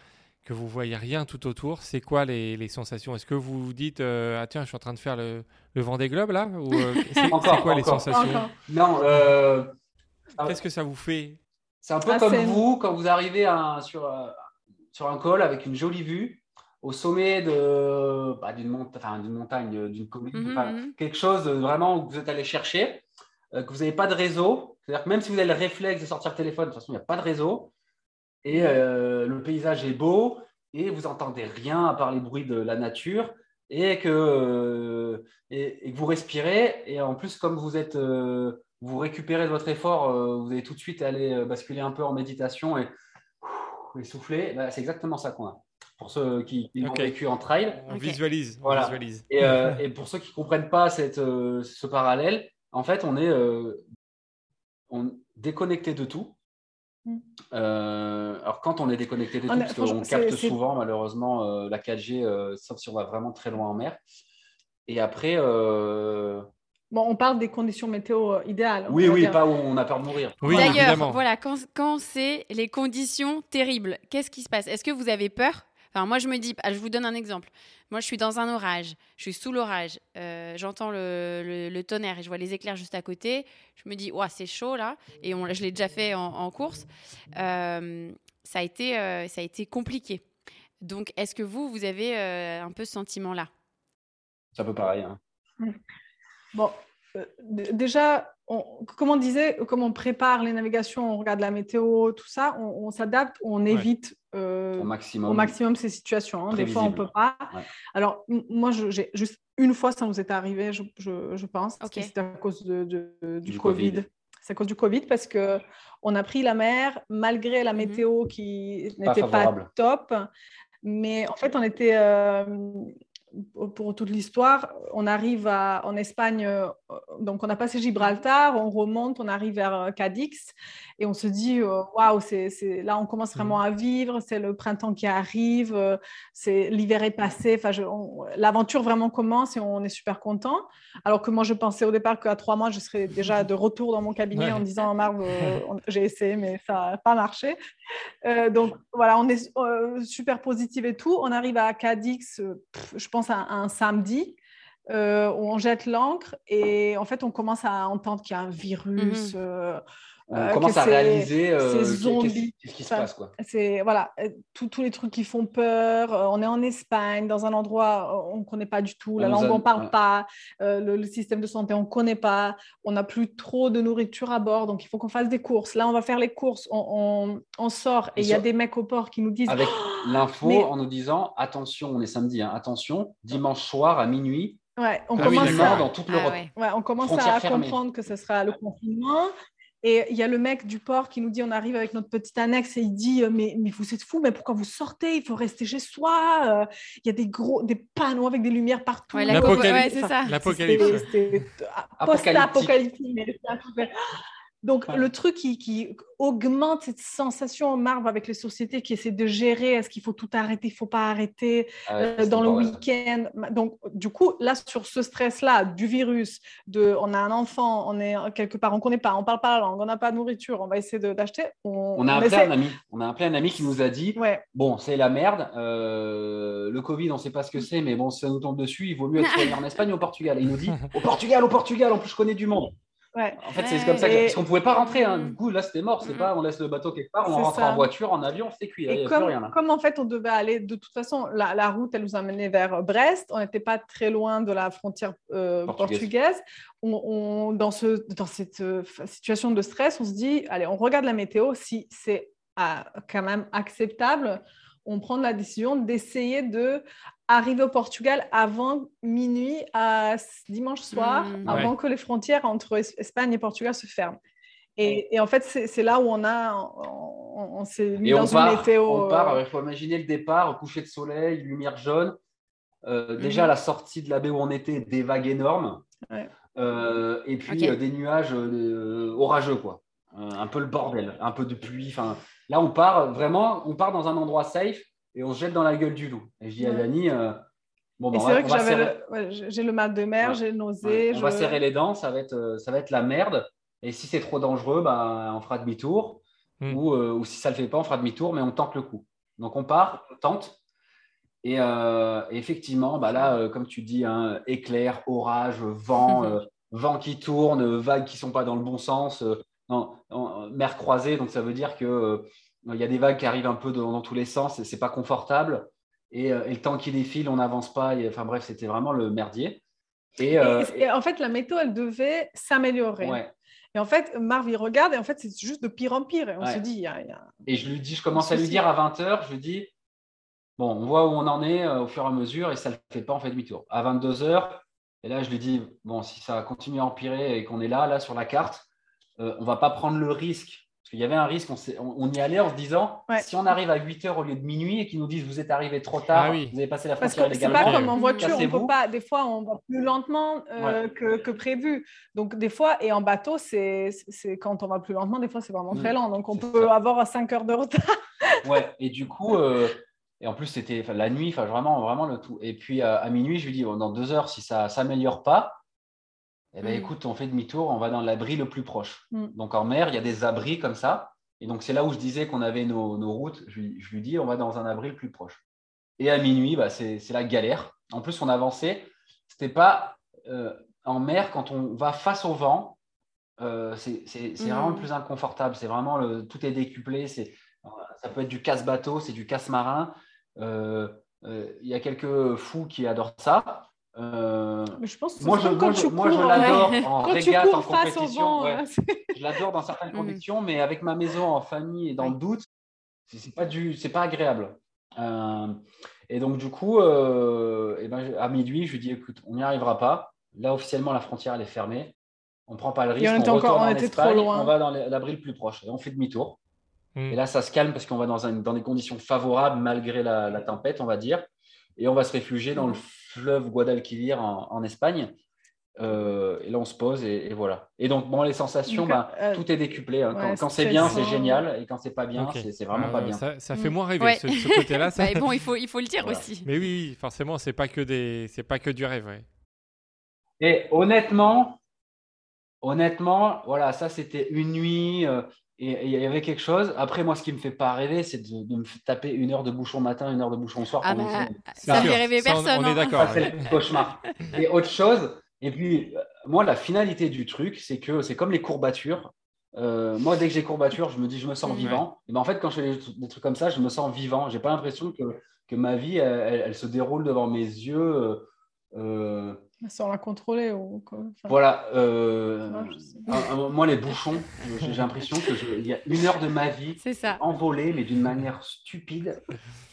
que vous voyez rien tout autour C'est quoi les, les sensations? Est-ce que vous vous dites euh, ah tiens, je suis en train de faire le, le Vendée Globe là? Ou euh, c'est Encore, quoi les sensations? Encore. Non, euh, Qu'est-ce que ça vous fait? C'est un peu Ah, comme vous quand vous arrivez à- sur, euh, sur un col avec une jolie vue au sommet de, bah, d'une, montagne, d'une colline, Mhm, mhm. quelque chose de vraiment où vous êtes allé chercher, euh, que vous n'avez pas de réseau. C'est-à-dire que même si vous avez le réflexe de sortir le téléphone, de toute façon, il n'y a pas de réseau. Et euh, le paysage est beau et vous entendez rien à part les bruits de la nature et que, euh, et, et que vous respirez. Et en plus, comme vous êtes, euh, vous récupérez de votre effort, euh, vous allez tout de suite aller euh, basculer un peu en méditation et, et souffler. Bah, c'est exactement ça qu'on a. Pour ceux qui, qui l'ont Ok. vécu en trail. On visualise, on Voilà. visualise. Et, euh, et pour ceux qui ne comprennent pas cette, euh, ce parallèle, en fait, on est euh, on, déconnecté de tout. Euh, alors, quand on est déconnecté de On tout, est- parce qu'on franchement, capte souvent, malheureusement, euh, la 4G, euh, sauf si on va vraiment très loin en mer. Et après, euh, Bon, on parle des conditions météo euh, idéales. on oui, oui, dire. pas où on a peur de mourir. Oui, D'ailleurs, voilà, quand, quand c'est les conditions terribles, qu'est-ce qui se passe? Est-ce que vous avez peur Enfin, moi, je me dis, ah, je vous donne un exemple. Moi, je suis dans un orage, je suis sous l'orage, euh, j'entends le, le- le tonnerre et je vois les éclairs juste à côté. Je me dis, ouah, c'est chaud là. Et on, je l'ai déjà fait en, en course. Euh, ça, a été, euh, ça a été compliqué. Donc, est-ce que vous, vous avez euh, un peu ce sentiment-là? C'est un peu pareil. hein. Bon, euh, déjà, comme on disait, comme on prépare les navigations, on regarde la météo, tout ça, on, s'adapte, on évite au, maximum. au, maximum. ces situations. Hein. Des fois, on ne peut pas. Alors, moi, j'ai juste une fois, ça nous est arrivé, je, je, pense. C'était à cause de, du, Covid. C'est à cause du Covid parce qu'on a pris la mer malgré la mhm. météo qui n'était pas, top. Mais en fait, on était, euh, pour toute l'histoire, on arrive en Espagne, euh, donc on a passé Gibraltar, on remonte, on arrive vers euh, Cadix et on se dit euh, waouh, c'est, là on commence vraiment à vivre, c'est le printemps qui arrive, c'est l'hiver est passé, l'aventure vraiment commence et on est super content. Alors que moi je pensais au départ qu'à trois mois je serais déjà de retour dans mon cabinet en disant Marv, j'ai essayé mais ça n'a pas marché. donc voilà, on est super positif et tout. On arrive à Cadix, je pense un, samedi. Euh, où on jette l'encre et en fait on commence à entendre qu'il y a un virus, mhm. euh, on euh, commence à réaliser euh, ce qui se passe. Quoi. C'est voilà, euh, tous les trucs qui font peur. On est en Espagne, dans un endroit on ne connaît pas du tout, la langue on ne parle pas, le, système de santé on ne connaît pas, on n'a plus trop de nourriture à bord, donc il faut qu'on fasse des courses. Là, on va faire les courses, on, on, sort et il y a des mecs au port qui nous disent. Avec oh, l'info en nous disant attention, on est samedi, hein, attention, dimanche soir à minuit. Ouais, on, commence à... dans toute l'Europe. ouais. on commence à comprendre que ce sera le confinement. Et il y a le mec du port qui nous dit, on arrive avec notre petite annexe et il dit, euh, mais, mais vous êtes fou, mais pourquoi vous sortez? Il faut rester chez soi. Euh, il y a des gros, des panneaux avec des lumières partout. L'apocalypse. c'est ça. L'apocalypse. Post-apocalyptique. Donc, le truc qui, augmente cette sensation en marbre avec les sociétés qui essaient de gérer, est-ce qu'il faut tout arrêter, il ne faut pas arrêter ah euh, dans le week-end? Donc, du coup, là, sur ce stress-là, du virus, de, on a un enfant, on est quelque part, on ne connaît pas, on ne parle pas la langue, on n'a pas de nourriture, on va essayer d'acheter. On, on, a appelé un ami. On a appelé un ami qui nous a dit, bon, c'est la merde, euh, le Covid, on ne sait pas ce que c'est, mais bon, si ça nous tombe dessus, il vaut mieux être en Espagne ou au Portugal. Et il nous dit, au Portugal, au Portugal, en plus, je connais du monde. En fait, c'est comme ça. Parce qu'on ne pouvait pas rentrer. Hein. Du coup, là, c'était mort. C'est pas on laisse le bateau quelque part, on rentre en voiture, en avion, c'est cuit. Et comme, en fait, on devait aller, de toute façon, la, route, elle nous a mené vers Brest. On n'était pas très loin de la frontière euh, portugaise. On, dans, ce, dans cette euh, situation de stress, on se dit, allez, on regarde la météo. Si c'est ah, quand même acceptable, on prend la décision d'essayer de arriver au Portugal avant minuit à dimanche soir, mmh. avant que les frontières entre Espagne et Portugal se ferment. Et, en fait, c'est là où on a, on, s'est mis dans une météo. On part, euh, il faut imaginer le départ, coucher de soleil, lumière jaune. Euh, déjà, mmh. la sortie de la baie où on était, des vagues énormes. Euh, et puis des nuages orageux, quoi. un peu le bordel, un peu de pluie. Enfin, là, on part vraiment, on part dans un endroit safe et on se jette dans la gueule du loup. Et je dis à Dani, euh, bon, bah, c'est vrai que j'ai le mal de mer, j'ai le nausée. On va serrer les dents, ça va être, euh, ça va être la merde. Et si c'est trop dangereux, bah, on fera demi-tour. Hmm. Ou, euh, ou, si ça ne le fait pas, on fera demi-tour, mais on tente le coup. Donc on part, on tente. Et effectivement, bah là, comme tu dis, hein, éclair, orage, vent, vent qui tourne, vagues qui ne sont pas dans le bon sens, mer croisée. Donc ça veut dire que il y a des vagues qui arrivent un peu dans, tous les sens et c'est pas confortable. Et, euh, le temps qui défile, on n'avance pas. enfin bref, c'était vraiment le merdier. Euh, et, en fait, la météo, elle devait s'améliorer. Et en fait, Marv, il regarde et en fait, c'est juste de pire en pire. Et on se dit, il y, a, Et je lui dis, je commence à lui dire à 20h, je lui dis, bon, on voit où on en est euh, au fur et à mesure et ça ne le fait pas, en fait demi-tour. À 22h, et là, je lui dis, bon, si ça continue à empirer et qu'on est là, là, sur la carte, on ne va pas prendre le risque parce qu'il y avait un risque, on, y allait en se disant, si on arrive à 8 heures au lieu de minuit et qu'ils nous disent, vous êtes arrivé trop tard, ah vous avez passé la frontière illégalement. C'est pas comme en voiture, on peut pas, des fois, on va plus lentement euh, que, prévu. Donc, des fois, et en bateau, c'est quand on va plus lentement, des fois, c'est vraiment très mm. lent. Donc, on peut avoir 5 heures de retard. ouais, et du coup, euh, et en plus, c'était la nuit, enfin, vraiment, vraiment le tout. Et puis, à minuit, je lui dis, dans deux heures, si ça ne s'améliore pas, eh bien, mm. écoute, on fait demi-tour, on va dans l'abri le plus proche. Mm. Donc en mer, il y a des abris comme ça. Et donc c'est là où je disais qu'on avait nos, routes. Je, lui dis, on va dans un abri le plus proche. Et à minuit, bah, c'est la galère. En plus, on avançait. C'était pas euh, en mer quand on va face au vent. Euh, c'est vraiment le mm. plus inconfortable. C'est vraiment le, tout est décuplé. ça peut être du casse-bateau, c'est du casse-marin. Euh, il y a quelques fous qui adorent ça. Mais je pense que moi, je, quand moi, tu je, moi, je cours, l'adore ouais. en Quand tu régate, en cours face au compétition. vent, ouais. euh, Je l'adore dans certaines Mhm. conditions, mais avec ma maison en famille et dans le doute, c'est pas du, c'est pas agréable. Euh, et donc du coup, euh, eh ben, à minuit, je lui dis écoute, on n'y arrivera pas. Là, officiellement, la frontière elle est fermée. On prend pas le risque. on on était encore- retourne on en était trop Espagne, loin. On va dans l'abri le plus proche et on fait demi-tour. Hmm. Et là, ça se calme parce qu'on va dans, un- dans des conditions favorables malgré la, la tempête, on va dire. Et on va se réfugier dans le fleuve Guadalquivir en, en Espagne. Euh, et là, on se pose et, et voilà. Et donc, bon, les sensations, Donc, ben, euh, tout est décuplé. hein. ouais, Quand, quand c'est bien, c'est génial. Et quand c'est pas bien, c'est- vraiment Ah, pas bien. Ça, ça fait Mm. moins rêver, Ouais. ce, ce côté-là. ça. Bah, bon, il faut, il faut le dire Voilà. aussi. Mais oui, oui, forcément, c'est pas que des, c'est pas que du rêve. ouais. Et honnêtement, honnêtement, voilà, ça c'était une nuit euh, et il y avait quelque chose. Après, moi, ce qui me fait pas rêver, c'est de, de me taper une heure de bouchon matin, une heure de bouchon soir. Ah bah, ça fait rêver Ça, on- personne. on est hein. d'accord. Ça, c'est le cauchemar. Et autre chose, et puis euh, moi, la finalité du truc, c'est que c'est comme les courbatures. Euh, moi, dès que j'ai courbature, je me dis, je me sens vivant. Et ben, en fait, quand je fais des, tru- des trucs comme ça, je me sens vivant. J'ai pas l'impression que, que ma vie, elle, elle- elle se déroule devant mes yeux. euh, Sans la contrôler ou quoi. Enfin, voilà. euh, moi, les bouchons, j'ai l'impression que je- il y a une heure de ma vie C'est ça. envolée, mais d'une manière stupide,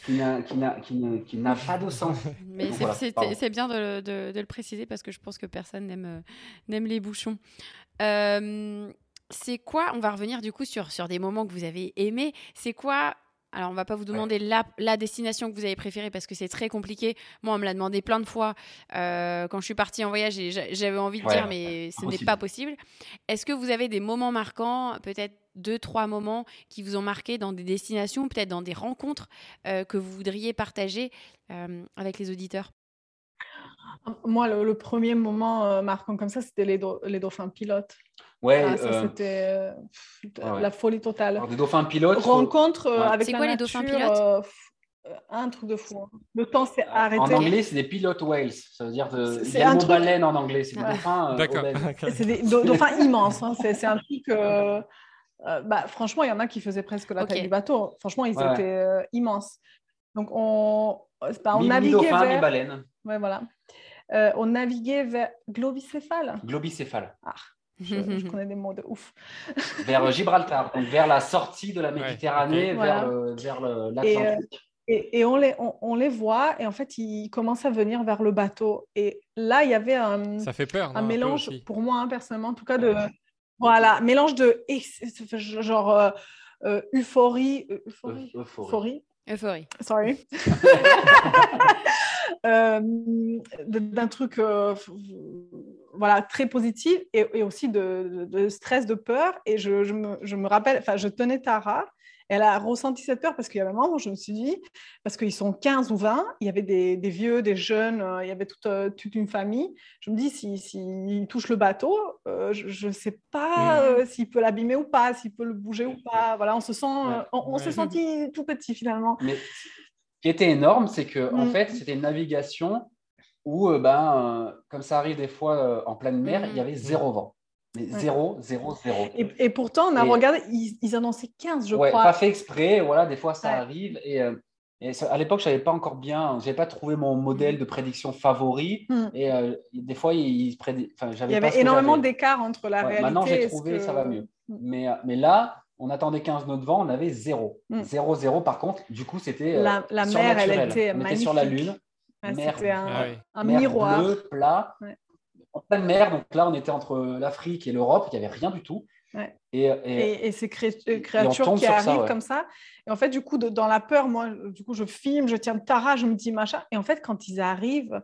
qui n'a qui n'a- qui ne- qui n'a pas de sens. Mais c'est- Voilà, c'est pardon. c'est bien de, le- de- de le préciser parce que je pense que personne n'aime euh, n'aime les bouchons. Euh, c'est quoi On va revenir du coup sur, sur des moments que vous avez aimés. C'est quoi alors, on va pas vous demander la, la destination que vous avez préférée parce que c'est très compliqué. Moi, on me l'a demandé plein de fois euh, quand je suis partie en voyage et j'a- j'avais envie de Ouais, dire, mais ce n'est pas possible. Est-ce que vous avez des moments marquants, peut-être deux, trois moments qui vous ont marqué dans des destinations, peut-être dans des rencontres euh, que vous voudriez partager euh, avec les auditeurs? Moi, le, le premier moment marquant comme ça, c'était les, do- les dauphins pilotes. Ouais, Ah, ça, euh, c'était euh, ouais, la folie totale. alors, des dauphins pilotes. Rencontre euh, Ouais. avec C'est la quoi les nature, dauphins pilotes un truc de fou. hein. Le temps s'est arrêté. En anglais, c'est des pilotes whales. Ça veut dire de. C'est- un le mot truc- baleine en anglais. C'est des Ouais. dauphins. euh. C'est des dauphins immenses. hein. C'est c'est un truc. euh, euh, bah, franchement, il y en a qui faisaient presque la Ok. taille du bateau. Franchement, ils Ouais. étaient euh, immenses. Donc, on, c'est pas- on Mi- naviguait Mi-dauphin, vers. mi-baleine. Ouais, voilà. Euh, on naviguait vers globicéphale. Globicéphale. Je, je connais des mots de ouf. vers Gibraltar, donc vers la sortie de la Méditerranée, ok. vers, Voilà. Et, euh, l'Atlantique. Et, et on, les, on, on les voit et en fait, ils commencent à venir vers le bateau. Et là, il y avait un, Ça fait peur. un peu mélange, pour moi, hein, personnellement, en tout cas, de. Voilà, mélange de. genre euh, euh, euphorie. euh, Euphorie. Eu- euphorie. Euphorie. Euphorie. Sorry. Euh, d'un truc euh, voilà, très positif et, et aussi de, stress, de peur. Et je, je me, je me rappelle, enfin, je tenais Tara. Elle a ressenti cette peur parce qu'il y avait un moment où je me suis dit, parce qu'ils sont 15 ou 20, il y avait des, des vieux, des jeunes, euh, il y avait toute, toute une famille. Je me dis, s'il si, s'il touche le bateau, euh, je ne sais pas Mm. euh, s'il peut l'abîmer ou pas, s'il peut le bouger ou pas. Voilà, on se sent, on, on s'est Ouais. senti tout petit finalement. Mais qui était énorme, c'est que en Mm. fait, c'était une navigation où, euh, ben, euh, comme ça arrive des fois euh, en pleine mer, il y avait zéro vent. Mais Ouais. zéro, zéro, zéro. Et, et pourtant, on a Et- regardé, ils, ils annonçaient 15, je ouais, crois. pas fait exprès, voilà, des fois ça Ouais. arrive. Et, à l'époque, je n'avais pas encore bien, je n'avais pas trouvé mon modèle de prédiction favori. Mm. Et des fois, il, prédit, enfin, Il j'avais y pas avait énormément d'écart entre la réalité maintenant, j'ai trouvé, que- ça va mieux. Mm. Mais, mais là, on attendait 15 nœuds de vent, on avait zéro. Mm. Zéro, zéro. Par contre, du coup, c'était euh, La, la mer, elle était On magnifique. était sur la Lune, Ouais, mer- C'était un, Ah oui. un mer miroir. bleu, plat, Ouais. en pleine mer. Donc là, on était entre l'Afrique et l'Europe, il n'y avait rien du tout. Ouais. Et, et- Et, et ces cré- on créatures qui ça, arrivent ouais. comme ça. Et en fait, du coup, de- dans la peur, moi, du coup, je filme, je tiens Tara, je me dis machin. Et en fait, quand ils arrivent,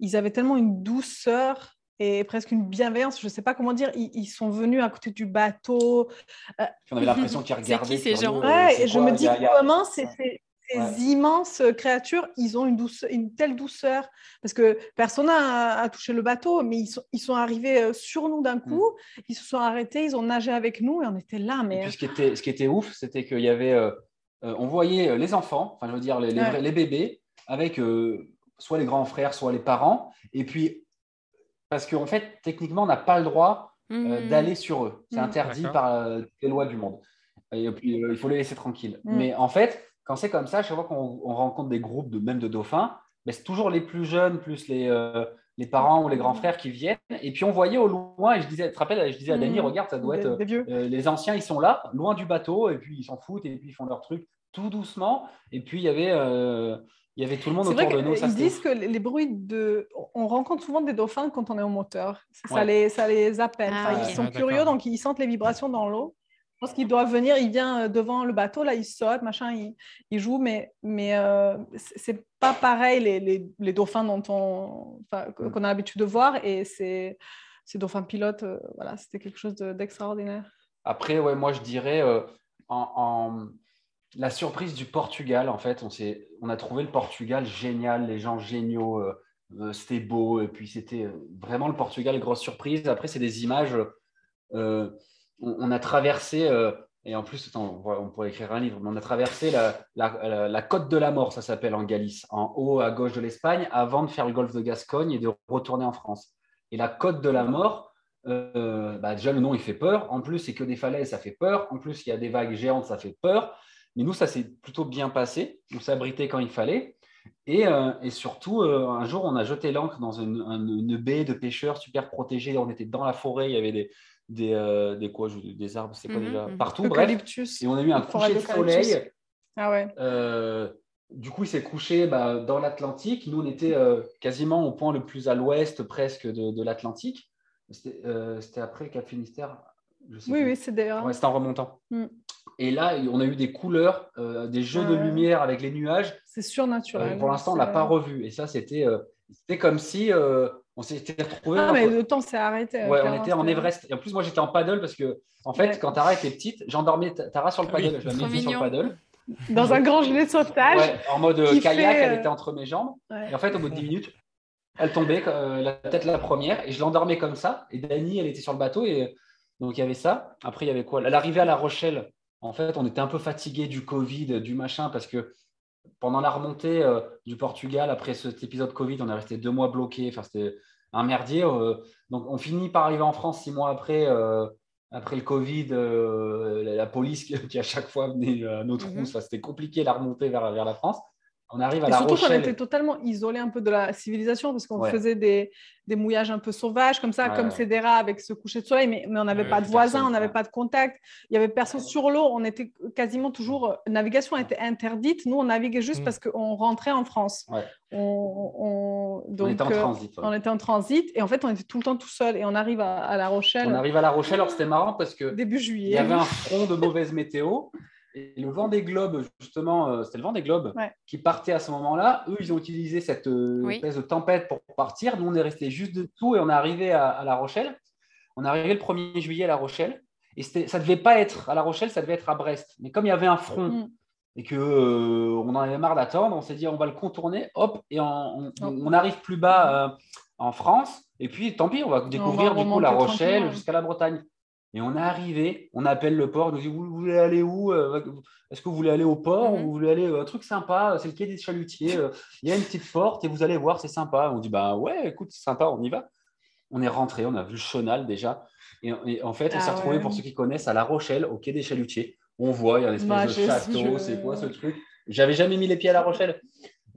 ils avaient tellement une douceur et presque une bienveillance. Je ne sais pas comment dire. Ils, ils sont venus à côté du bateau. on avait l'impression qu'ils C'est regardaient. qui ces curieux, gens euh, Ouais, c'est et je me dis a- a- comment ces, ces- ces Ouais. immenses créatures, ils ont une, douceur, une telle douceur. Parce que personne n'a a touché le bateau, mais ils sont, ils sont arrivés euh, sur nous d'un coup. Ils se sont arrêtés, ils ont nagé avec nous et on était là. Mais puis, ce qui était, ce qui était ouf, c'était qu'il y avait, euh, euh, on voyait euh, les enfants, enfin je veux dire les, les, Ouais. vrais- les bébés, avec euh, soit les grands frères, soit les parents, et puis parce qu'en fait techniquement on n'a pas le droit euh, Mhm. d'aller sur eux, c'est Mhm. interdit par euh, les lois du monde. Et puis euh, il faut les laisser tranquilles. Mhm. Mais en fait, quand c'est comme ça, chaque fois qu'on on rencontre des groupes de même de dauphins, ben, c'est toujours les plus jeunes plus les euh, les parents ou les grands frères qui viennent. Et puis on voyait au loin, et je disais, tu te rappelles, je disais à Dany, regarde, ça doit Des- être des vieux. euh, les anciens, ils sont là, loin du bateau, et puis ils s'en foutent, et puis ils font leur truc tout doucement. Et puis il y avait, euh, il y avait tout le monde autour vrai de nous. ça, c'était disent que les bruits de. On rencontre souvent des dauphins quand on est au moteur. Ça, Ouais. les, ça les appelle. Ah, Enfin. Ils sont Ah, curieux, donc ils sentent les vibrations dans l'eau. Je pense qu'ils doivent venir. Il vient euh, devant le bateau, là, il saute, machin, il, il joue, mais, mais euh, c'est pas pareil les, les, les dauphins dont on, Mm. qu'on a l'habitude de voir. Et c'est ces dauphins pilotes, euh, voilà, c'était quelque chose de- d'extraordinaire. Après, ouais, moi je dirais euh, en, en- la surprise du Portugal. En fait, on, on a trouvé le Portugal génial, les gens géniaux, euh, euh, c'était beau, et puis c'était euh, vraiment le Portugal, grosse surprise. Après, c'est des images. on, a traversé, et en plus, on, pourrait- écrire un livre, mais on a traversé la, côte de la mort, ça s'appelle en Galice, en haut à gauche de l'Espagne, avant de faire le golfe de Gascogne et de retourner en France. Et la côte de la mort, bah, déjà le nom il fait peur. En plus, c'est que des falaises, ça fait peur. En plus, il y a des vagues géantes, ça fait peur. Mais nous, ça s'est plutôt bien passé. On s'est abrité quand il fallait. Et, euh, et surtout, euh, un jour, on a jeté l'ancre dans une, un- une baie de pêcheurs super protégée. On était dans la forêt, il y avait des, des, euh, des, quoi, des arbres, c'est quoi Mhm, déjà mhm. Partout, bref. Eucalyptus. Et on a eu un coucher de soleil. Ah ouais. Euh, du coup, il s'est couché bah, dans l'Atlantique. Nous, on était quasiment au point le plus à l'ouest presque de, de l'Atlantique. C'était après Cap Finistère je sais Oui, plus. oui, c'est d'ailleurs. Ouais, c'était en remontant. Mm. Et là, on a eu des couleurs, euh, des jeux de lumière avec les nuages. C'est surnaturel. Euh, pour l'instant, on ne l'a pas revu. Et ça, c'était euh, c'était comme si euh, on s'était retrouvé. Ah, mais le temps s'est arrêté. Ouais, on était en Everest. Et en plus, moi, j'étais en paddle parce que, en fait, Ouais. quand Tara était petite, j'endormais Tara sur le Ah oui. paddle. Je la mettais sur le paddle. Dans un grand gilet de sauvetage. Ouais, en mode euh, kayak, fait, elle euh, était entre mes jambes. Ouais. Et en fait, au bout de 10 minutes, elle tombait, euh, la tête la première, et je l'endormais comme ça. Et Dani, elle était sur le bateau, et donc il y avait ça. Après, il y avait quoi? L'arrivée à La Rochelle, en fait, on était un peu fatigué du Covid, du machin, parce que pendant la remontée euh, du Portugal, après cet épisode Covid, on est resté deux mois bloqués. Enfin, c'était un merdier. euh, donc, on finit par arriver en France six mois après. euh, après le Covid, la, la police qui, qui à chaque fois venait à nos trousses, Mhm. Enfin, c'était compliqué la remontée vers, vers la France. On arrive à Et La surtout qu'on Rochelle. était totalement isolé un peu de la civilisation parce qu'on Ouais. faisait des, des mouillages un peu sauvages comme ça, Ouais, comme ouais. Cédera avec ce coucher de soleil, mais, mais on n'avait pas de voisins, on n'avait pas de contact, il y avait personne sur l'eau, on était quasiment toujours. euh, Navigation était interdite, nous on naviguait juste Mm. parce qu'on rentrait en France. Ouais. On, on- On donc, était en euh, transit. ouais. on était en transit et en fait on était tout le temps tout seul et on arrive à, à La Rochelle On arrive à La Rochelle, alors c'était marrant parce que début il y juillet. avait un front de mauvaise météo et le vent des globes, justement, euh, c'était le vent des globes Ouais. qui partait à ce moment-là. Eux, ils ont utilisé cette euh, Oui. espèce de tempête pour partir. Nous, on est resté juste dessous et on est arrivé à, à La Rochelle. On est arrivé le 1er juillet à La Rochelle et ça devait pas être à La Rochelle, ça devait être à Brest. Mais comme il y avait un front Mm. et que euh, on en avait marre d'attendre, on s'est dit on va le contourner, hop, et on, on arrive plus bas euh, en France. Et puis tant pis, on va découvrir du coup La Rochelle jusqu'à la Bretagne. Et on est arrivé, on appelle le port, on nous dit vous, voulez aller où euh, Est-ce que vous voulez aller au port Mhm. ou vous voulez aller euh, un truc sympa C'est le quai des chalutiers. euh, Il y a une petite porte et vous allez voir, c'est sympa. On dit bah ouais, écoute, c'est sympa, on y va. On est rentré, on a vu le chenal déjà. Et, et en fait, on Ah s'est retrouvé ouais. pour ceux qui connaissent à La Rochelle, au quai des chalutiers. On voit, il y a une espèce Bah, de château, je- c'est quoi ce truc? J'avais jamais mis les pieds à La Rochelle.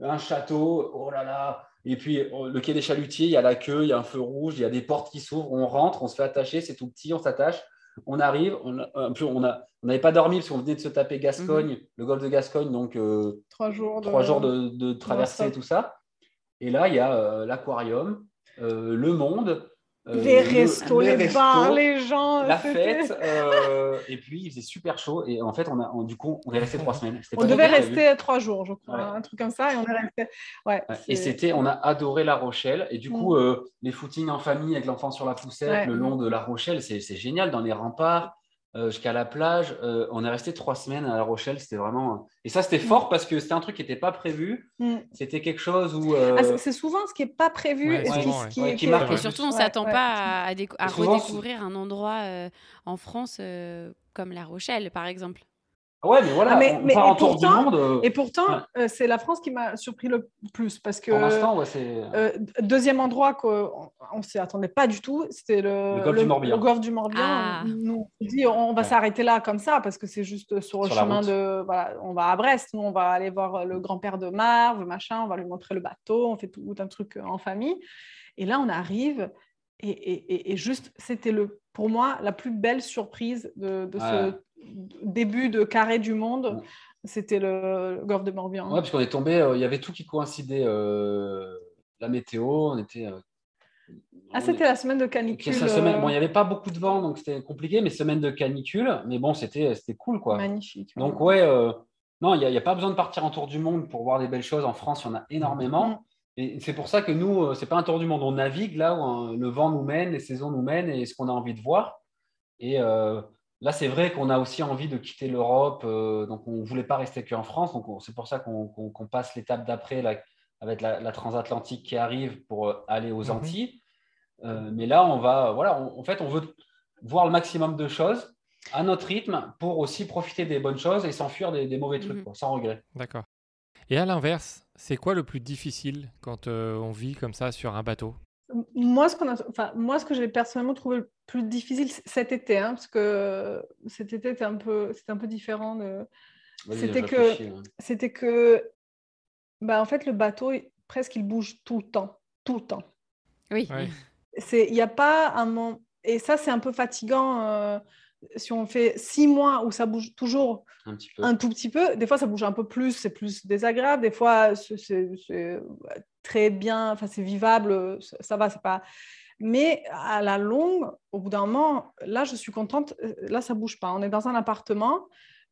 Un château, oh là là. Et puis le quai des chalutiers, il y a la queue, il y a un feu rouge, il y a des portes qui s'ouvrent, on rentre, on se fait attacher, c'est tout petit, on s'attache. On arrive, on n'avait pas dormi parce qu'on venait de se taper Gascogne, le golfe de Gascogne, donc euh, Trois jours de, trois jours de, de traversée tout ça. Et là, il y a euh, l'aquarium, euh, le monde, euh, les le- restos, les, bars, les gens. la fête. euh, et puis, il faisait super chaud. Et en fait, on a, on- du coup, on est resté trois semaines. On devait rester trois jours, je crois, Ouais. un truc comme ça, et on est resté. Ouais, Et c'était, on a adoré La Rochelle. Et du coup, Mm. euh, les footings en famille avec l'enfant sur la poussette Ouais. le long de La Rochelle, c'est génial. Dans les remparts jusqu'à la plage, euh, on est resté trois semaines à La Rochelle. C'était vraiment. Et ça, c'était fort parce que c'était un truc qui n'était pas prévu. Mm. C'était quelque chose où. euh, Ah, c'est- souvent ce qui n'est pas prévu Ouais, et ce qui, souvent, ce ouais. qui, Ouais, qui qui est- marque. Et surtout, on ne s'attend ouais. pas à, à déco- à Et souvent, redécouvrir un endroit euh, en France euh, comme La Rochelle, par exemple. Ouais, mais voilà, Ah, mais- on mais- part et en tour du pourtant- monde. euh, Et pourtant, Ouais. euh, c'est la France qui m'a surpris le plus parce que pour l'instant, ouais, c'est. euh, deuxième endroit qu'on on s'y attendait pas du tout, c'était le, Le golfe du Morbihan. le golfe du Morbihan. Ah. Nous, on dit on va Ouais. s'arrêter là comme ça parce que c'est juste sur le Sur chemin de voilà, on va à Brest, nous on va aller voir le grand-père de Marve, machin, on va lui montrer le bateau, on fait tout un truc en famille. Et là, on arrive et, et- et- et juste, c'était le, pour moi la plus belle surprise de, de Ouais. ce début de carré du monde. Ouais. C'était le, le golfe de Morbihan. Ouais, parce qu'on est tombé, euh, il y avait tout qui coïncidait. euh, la météo, on était. euh, Ah, c'était est- la semaine de canicule. semaine, bon, il n'y avait pas beaucoup de vent, donc c'était compliqué, mais semaine de canicule, mais bon, c'était cool, quoi. Magnifique. Donc, ouais, non, il n'y a, pas besoin de partir en tour du monde pour voir des belles choses. En France, il y en a énormément. Mm. Et c'est pour ça que nous, c'est pas un tour du monde. On navigue là où hein, le vent nous mène, les saisons nous mènent et ce qu'on a envie de voir. Et euh, là, c'est vrai qu'on a aussi envie de quitter l'Europe. euh, donc, on ne voulait pas rester qu'en France. Donc, on- c'est pour ça qu'on passe l'étape d'après avec la, la transatlantique qui arrive pour euh, aller aux Mhm. Antilles. Euh, mais là, on va, voilà, on- en fait, on veut voir le maximum de choses à notre rythme pour aussi profiter des bonnes choses et s'enfuir des, des mauvais trucs, Mhm. quoi, sans regret. D'accord. Et à l'inverse, c'est quoi le plus difficile quand euh, on vit comme ça sur un bateau? Moi, ce, qu'on a, enfin, moi, ce que j'ai personnellement trouvé le plus difficile cet été, hein, parce que cet été était un peu, c'était un peu différent. De... C'était que- hein. C'était que, bah, en fait, le bateau, il- presque, il bouge tout le temps, tout le temps. Oui. Ouais. C'est, il n'y a pas un moment, et ça, c'est un peu fatigant. euh, si on fait six mois où ça bouge toujours un petit peu. un tout petit peu. Des fois, ça bouge un peu plus, c'est plus désagréable. Des fois, c'est très bien, enfin, c'est vivable, ça, va, c'est pas. Mais à la longue, au bout d'un moment, là, je suis contente. euh, Là, ça bouge pas. On est dans un appartement.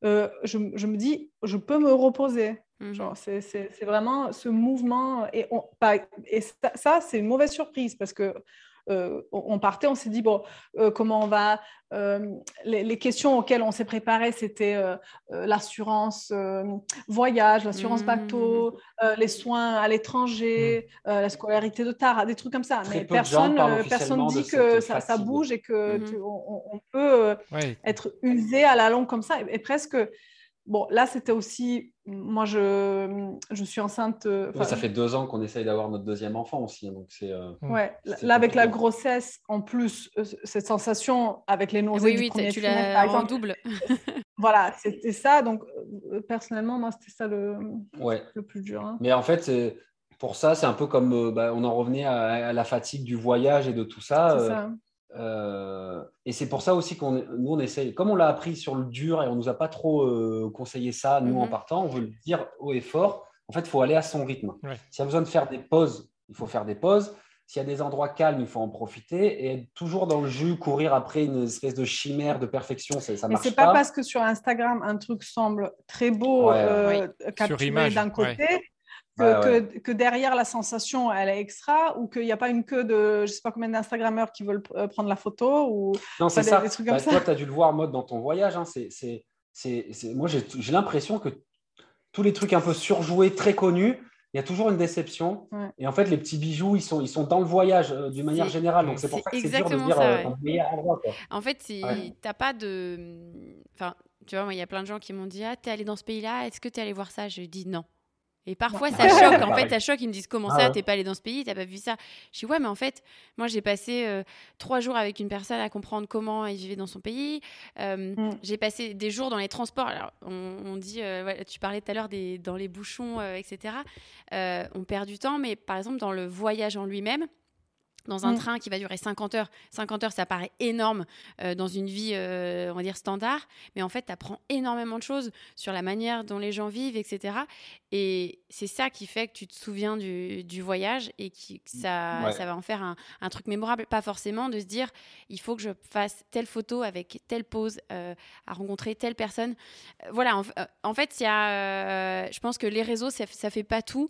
euh, je, je me dis, je peux me reposer. Mhm. Genre, c'est vraiment ce mouvement. Et, on, pas- et ça, ça, c'est une mauvaise surprise parce que euh, on partait, on s'est dit, bon, euh, comment on va. euh, les, les questions auxquelles on s'est préparé, c'était euh, euh, l'assurance euh, voyage, l'assurance Mhm. bateau, euh, les soins à l'étranger, euh, la scolarité de Tara, des trucs comme ça. Très Mais personne personne dit que ça, bouge et que Mhm. tu- on, peut euh, Ouais. être usé à la longue comme ça. Et, et presque, bon, là, c'était aussi, moi, je, je suis enceinte. euh, Ouais, ça fait deux ans qu'on essaye d'avoir notre deuxième enfant aussi. hein, Donc c'est, euh, Ouais, là, C'est là, avec la grossesse, en plus, euh, cette sensation avec les nausées Oui, du oui, premier tu l'as par en double. voilà, c'était ça. Donc, personnellement, moi, c'était ça le, ouais. le plus dur. hein. Mais en fait, pour ça, c'est un peu comme bah, on en revenait à, à la fatigue du voyage et de tout ça. C'est euh, ça. Euh, et c'est pour ça aussi qu'on nous on essaye. Comme on l'a appris sur le dur et on nous a pas trop euh, conseillé ça nous en Mhm. partant, on veut le dire haut et fort. En fait, il faut aller à son rythme. Ouais. S'il y a besoin de faire des pauses, il faut faire des pauses. S'il y a des endroits calmes, il faut en profiter et être toujours dans le jus, courir après une espèce de chimère de perfection, ça, ça Mais marche c'est pas parce que sur Instagram, un truc semble très beau, Ouais, euh, capturé image, d'un ouais. Que, Ouais, ouais. que- que derrière la sensation, elle est extra, ou qu'il n'y a pas une queue de je sais pas combien d'Instagrammeurs qui veulent euh, prendre la photo. Ou... Non, c'est ça. des trucs Bah, comme ça? Toi, tu as dû le voir en mode dans ton voyage. hein, c'est, c'est, c'est, c'est- Moi, j'ai, j'ai l'impression que tous les trucs un peu surjoués, très connus, il y a toujours une déception. Ouais. Et en fait, les petits bijoux, ils sont, ils sont dans le voyage euh, d'une manière C'est- générale. Donc, c'est pour c'est ça que c'est dur de exactement dire ça, euh, ouais. endroit. quoi. En fait, c'est Ouais. t'as pas de. Enfin, tu vois, moi, il y a plein de gens qui m'ont dit Ah, t'es allé dans ce pays-là, est-ce que t'es allé voir ça Je dis non. Et parfois, ça choque. En fait, ça choque. Ils me disent Comment Ah ça ouais. T'es pas allé dans ce pays? T'as pas vu ça? Je dis Ouais, mais en fait, moi, j'ai passé euh, trois jours avec une personne à comprendre comment il vivait dans son pays. Euh, Mm. J'ai passé des jours dans les transports. Alors, on, on dit euh, ouais, Tu parlais tout à l'heure des, dans les bouchons, euh, etc. Euh, on perd du temps, mais par exemple, dans le voyage en lui-même, dans un Mm. train qui va durer 50 heures. 50 heures, ça paraît énorme euh, dans une vie, euh, on va dire, standard. Mais en fait, tu apprends énormément de choses sur la manière dont les gens vivent, etc. Et c'est ça qui fait que tu te souviens du, du voyage et qui, que ça, Ouais. ça va en faire un, un truc mémorable. Pas forcément de se dire, il faut que je fasse telle photo avec telle pose, euh, à rencontrer telle personne. Voilà, en, en fait, il y a, je pense que les réseaux, ça, ça fait pas tout.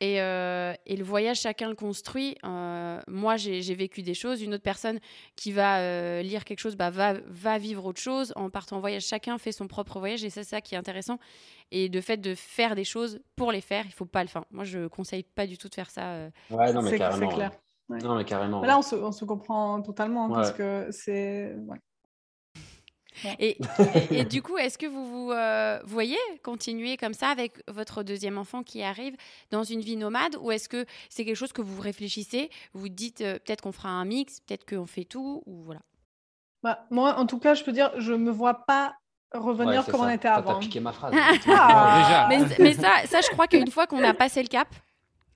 Et, euh, et le voyage, chacun le construit. Euh, moi, j'ai vécu des choses. Une autre personne qui va euh, lire quelque chose bah, va, va vivre autre chose. En partant en voyage, chacun fait son propre voyage. Et c'est ça qui est intéressant. Et de fait de faire des choses pour les faire, il faut pas le faire. Moi, je conseille pas du tout de faire ça. euh. Ouais, non, mais C'est- carrément. c'est clair. ouais. Non, mais carrément. Là, on se, on se comprend totalement Ouais. parce que c'est. ouais. Et, et, du coup, est-ce que vous vous euh, voyez continuer comme ça avec votre deuxième enfant qui arrive dans une vie nomade ou est-ce que c'est quelque chose que vous réfléchissez Vous vous dites euh, peut-être qu'on fera un mix, peut-être qu'on fait tout ou voilà. Bah, moi, en tout cas, je peux dire, je me vois pas revenir comme on était avant. T'as piqué ma phrase. Ah. mais, mais ça, ça, je crois qu'une fois qu'on a passé le cap,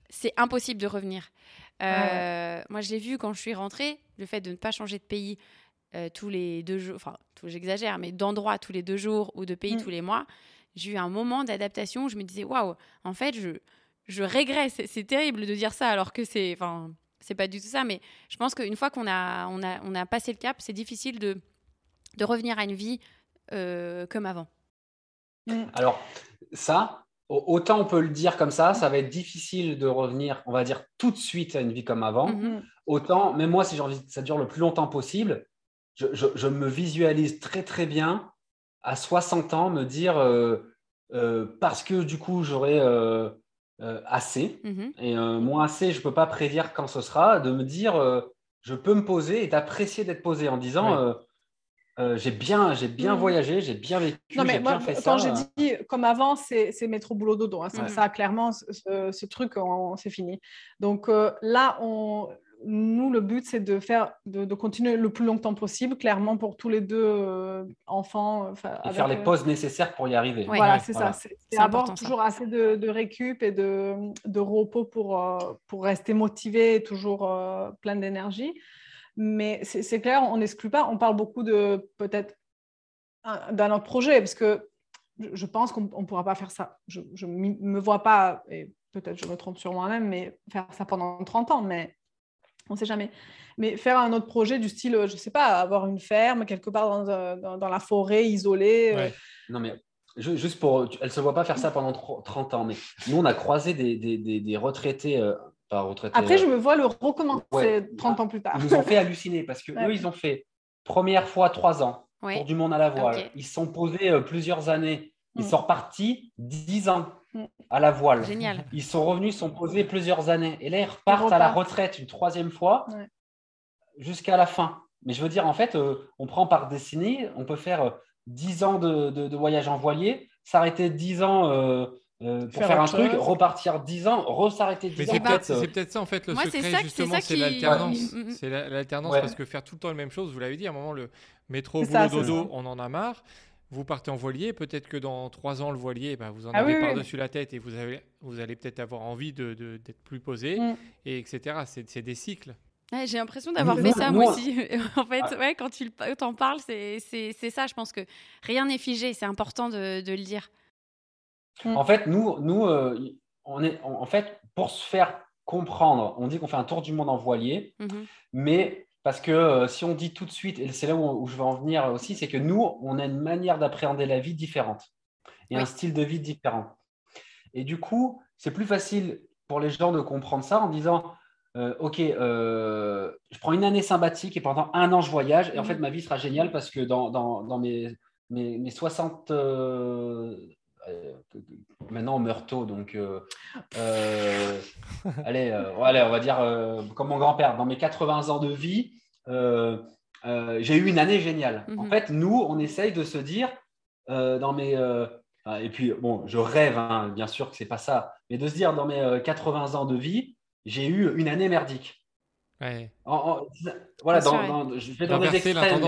c'est impossible de revenir. Euh, moi, j'ai vu quand je suis rentrée, le fait de ne pas changer de pays euh, tous les deux jours, enfin, j'exagère, mais d'endroit tous les deux jours ou de pays mm. tous les mois, j'ai eu un moment d'adaptation où je me disais, waouh, en fait, je, je régresse. C'est terrible de dire ça alors que c'est. Enfin, c'est pas du tout ça, mais je pense qu'une fois qu'on a, on a, on a passé le cap, c'est difficile de, de revenir à une vie euh, comme avant. Mm. Alors, ça, autant on peut le dire comme ça, ça va être difficile de revenir, on va dire, tout de suite à une vie comme avant. Mm-hmm. Autant, même moi, si j'ai envie que ça dure le plus longtemps possible, je, me visualise très, très bien à 60 ans me dire, euh, euh, parce que du coup, j'aurai assez, mm-hmm. et moins assez, je ne peux pas prédire quand ce sera, de me dire, je peux me poser et d'apprécier d'être posé en disant. Euh, j'ai bien, j'ai bien mm. voyagé, j'ai bien vécu, j'ai bien fait ça. Quand j'ai dit comme avant, c'est métro boulot dodo. Hein. Ça, clairement, ce, truc, c'est fini. Donc euh, là, on, nous, le but, c'est de faire, de, continuer le plus longtemps possible, clairement pour tous les deux euh, enfants. Et faire les pauses nécessaires pour y arriver. Voilà, c'est ça. C'est avoir toujours assez de, récup et de, de repos pour, pour rester motivé et toujours plein d'énergie. Mais c'est clair, on n'exclut pas. On parle beaucoup de peut-être d'un autre projet, parce que je pense qu'on ne pourra pas faire ça. Je ne me vois pas, et peut-être je me trompe sur moi-même, mais faire ça pendant 30 ans, mais on ne sait jamais. Mais faire un autre projet du style, je ne sais pas, avoir une ferme quelque part dans, euh, dans, la forêt, isolée. Euh. Non, mais juste pour. Elle ne se voit pas faire ça pendant 30 ans, mais nous, on a croisé des, des, des, retraités euh, après, je me vois le recommencer 30 ans plus tard. Ils nous ont fait halluciner parce que eux, ils ont fait première fois trois ans pour du monde à la voile. Ils se sont posés euh, plusieurs années. Ils mm. sont repartis 10 ans. À la voile. Génial. Ils sont revenus, ils sont posés plusieurs années. Et là, ils repartent à la retraite une troisième fois jusqu'à la fin. Mais je veux dire, en fait, euh, on prend par décennie, on peut faire 10 euh, ans de, de, voyage en voilier, s'arrêter 10 ans euh, pour faire, un truc, repartir 10 ans, resarrêter 10 ans. Euh, c'est peut-être ça en fait le secret, justement, c'est l'alternance. C'est l'alternance parce que faire tout le temps la même chose, vous l'avez dit, à un moment, le métro, boulot, dodo, on en a marre. Vous partez en voilier, peut-être que dans 3 ans, le voilier, bah, vous en ah avez par-dessus la tête et vous, avez, vous allez peut-être avoir envie d'être de, d'être plus posé, mm. et etc. C'est des cycles. J'ai l'impression d'avoir fait ça moi, aussi. en fait, ah. ouais, quand tu en parles, c'est ça. Je pense que rien n'est figé. C'est important de, de, le dire. Mm. En fait, nous, nous euh, on est, en fait, pour se faire comprendre, on dit qu'on fait un tour du monde en voilier, mm-hmm. mais parce que euh, si on dit tout de suite, et c'est là où, je veux en venir aussi, c'est que nous, on a une manière d'appréhender la vie différente et un style de vie différent. Et du coup, c'est plus facile pour les gens de comprendre ça en disant euh, Ok, je prends une année sympathique et pendant un an, je voyage. Et en fait, mm-hmm. ma vie sera géniale parce que dans, dans, dans mes, mes, mes, 60 euh, maintenant on meurt tôt, donc euh, euh, allez, allez, on va dire comme mon grand-père, dans mes 80 ans de vie, j'ai eu une année géniale. En mhm. fait, nous, on essaye de se dire dans mes et puis bon, je rêve, hein, bien sûr que c'est pas ça, mais de se dire dans mes 80 ans de vie, j'ai eu une année merdique. voilà, dans, je vais dans des extrêmes.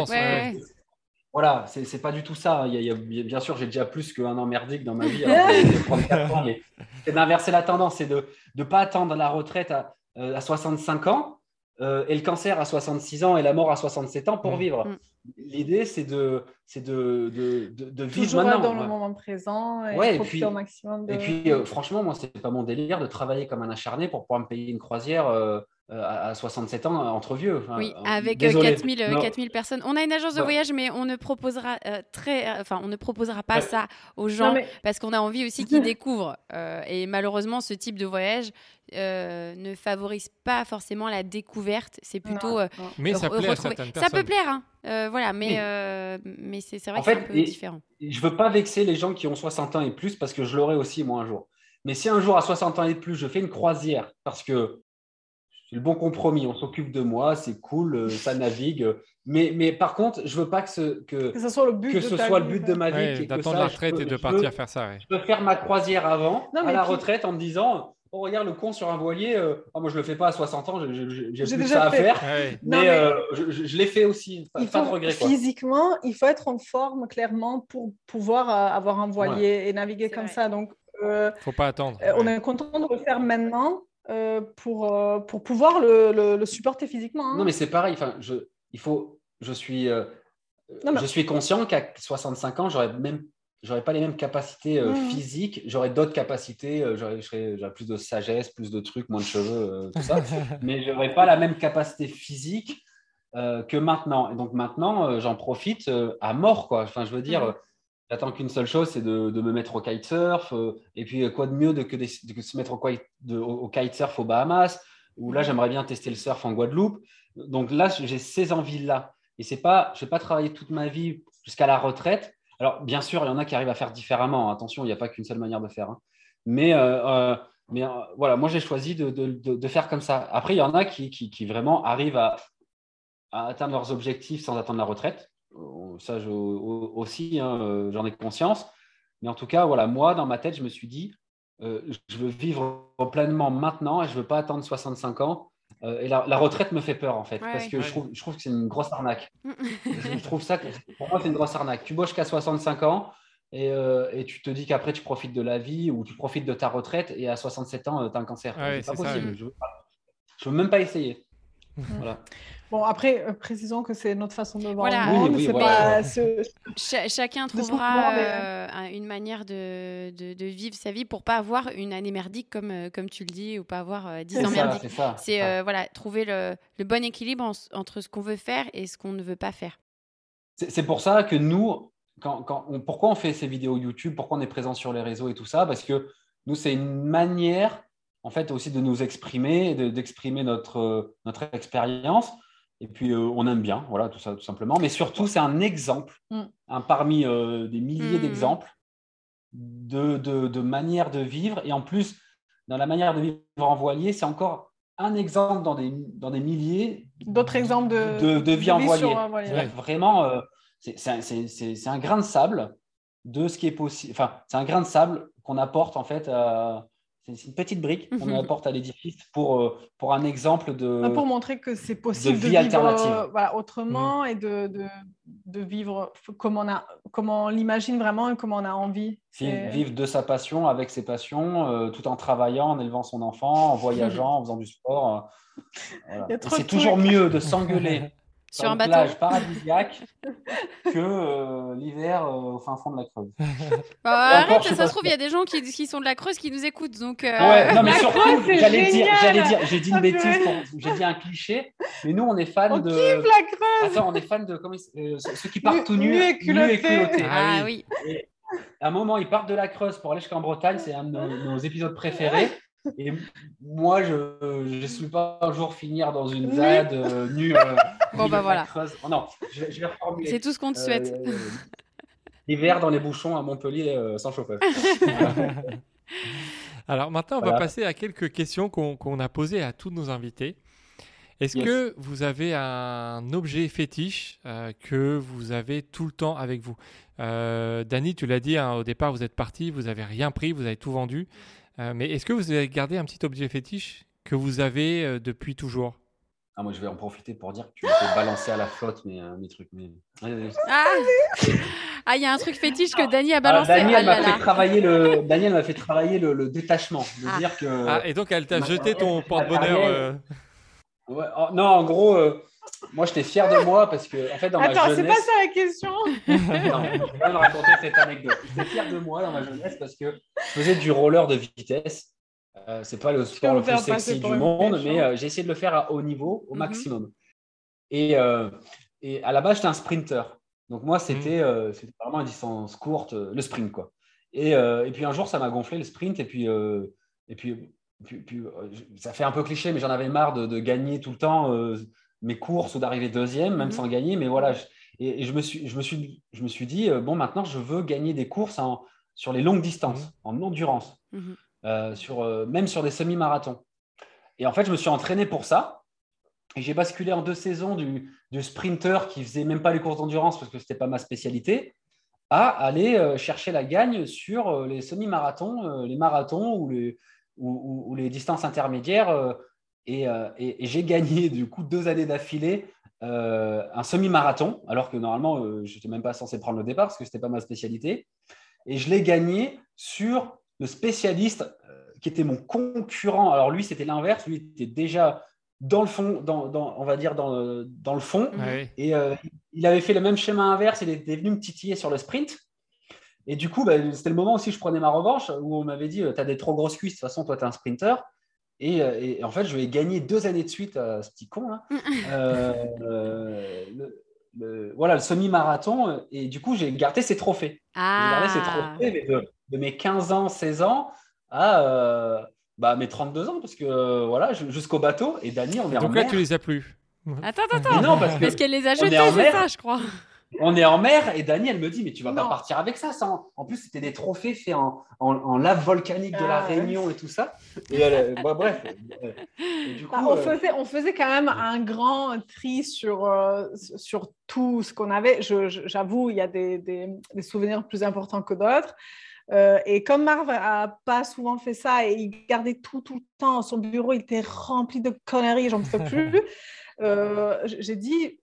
Voilà, c'est pas du tout ça. Il y a, bien sûr, j'ai déjà plus qu'un an merdique dans ma vie. c'est d'inverser la tendance, c'est de ne pas attendre la retraite à, euh, à 65 ans euh, et le cancer à 66 ans et la mort à 67 ans pour mm. vivre. Mm. L'idée, c'est de, de, de, de, vivre Toujours maintenant. dans le moment présent et profiter puis, au maximum. Et puis, euh, franchement, moi, c'est pas mon délire de travailler comme un acharné pour pouvoir me payer une croisière euh, à 67 ans entre vieux. oui, avec 4000, euh, 4000 euh, personnes. On a une agence de voyage, mais on ne proposera très, enfin, on ne proposera pas ça aux gens parce qu'on a envie aussi qu'ils découvrent. et malheureusement, ce type de voyage ne favorise pas forcément la découverte. C'est plutôt. mais ça plaît à certaines personnes. Ça peut plaire, hein. voilà, mais mais, c'est vrai que c'est un peu différent. Je veux pas vexer les gens qui ont 60 ans et plus parce que je l'aurai aussi moi un jour. Mais si un jour à 60 ans et plus, je fais une croisière parce que le bon compromis. On s'occupe de moi, c'est cool, euh, ça navigue. Mais, mais par contre, je veux pas que ce, que, Que ce soit le but que de ce ta soit vie, le but quoi. de ma vie. Ouais, D'attendre la retraite peux- et de partir peux- faire ça. ouais. Je peux faire ma croisière avant, Non, à la puis- retraite, en me disant Oh, regarde le con sur un voilier. euh, oh, moi, je le fais pas à 60 ans, j'ai- plus déjà ça à faire. Ouais. Mais, Non, mais- euh, je, je- je l'ai fait aussi. Pas, Il pas de faut- regret. Quoi. physiquement, il faut être en forme clairement pour pouvoir euh, avoir un voilier et naviguer comme vrai. ça. Donc, euh, Faut pas attendre. euh, on est content de le faire maintenant euh, pour, euh, pour pouvoir le, le- le supporter physiquement. hein. Non, mais c'est pareil. Enfin, je, il faut, je, suis, euh, Non, mais- je suis conscient qu'à 65 ans, j'aurais même. J'aurais pas les mêmes capacités euh, Mhm. physiques, j'aurais d'autres capacités, euh, j'aurais je serais- j'aurais plus de sagesse, plus de trucs, moins de cheveux, euh, tout ça. mais je n'aurais pas la même capacité physique euh, que maintenant. Et donc maintenant, euh, j'en profite euh, à mort. Quoi. Enfin, je veux dire, Mhm. euh, j'attends qu'une seule chose, c'est de, de me mettre au kitesurf. euh, et puis, euh, quoi de mieux de que, de se mettre au, au- au kitesurf aux Bahamas, où là, j'aimerais bien tester le surf en Guadeloupe. Donc là, j'ai ces envies-là. Et c'est pas, je ne vais pas travailler toute ma vie jusqu'à la retraite. Alors, bien sûr, il y en a qui arrivent à faire différemment. Attention, il n'y a pas qu'une seule manière de faire. hein. Mais, euh, mais euh, voilà, moi, j'ai choisi de, faire comme ça. Après, il y en a qui, qui- qui vraiment arrivent à, à atteindre leurs objectifs sans attendre la retraite. Ça, je- aussi, hein, euh, j'en ai conscience. Mais en tout cas, voilà, moi, dans ma tête, je me suis dit, euh, je veux vivre pleinement maintenant et je ne veux pas attendre 65 ans. Euh, et la, la retraite me fait peur, en fait, Ouais, parce que Ouais. je, trouve, je trouve que c'est une grosse arnaque. je je trouve ça, que, pour moi, c'est une grosse arnaque. Tu boches qu'à 65 ans et, euh, et tu te dis qu'après, tu profites de la vie ou tu profites de ta retraite et à 67 ans, tu as un cancer. Ouais, c'est pas ça, possible. Je ne veux, même pas essayer. voilà. Bon, après, euh, précisons que c'est notre façon de voir Voilà. le Oui, monde. oui, c'est voilà. pas ce- Cha- chacun De trouvera euh, un- une manière de, de- de vivre sa vie pour pas avoir une année merdique comme, euh, comme tu le dis ou pas avoir euh, 10 C'est ans merdiques. c'est ça. C'est ça. euh, voilà, trouver le, le bon équilibre en- entre ce qu'on veut faire et ce qu'on ne veut pas faire. C'est pour ça que nous, quand, quand on- pourquoi on fait ces vidéos YouTube, pourquoi on est présent sur les réseaux et tout ça Parce que nous, c'est une manière, en fait, aussi de nous exprimer, de- d'exprimer notre, euh, notre expérience. Et puis, euh, on aime bien, voilà, tout ça, tout simplement. Mais surtout, c'est un exemple, Mm. un parmi euh, des milliers Mm. d'exemples de, de, de manière de vivre. Et en plus, dans la manière de vivre en voilier, c'est encore un exemple dans des, dans des milliers D'autres exemples de, de, de vie en voilier. voilier. Vraiment, euh, c'est- c'est un- c'est c'est- c'est un grain de sable de ce qui est possible. Enfin, c'est un grain de sable qu'on apporte en fait à. C'est une petite brique qu'on Mhm. apporte à l'édifice pour, euh, pour un exemple de. Ah, Pour montrer que c'est possible de, vie vivre alternative. euh, voilà, autrement et de, de, de vivre comme on, a, comme on l'imagine vraiment et comme on a envie. vi- C'est- Vivre de sa passion avec ses passions, euh, tout en travaillant, en élevant son enfant, en voyageant, en faisant du sport. euh, voilà. C'est toujours mieux de s'engueuler Sur un bateau. plage paradisiaque que euh, l'hiver euh, au fin fond de la Creuse. Bah, encore, arrête, ça se trouve, il y a des gens qui, qui sont de la Creuse qui nous écoutent. Donc, euh, Ouais, non, mais surtout, j'allais dire, j'allais dire, j'ai dit une Ah, bêtise, j'ai dit un cliché, mais nous, on est fans On de. kiffe la Creuse Attends, on est fans de comment ils- ceux qui partent tout nus, et culottés. Ah oui. À un moment, ils partent de la Creuse pour aller jusqu'en Bretagne, c'est un de nos, nos épisodes préférés. Et moi, je ne suis pas un jour finir dans une. ZAD euh, nue. euh, Bon, bah voilà. Creuse. Oh, non, je, vais- je vais reformuler. C'est tout ce qu'on te souhaite. Euh, L'hiver dans les bouchons à Montpellier euh, sans chauffeur. Alors maintenant, on va passer à quelques questions qu'on a posées à tous nos invités. Est-ce Yes. que vous avez un objet fétiche euh, que vous avez tout le temps avec vous? Euh, Dany, tu l'as dit hein, au départ, vous êtes parti, vous n'avez rien pris, vous avez tout vendu. Euh, mais est-ce que vous avez gardé un petit objet fétiche que vous avez euh, depuis toujours? Ah, moi, je vais en profiter pour dire que tu m'as balancer à la flotte mes, euh, mes trucs. Mais... Allez. Ah Ah, il y a un truc fétiche que Dany a Ah, balancé. Daniel Ah m'a fait travailler le Daniel m'a fait travailler le, le détachement, de Ah. dire que Ah, et donc elle t'a jeté ton porte-bonheur. euh, Ouais, oh, non en gros euh, moi j'étais fier de moi parce que en fait dans Attends, ma c'est pas jeunesse ça la question. non, je vais même raconter cette anecdote. J'étais fier de moi dans ma jeunesse parce que je faisais du roller de vitesse. Euh, c'est pas le sport le me plus sexy du monde, mais euh, j'ai essayé de le faire à haut niveau, au Mhm. maximum. Et, euh, et à la base, j'étais un sprinter. Donc moi, c'était Mhm. euh, c'était vraiment une distance courte, le sprint. quoi. Et, euh, et puis un jour, ça m'a gonflé le sprint. Et puis, euh, et puis, puis- puis, euh, ça fait un peu cliché, mais j'en avais marre de, de gagner tout le temps euh, mes courses ou d'arriver deuxième, même Mhm. sans gagner. Mais voilà, je- et, et je, me suis, je, me suis, je me suis dit, euh, bon, maintenant, je veux gagner des courses en- sur les longues distances, en endurance, Mhm. euh, sur, euh, même sur des semi-marathons. Et en fait, je me suis entraîné pour ça. Et j'ai basculé en deux saisons du, du sprinter qui faisait même pas les courses d'endurance parce que ce n'était pas ma spécialité, à aller chercher la gagne sur les semi-marathons, les marathons ou les, ou, les distances intermédiaires. Et, et, j'ai gagné du coup deux années d'affilée un semi-marathon, alors que normalement, je n'étais même pas censé prendre le départ parce que ce n'était pas ma spécialité. Et je l'ai gagné sur le spécialiste qui était mon concurrent. Alors lui, c'était l'inverse. Lui était déjà dans le fond, dans, on va dire dans, le fond. Et euh, il avait fait le même schéma inverse. Il était venu me titiller sur le sprint. Et du coup, bah, c'était le moment aussi où je prenais ma revanche, où on m'avait dit, tu as des trop grosses cuisses, de toute façon, toi, tu es un sprinter. Euh, et, en fait, je vais gagner deux années de suite à ce petit con. Là. Euh, le, voilà, le semi-marathon. Et du coup, j'ai gardé ces trophées. J'ai gardé ces ah. trophées de, de, mes 15 ans, 16 ans à bah, mes 32 ans, parce que euh, voilà, jusqu'au bateau. Et Dani, on est Donc en là, tu les as plus. Attends, attends, non, parce, parce qu'elle les a jetés, c'est ça, je crois. On est en mer et Dani, elle me dit, mais tu vas pas partir avec ça. ça en... plus, c'était des trophées faits en, en, lave volcanique de la ah, Réunion et tout ça. Et bah, bref. Du coup, bah, on, euh, faisait, on faisait quand même un grand tri sur, euh, sur tout ce qu'on avait. J'avoue, il y a des, des, des, souvenirs plus importants que d'autres. Euh, et comme Marv a pas souvent fait ça et il gardait tout, tout le temps, son bureau il était rempli de conneries, j'en peux plus. Euh, j'ai dit,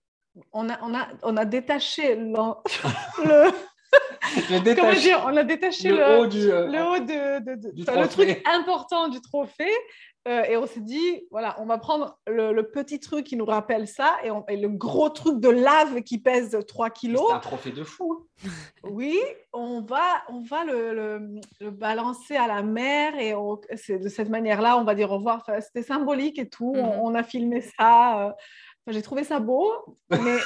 on a, on a, on a détaché le, Comment dire On a détaché le, haut, du, euh, le, haut de, le truc important du trophée euh, et on s'est dit, voilà, on va prendre le, petit truc qui nous rappelle ça et, le gros truc de lave qui pèse 3 kilos. C'est un trophée de fou. Oui, on va, on va le, balancer à la mer et de cette manière-là, on va dire au revoir. C'était symbolique et tout. on, mhm. a filmé ça. Euh, j'ai trouvé ça beau, mais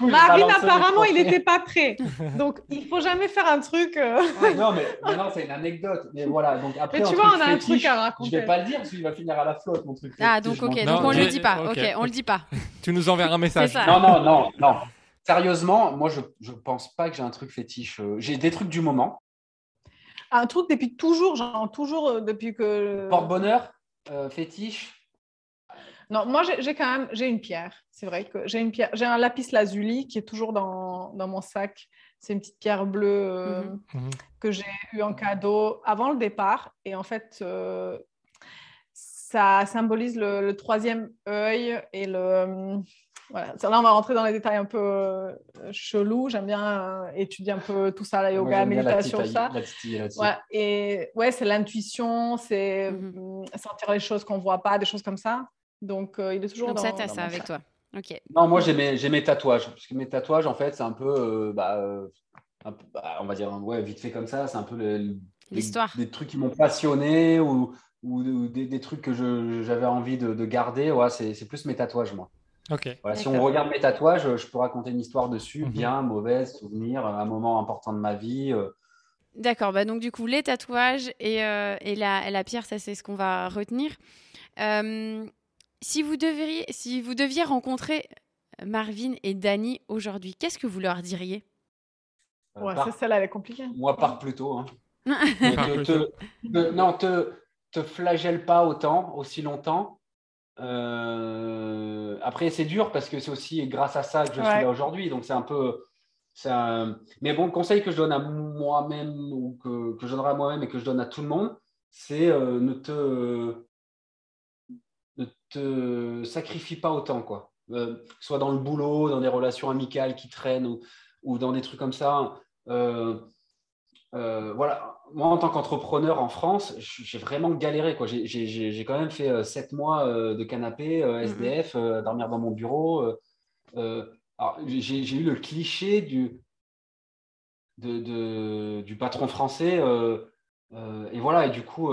Marine, apparemment, il n'était pas prêt. Donc, il ne faut jamais faire un truc. Euh, non, mais, non, c'est une anecdote. Mais voilà, donc après, mais tu vois, on a un truc à raconter. Je ne vais pas le dire parce qu'il va finir à la flotte, mon truc. Ah, donc, ok, donc on ne le dit pas. Ok, on le dit pas. tu nous enverras un message. Non, non, non, non. Sérieusement, moi, je ne pense pas que j'ai un truc fétiche. Euh, j'ai des trucs du moment. Un truc depuis toujours, genre toujours euh, depuis que. Porte-bonheur, fétiche. Non, moi j'ai quand même j'ai une pierre. C'est vrai que j'ai une pierre. J'ai un lapis lazuli qui est toujours dans, dans mon sac. C'est une petite pierre bleue euh, mhm. Mhm. que j'ai eu en cadeau avant le départ. Et en fait, euh, ça symbolise le, troisième œil et le. voilà. Là, on va rentrer dans les détails un peu euh, chelous. J'aime bien étudier un peu tout ça, la yoga, la méditation, ça. Ouais, et ouais, c'est l'intuition, c'est mhm. sentir les choses qu'on ne voit pas, des choses comme ça. Donc, euh, il est toujours Donc dans, ça, tu as ça avec toi. Ok. Non, moi, j'ai mes, mes, tatouages. Parce que mes tatouages, en fait, c'est un peu, euh, bah, euh, bah, on va dire, ouais, vite fait comme ça, c'est un peu l'histoire. Des trucs qui m'ont passionné ou, ou, des, des, trucs que j'avais envie de, de garder. Ouais, c'est plus mes tatouages, moi. Ok. Voilà, si on regarde mes tatouages, je peux raconter une histoire dessus, mhm. bien, mauvaise, souvenir, un moment important de ma vie. D'accord, bah donc du coup, les tatouages et, et la, la, pierre, ça c'est ce qu'on va retenir. Euh, si vous, devriez, si vous deviez rencontrer Marvin et Danny aujourd'hui, qu'est-ce que vous leur diriez? Euh, Ouais, celle-là, elle est compliquée. Moi, pars plutôt. Hein. non, te, te flagelle pas autant, aussi longtemps. Euh, après, c'est dur parce que c'est aussi grâce à ça que je suis là aujourd'hui. Donc, c'est un peu. Mais bon, le conseil que je donne à moi-même ou que, que je donnerai à moi-même et que je donne à tout le monde, c'est euh, ne te te sacrifie pas autant, quoi. Euh, soit dans le boulot, dans des relations amicales qui traînent ou, dans des trucs comme ça. Euh, euh, voilà, moi en tant qu'entrepreneur en France, j'ai vraiment galéré. Quoi. J'ai, quand même fait sept mois de canapé, SDF, mm-hmm. dormir dans mon bureau. j'ai, eu le cliché du, de, du patron français. et voilà, et du coup,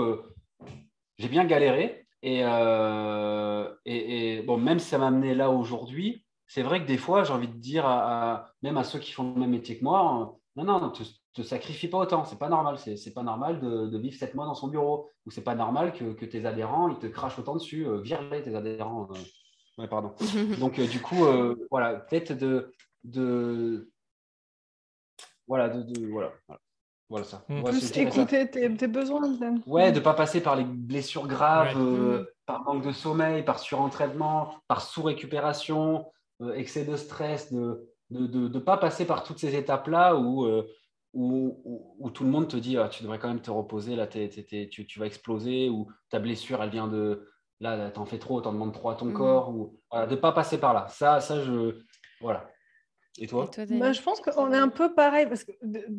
j'ai bien galéré. Euh, et, et, bon, même si ça m'a amené là aujourd'hui, c'est vrai que des fois, j'ai envie de dire, à, même à ceux qui font le même métier que moi, non, non, ne te, te, sacrifie pas autant. C'est pas normal. C'est pas normal de, de, vivre sept mois dans son bureau. Ou c'est pas normal que, que, tes adhérents, ils te crachent autant dessus. Euh, vire-les, tes adhérents. Euh. Ouais, pardon. Donc, du coup, voilà, peut-être de, de, voilà, de, de voilà. voilà. Voilà ça. Plus écouter tes, besoins. Ouais, de ne pas passer par les blessures graves. Euh, par manque de sommeil, par surentraînement, par sous-récupération, euh, excès de stress, de ne de, de, pas passer par toutes ces étapes-là où, euh, où, où, tout le monde te dit ah, tu devrais quand même te reposer, là, tu, tu, vas exploser, ou ta blessure, elle vient de. Là, t'en fais trop, t'en demandes trop à ton mmh. corps. Ou, voilà, de ne pas passer par là. Ça, ça je. Voilà. Et toi, bah, Je pense qu'on est un peu pareil, parce que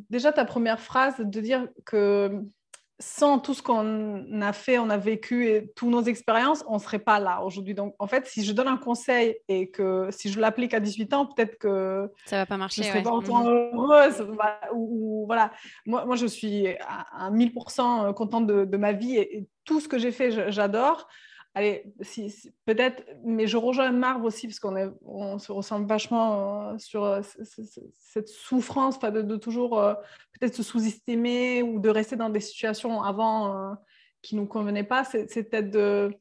déjà, ta première phrase de dire que sans tout ce qu'on a fait, on a vécu et toutes nos expériences, on ne serait pas là aujourd'hui. Donc, en fait, si je donne un conseil et que si je l'applique à 18 ans, peut-être que ça va pas marcher. Je serais pas autant mhm. heureuse. Ou, voilà. Moi, moi, je suis à, 1000% contente de, de, ma vie et tout ce que j'ai fait, j'adore allez, si, peut-être, mais je rejoins Marv aussi, parce qu'on on se ressemble vachement euh, sur euh, cette souffrance, pas de, toujours euh, peut-être se sous-estimer ou de rester dans des situations avant qui ne nous convenaient pas. C'est, peut-être de,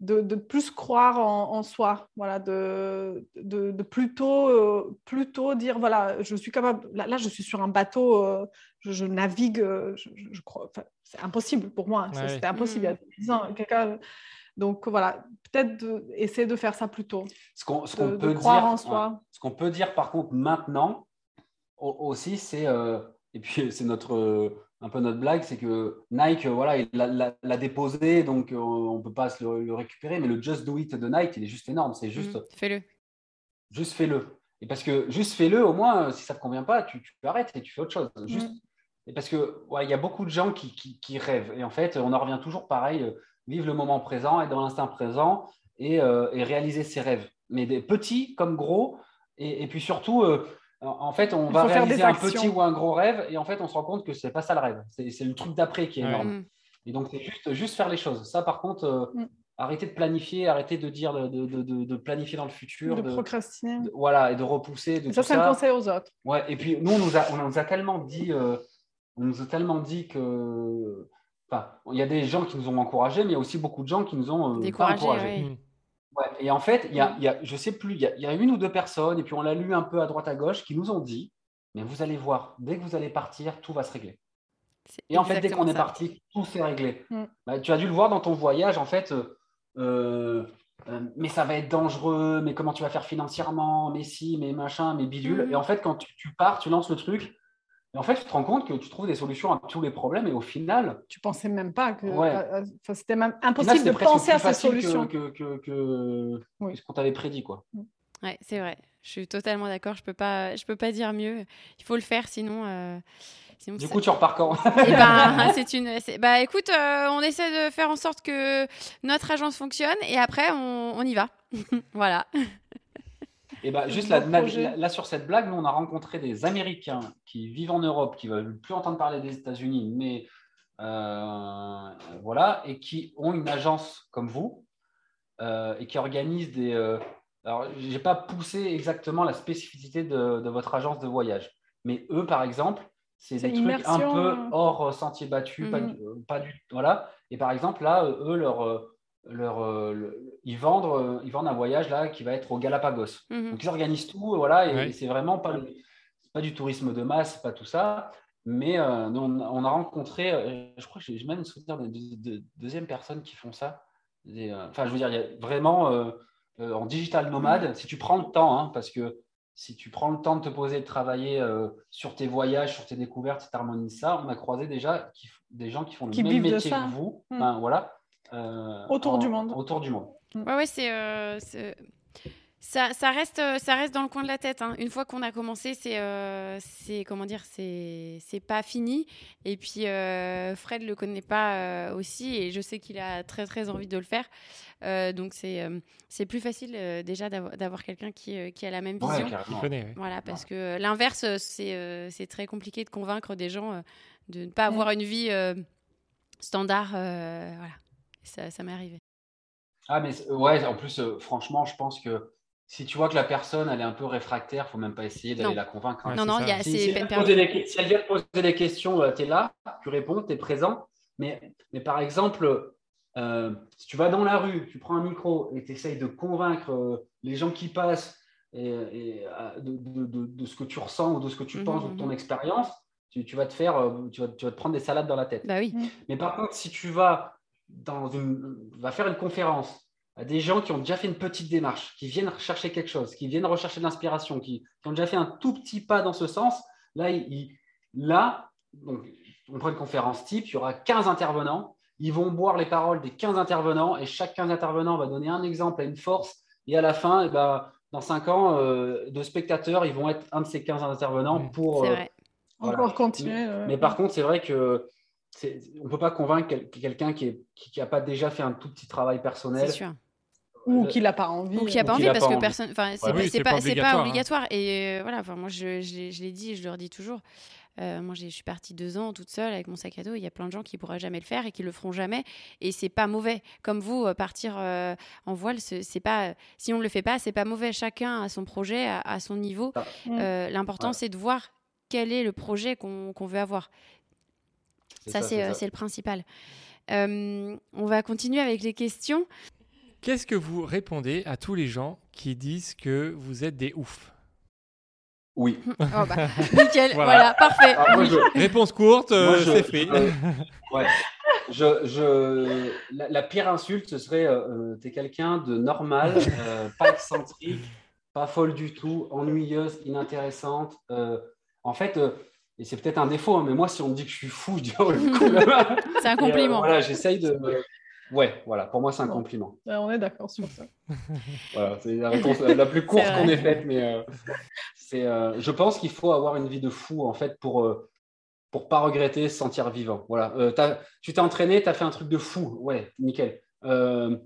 de, plus croire en, soi, voilà, de, de, plutôt, plutôt dire, voilà, je suis capable, là, je suis sur un bateau, je, navigue, je, crois, c'est impossible pour moi, c'était impossible. Il y a mmh. quelqu'un donc voilà, peut-être essayer de faire ça plus tôt. Ce qu'on peut croire dire, en soi. ce qu'on peut dire par contre maintenant aussi, c'est euh, et puis c'est notre euh, un peu notre blague, c'est que Nike, euh, voilà, il l'a déposé, donc on ne peut pas se le, récupérer. Mais le Just Do It de Nike, il est juste énorme. C'est juste. Mmh, fais-le. Juste fais-le. Et parce que juste fais-le, au moins, si ça ne te convient pas, tu, tu, arrêtes et tu fais autre chose. Juste. Mmh. Et parce que il y a beaucoup de gens qui, qui, qui, rêvent. Et en fait, on en revient toujours pareil vivre le moment présent, être dans l'instant présent et, euh, réaliser ses rêves. Mais des petits comme gros. Et, puis surtout, euh, en fait, on va réaliser un petit ou un gros rêve et en fait, on se rend compte que ce n'est pas ça le rêve. C'est le truc d'après qui est énorme. Mm. Et donc, c'est juste, juste faire les choses. Ça, par contre, euh, mm. arrêtez de planifier, arrêtez de dire de, de, de, planifier dans le futur. De, procrastiner. voilà, et de repousser. ça, c'est un conseil aux autres. Ouais, et puis, nous, on nous a, on nous a tellement dit, on nous a tellement dit que il y a des gens qui nous ont encouragés, mais il y a aussi beaucoup de gens qui nous ont euh, pas encouragés. Mm. et en fait, il y, a, il y a, je sais plus, il y, a, une ou deux personnes, et puis on l'a lu un peu à droite à gauche, qui nous ont dit, mais vous allez voir, dès que vous allez partir, tout va se régler. Et en fait, dès qu'on est parti, tout s'est réglé. Mm. Bah, tu as dû le voir dans ton voyage, en fait, euh, euh, mais ça va être dangereux, mais comment tu vas faire financièrement, mais si, mais machin, mais bidule. Mm. Et en fait, quand tu, tu, pars, tu lances le truc, et en fait, tu te rends compte que tu trouves des solutions à tous les problèmes et au final. Tu pensais même pas que. Euh, euh, c'était même impossible de penser à ces solutions. Que, que, que, ce qu'on t'avait prédit, quoi. Mm. Ouais, c'est vrai. Je suis totalement d'accord. Je peux pas, je peux pas dire mieux. Il faut le faire, sinon. Euh, sinon du coup, tu repars quand? Eh ben, c'est une. Bah, écoute, on essaie de faire en sorte que notre agence fonctionne et après, on, on y va. voilà. Et bah, juste là, sur cette blague, nous, on a rencontré des Américains qui vivent en Europe, qui ne veulent plus entendre parler des États-Unis, mais euh, voilà, et qui ont une agence comme vous euh, et qui organisent des. Euh, alors, je n'ai pas poussé exactement la spécificité de, votre agence de voyage, mais eux, par exemple, c'est des trucs un peu hors sentier battu, pas, mhm. du, pas du. Voilà. Et par exemple, là, eux, leur leur, euh, ils, vendent, euh, ils vendent un voyage là qui va être au Galapagos. Mhm. Donc ils organisent tout, voilà, et, c'est vraiment pas, pas du tourisme de masse, pas tout ça. Mais euh, on, a rencontré, je crois que j'ai même souvenir de, de, deuxième personne qui font ça. enfin, je veux dire, il y a vraiment en digital nomade, si tu prends le temps, hein, parce que si tu prends le temps de te poser, de travailler sur tes voyages, sur tes découvertes, tu harmonises ça. On a croisé déjà des gens qui font le même métier que vous. Mhm. voilà euh, autour du monde. Autour du monde. Ouais, ouais, c'est. Euh, ça, ça, reste, euh, ça reste dans le coin de la tête. Hein. Une fois qu'on a commencé, c'est, c'est comment dire, c'est, c'est pas fini. Et puis Fred le connaît pas aussi, et je sais qu'il a très très envie de le faire. donc c'est, c'est plus facile déjà d'avoir, d'avoir quelqu'un qui, qui a la même vision. voilà, parce que l'inverse, c'est, c'est très compliqué de convaincre des gens de ne pas avoir une vie standard. voilà ça, ça m'est arrivé. Ah, mais ouais, en plus, euh, franchement, je pense que si tu vois que la personne, elle est un peu réfractaire, faut même pas essayer d'aller la convaincre. Hein. non, non, c'est si, peine perdue. Si elle vient te poser des questions, euh, tu es là, tu réponds, tu es présent. Mais, mais par exemple, euh, si tu vas dans la rue, tu prends un micro et tu essayes de convaincre les gens qui passent et, de, de, de, ce que tu ressens ou de ce que tu mmh, penses ou de ton mmh, mmh. expérience, tu, tu, vas te faire, tu vas, tu vas te prendre des salades dans la tête. Bah oui. Mais par contre, si tu vas dans une, va faire une conférence à des gens qui ont déjà fait une petite démarche, qui viennent chercher quelque chose, qui viennent rechercher de l'inspiration, qui, ont déjà fait un tout petit pas dans ce sens, là, il, là donc, on prend une conférence type, il y aura 15 intervenants, ils vont boire les paroles des 15 intervenants et chaque 15 intervenants va donner un exemple à une force et à la fin, eh ben, dans 5 ans, euh, de spectateurs, ils vont être un de ces 15 intervenants pour... Euh, Encore continuer. Mais, par contre, c'est vrai que on ne peut pas convaincre quelqu'un qui n'a qui, pas déjà fait un tout petit travail personnel. C'est sûr. Ou qui n'a pas envie. Ou qui n'a pas envie parce que personne. Enfin, c'est pas, pas, obligatoire. Et euh, voilà, enfin, moi, je, je l'ai dit, je le redis toujours. Euh, moi, je suis partie deux ans toute seule avec mon sac à dos. Il y a plein de gens qui pourraient jamais le faire et qui le feront jamais. Et c'est pas mauvais. Comme vous, euh, partir euh, en voile, c'est pas. Si on ne le fait pas, c'est pas mauvais. Chacun a son projet, à, son niveau. Ah. Mm. L'important, c'est de voir quel est le projet qu'on veut avoir. Ça, c'est le principal. on va continuer avec les questions. Qu'est-ce que vous répondez à tous les gens qui disent que vous êtes des oufs? Oui. Oh bah, nickel, voilà. parfait. Ah, Réponse courte, euh, c'est fait. ouais. je, je, la, pire insulte, ce serait euh, euh t'es quelqu'un de normal, euh, pas excentrique, pas folle du tout, ennuyeuse, inintéressante. en fait, et c'est peut-être un défaut, hein, mais moi, si on me dit que je suis fou, je dis oh, C'est un compliment. voilà, j'essaye de. Ouais, voilà, pour moi, c'est un compliment. on est d'accord sur ça. voilà, c'est la réponse la plus courte qu'on ait faite, mais euh, c'est, euh, je pense qu'il faut avoir une vie de fou, en fait, pour ne euh, pour pas regretter, se sentir vivant. Voilà. tu t'es entraîné, tu as fait un truc de fou. Ouais, nickel. je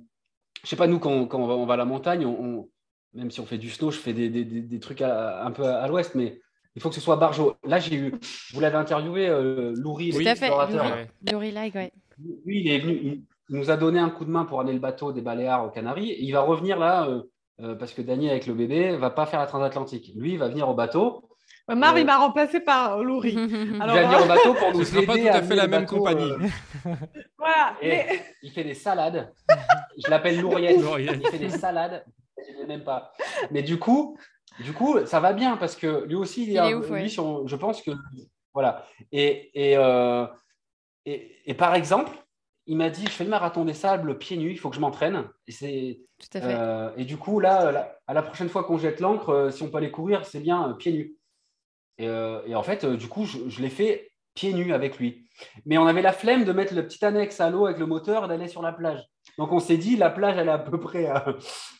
sais pas, nous, quand, on, va, à la montagne, on, même si on fait du snow, je fais des, des, des trucs un peu à, l'ouest, mais il faut que ce soit Barjo. Là, j'ai eu, vous l'avez interviewé, Louri, Tout à fait, Louri, like, ouais. Lui, il est venu, il nous a donné un coup de main pour amener le bateau des Baléares aux Canaries. Et il va revenir là, euh, euh, parce que Daniel, avec le bébé, va pas faire la transatlantique. Lui, il va venir au bateau. Marv, il euh, m'a remplacé par Louri. il va venir au bateau pour nous aider. pas tout à, fait la même compagnie. voilà. Il fait des salades. Je l'appelle Louriette. il fait des salades. Je ne même pas. Mais du coup, du coup, ça va bien parce que lui aussi, il, est, ouf, lui, je pense que voilà. Et, et, et, et par exemple, il m'a dit, je fais le marathon des sables pieds nus, il faut que je m'entraîne. Et, c'est, euh, et du coup, là, à la prochaine fois qu'on jette l'encre, euh, si on peut aller courir, c'est bien euh, pieds nus. Et, en fait, du coup, je, l'ai fait pieds nus avec lui. Mais on avait la flemme de mettre le petit annexe à l'eau avec le moteur et d'aller sur la plage. Donc on s'est dit, la plage, elle est à peu près à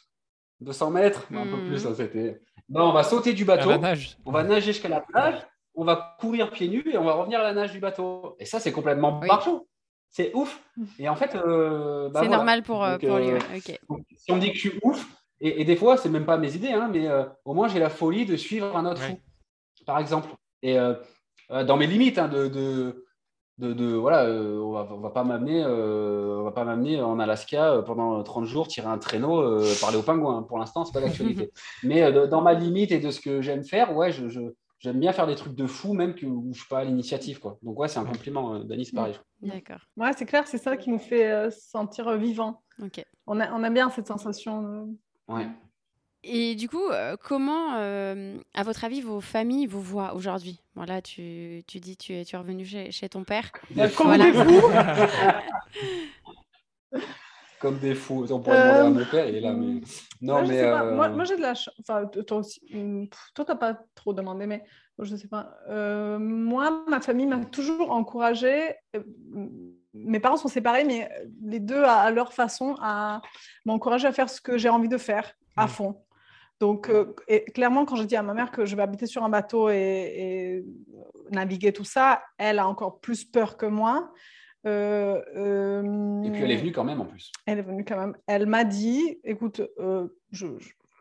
200 mètres, un peu plus. Hein, c'était... on va sauter du bateau, on va nager jusqu'à la plage, on va courir pieds nus et on va revenir à la nage du bateau. Et ça, c'est complètement oui. C'est ouf. Et en fait, euh, bah c'est normal pour, euh, pour lui. Euh, si on dit que je suis ouf, et, des fois, c'est même pas mes idées, hein, mais au moins j'ai la folie de suivre un autre fou, par exemple. Et dans mes limites hein, de, de, de, voilà, on va, va pas m'amener, on va pas m'amener en Alaska pendant 30 jours, tirer un traîneau, parler aux pingouins. Pour l'instant, c'est pas l'actualité. mais dans ma limite et de ce que j'aime faire, ouais, je, j'aime bien faire des trucs de fou, même que où je suis pas à l'initiative. Quoi. Donc, ouais, c'est un compliment, euh, Dani, c'est pareil. D'accord. Ouais, c'est clair, c'est ça qui nous fait euh, sentir euh, vivant. Ok. On, a, on a bien cette sensation. Ouais. Et du coup, comment, à votre avis, vos familles vous voient aujourd'hui? Voilà, tu, tu dis tu es, tu es revenu chez, chez ton père. Comme des fous Comme des fous. On pourrait demander à mon père, il est là. Mais... Non, mais. Moi, moi j'ai de la chance. Enfin, toi aussi. Hmm, toi, t'as pas trop demandé, mais je sais pas. Euh, moi, ma famille m'a toujours encouragée. Euh, mes parents sont séparés, mais les deux, à, leur façon, à m'encourager à faire ce que j'ai envie de faire à mmh. fond. Donc, euh, clairement, quand j'ai dit à ma mère que je vais habiter sur un bateau et, naviguer tout ça, elle a encore plus peur que moi. et puis elle est venue quand même en plus. Elle est venue quand même. Elle m'a dit, écoute, je,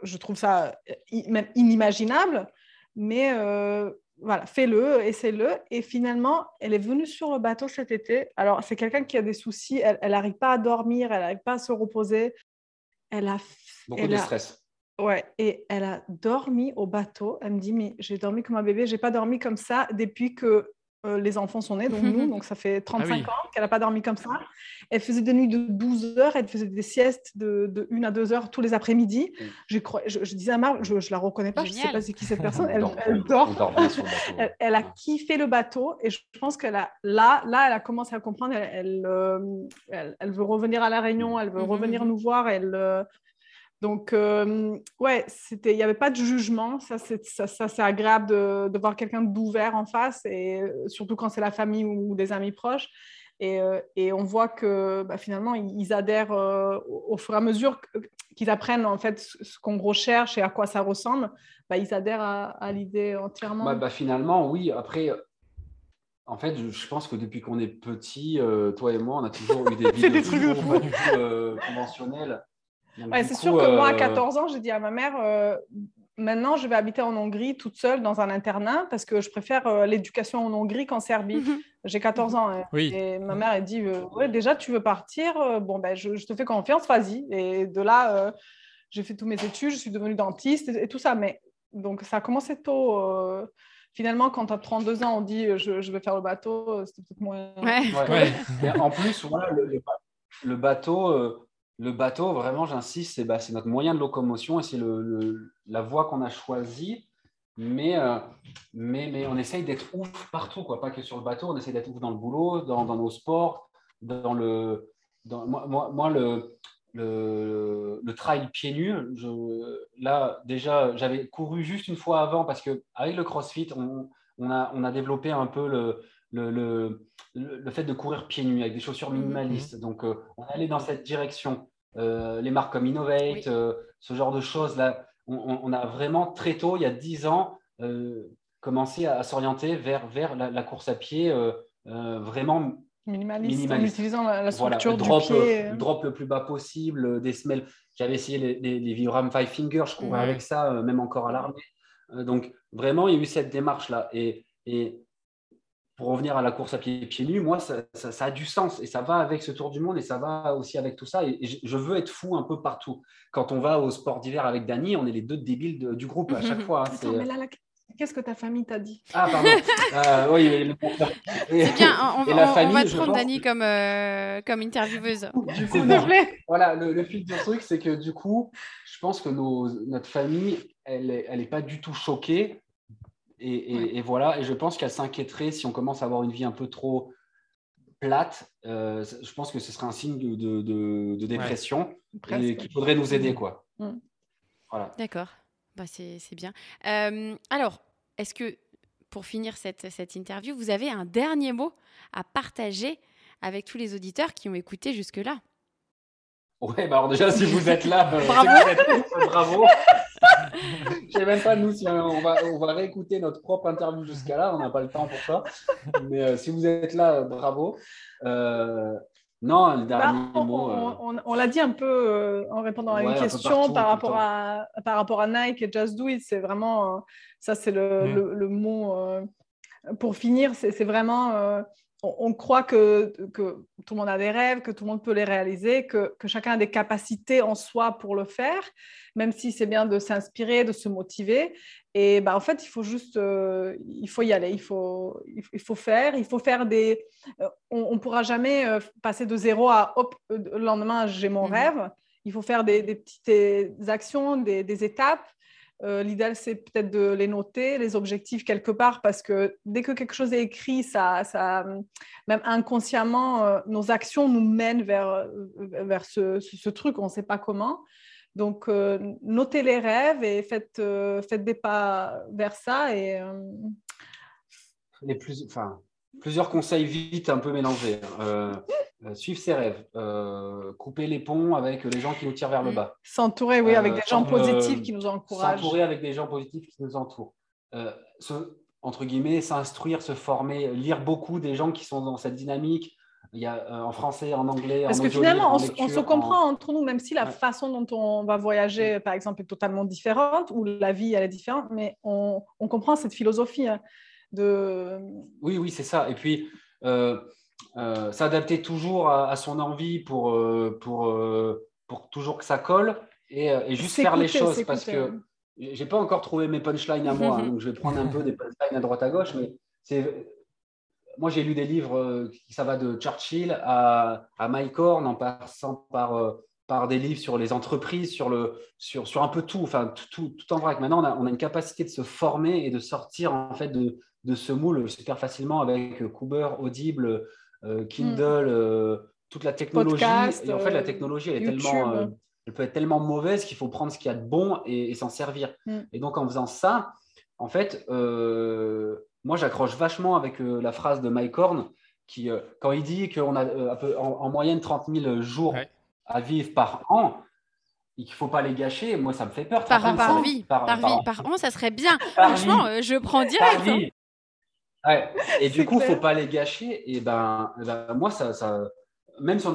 je, trouve ça même inimaginable, mais euh, voilà, fais-le, essaie-le. Et finalement, elle est venue sur le bateau cet été. Alors, c'est quelqu'un qui a des soucis, elle n'arrive pas à dormir, elle n'arrive pas à se reposer. Elle a... Beaucoup de stress. Ouais, et elle a dormi au bateau. Elle me dit, mais j'ai dormi comme un bébé, j'ai pas dormi comme ça depuis que euh, les enfants sont nés, donc nous, donc ça fait 35 Ah oui. ans qu'elle n'a pas dormi comme ça. Elle faisait des nuits de 12 heures, elle faisait des siestes de, de 1 à 2 heures tous les après-midi. Mm. Je, je, je disais à Marc, je ne la reconnais pas, je ne sais pas c'est qui cette personne. On Elle, dort- elle dort. dort a kiffé le bateau et je pense qu'elle a là, là, elle a commencé à comprendre. Elle, elle, euh, elle- veut revenir à la Réunion, elle veut Mhm, revenir nous voir. Elle, euh, donc, euh, ouais, il n'y avait pas de jugement. Ça, c'est, ça, ça, agréable de, de voir quelqu'un d'ouvert en face et euh, surtout quand c'est la famille ou, des amis proches. Et, euh, et on voit que bah, finalement, ils adhèrent euh, au, fur et à mesure qu'ils apprennent en fait ce, qu'on recherche et à quoi ça ressemble. Bah, ils adhèrent à, à l'idée entièrement. Bah, bah, finalement, oui. Après, en fait, je, pense que depuis qu'on est petit, euh, toi et moi, on a toujours eu des des trucs pas du tout conventionnelles. Donc, Ouais, c'est sûr que moi, à euh, 14 ans, j'ai dit à ma mère, euh, maintenant, je vais habiter en Hongrie toute seule dans un internat parce que je préfère euh, l'éducation en Hongrie qu'en Serbie. Mhm. J'ai 14 ans. hein. Oui. Et ma mère, elle dit, euh, ouais, déjà, tu veux partir Euh, Bon, ben, je, je te fais confiance, vas-y. Et de là, euh, j'ai fait tous mes études, je suis devenue dentiste et, et tout ça. Mais donc, ça a commencé tôt. euh, Finalement, quand tu as 32 ans, on dit, euh, je, je vais faire le bateau, euh, c'était peut-être moins... Ouais. ouais. En plus, voilà, le, le- le bateau, euh, le bateau, vraiment, j'insiste, c'est bah, c'est notre moyen de locomotion et c'est la voie qu'on a choisie. Mais, euh, mais, on essaye d'être ouf partout, quoi. pas que sur le bateau, on essaye d'être ouf dans le boulot, dans, nos sports, dans le. Moi, moi, le, trail pieds nus, là, déjà, j'avais couru juste une fois avant parce qu'avec le crossfit, on a développé un peu le, le, le, le- fait de courir pieds nus avec des chaussures Mhm. minimalistes. Donc, euh, on allait dans cette direction. Euh, les marques comme Innovate, Oui. euh, ce genre de choses, là, on, a vraiment très tôt, il y a 10 ans, euh, commencé à, à s'orienter vers, vers la, la course à pied vraiment Minimaliste, Minimaliste. en utilisant la, la voilà, structure drop, du pied. drop le plus bas possible, des semelles. J'avais essayé les, les, les Vibram Five Finger, je courais avec ça, même encore à l'armée. Donc, vraiment, il y a eu cette démarche-là. Et, et pour revenir à la course à pied, pieds nus, moi, ça, ça- ça a du sens et ça va avec ce tour du monde et ça va aussi avec tout ça. Et, et je- veux être fou un peu partout. Quand on va au sport d'hiver avec Dany, on est les deux débiles de- du groupe à chaque fois. hein. Attends, C'est- mais là, là, qu'est-ce que ta famille t'a dit? Ah, pardon. Euh, oui, le- Et- bien, on, Et la on- on famille, va te prendre pense Dani comme, euh, comme intervieweuse. Du C'est coup, vrai Voilà, le, le fil du truc, c'est que du coup, je pense que nos, notre famille, elle n'est elle est pas du tout choquée. Et, et- Ouais. et voilà, et je pense qu'elle s'inquiéterait si on commence à avoir une vie un peu trop plate. euh, je pense que ce serait un signe de, de- de- de dépression et Presque. qu'il faudrait nous aider. quoi. Mm. Voilà. D'accord, bah, c'est bien. Euh, alors, est-ce que pour finir cette, cette interview, vous avez un dernier mot à partager avec tous les auditeurs qui ont écouté jusque-là? Ouais, bah alors déjà, si vous êtes là, euh, Bravo. vous êtes ouf, bravo. Je sais même pas, nous, si on va, on va réécouter notre propre interview jusqu'à là, on n'a pas le temps pour ça. Mais euh, si vous êtes là, euh, bravo. Euh, non, le Bah, dernier on mot. euh, on- on- on l'a dit un peu euh, en répondant à Ouais, une question partout, par, rapport à, par rapport à Nike et Just Do It. C'est vraiment, euh, ça c'est le, Mm. le- le mot. euh, pour finir, c'est c'est vraiment, euh, on, on croit que, que tout le monde a des rêves, que tout le monde peut les réaliser, que, que chacun a des capacités en soi pour le faire, même si c'est bien de s'inspirer, de se motiver. Et bah, en fait, il faut juste, euh, il faut y aller, il faut, il faut- faire, il faut faire des, euh, on ne pourra jamais euh, passer de zéro à hop, le lendemain, j'ai mon Mhm. rêve. Il faut faire des, des petites actions, des, des étapes. Euh, L'idéal, c'est peut-être de les noter, les objectifs quelque part, parce que dès que quelque chose est écrit, ça, ça, même inconsciemment, euh, nos actions nous mènent vers, euh, vers ce, truc, on ne sait pas comment. Donc, notez les rêves et faites, faites des pas vers ça. Et, les plus, enfin, plusieurs conseils vite un peu mélangés. Euh, suivre ses rêves, euh, couper les ponts avec les gens qui nous tirent vers le Mm. bas. S'entourer, oui, avec Euh, des gens euh, positifs qui nous encouragent. S'entourer avec des gens positifs qui nous entourent. Euh, se- entre guillemets, s'instruire, se former, lire beaucoup des gens qui sont dans cette dynamique. Il y a euh, en français, en anglais, Parce en que finalement, en on, se- on se lecture, comprend en- entre nous, même si la Ouais. façon dont on va voyager, par exemple, est totalement différente, ou la vie, elle est différente, mais on, on comprend cette philosophie hein, de... Oui, oui, c'est ça. Et puis, euh, s'adapter toujours à, à son envie pour, euh, pour, euh, pour toujours que ça colle et, et juste faire les choses parce s'écouter, que j'ai pas encore trouvé mes punchlines à moi, hein, donc je vais prendre un peu des punchlines à droite à gauche, mais c'est moi, j'ai lu des livres qui ça va de Churchill à, à Mike Horn en passant par par des livres sur les entreprises, sur, le, sur, sur un peu tout, enfin tout, tout, en vrac. Maintenant, on a, on a, une capacité de se former et de sortir en fait de, de ce moule super facilement avec Cooper, Audible, Kindle, mm. euh, toute la technologie. et en fait, la euh, technologie, elle, est tellement, elle peut être tellement mauvaise qu'il faut prendre ce qu'il y a de bon et, s'en servir. Mm. Et donc, en faisant ça, en fait, moi, j'accroche vachement avec la phrase de Mike Horn qui, quand il dit qu'on a en, moyenne 30 000 jours à vivre par an, il ne faut pas les gâcher. Moi, ça me fait peur. Par, par, vie. Par, vie. Par an, ça serait bien. Franchement, je prends direct. Hein. Ouais. Et du coup, il ne faut pas les gâcher. Et ben, eh ben moi, ça, ça, même si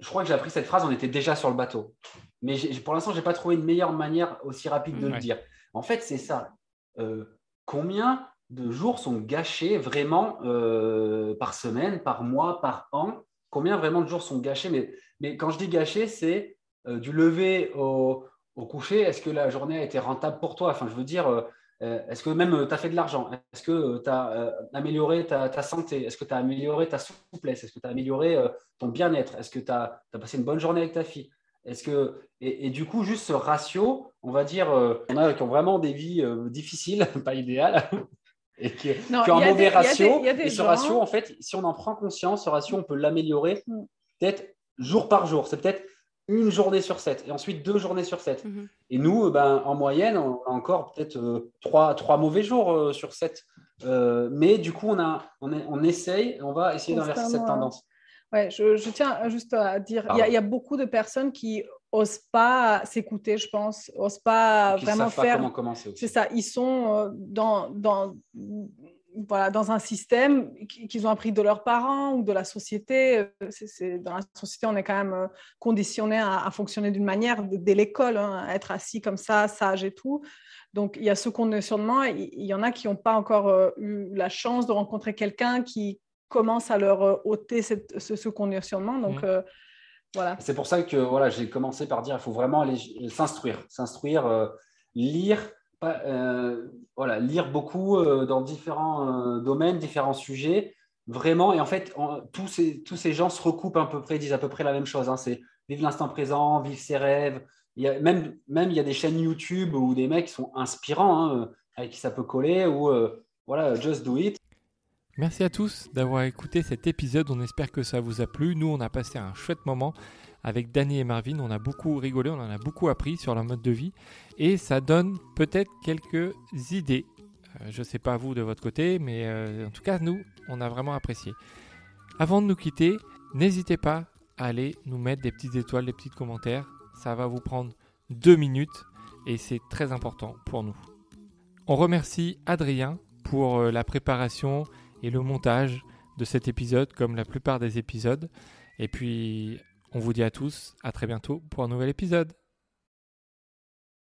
je crois que j'ai appris cette phrase, on était déjà sur le bateau. Mais pour l'instant, je n'ai pas trouvé une meilleure manière aussi rapide de le dire. En fait, c'est ça. Euh, combien de jours sont gâchés vraiment euh, par semaine, par mois, par an? Combien vraiment de jours sont gâchés? Mais, mais quand je dis gâchés, c'est euh, du lever au, au coucher. Est-ce que la journée a été rentable pour toi? Enfin, je veux dire, euh, est-ce que même euh, tu as fait de l'argent? Est-ce que tu as amélioré ta, santé? Est-ce que tu as amélioré ta souplesse? Est-ce que tu as amélioré ton bien-être? Est-ce que tu as, passé une bonne journée avec ta fille? Est-ce que et, du coup juste ce ratio, on va dire, on a qui ont vraiment des vies difficiles, pas idéales, et qui, ont un mauvais ratio. et ce ratio, en fait, si on en prend conscience, ce ratio, on peut l'améliorer mm. peut-être jour par jour. C'est peut-être une journée sur sept et ensuite deux journées sur sept. Mhm. Et nous, euh, ben, en moyenne, on a encore peut-être euh, trois, trois, mauvais jours euh, sur sept. mais du coup, on, a, on, est, on essaye, on va essayer d'inverser cette tendance. Ouais, je, je, tiens juste à dire, il y, a beaucoup de personnes qui osent pas s'écouter, je pense, osent pas vraiment faire. C'est ça, ils sont dans, dans voilà, dans un système qu'ils ont appris de leurs parents ou de la société. C'est, dans la société, on est quand même euh, conditionné à, fonctionner d'une manière dès l'école, hein, à être assis comme ça, sage et tout. Donc, il y a ce conditionnement. Il, y en a qui n'ont pas encore euh, eu la chance de rencontrer quelqu'un qui commence à leur euh, ôter ce, conditionnement. Donc, mmh. voilà. C'est pour ça que voilà, j'ai commencé par dire il faut vraiment aller s'instruire, s'instruire, lire euh, voilà, lire beaucoup euh, dans différents euh, domaines, différents sujets, vraiment. Et en fait, tous, ces, tous ces gens se recoupent à peu près, disent à peu près la même chose. Hein. c'est vivre l'instant présent, vivre ses rêves. Il y a, même, même il y a des chaînes YouTube où des mecs sont inspirants, hein, avec qui ça peut coller, ou voilà, just do it. Merci à tous d'avoir écouté cet épisode. On espère que ça vous a plu. Nous, on a passé un chouette moment avec Danny et Marvin. On a beaucoup rigolé, on en a beaucoup appris sur leur mode de vie et ça donne peut-être quelques idées. Euh, je ne sais pas vous de votre côté, mais euh, en tout cas, nous, on a vraiment apprécié. Avant de nous quitter, n'hésitez pas à aller nous mettre des petites étoiles, des petits commentaires. Ça va vous prendre deux minutes et c'est très important pour nous. On remercie Adrien pour euh, la préparation et le montage de cet épisode, comme la plupart des épisodes. Et puis on vous dit à tous à très bientôt pour un nouvel épisode.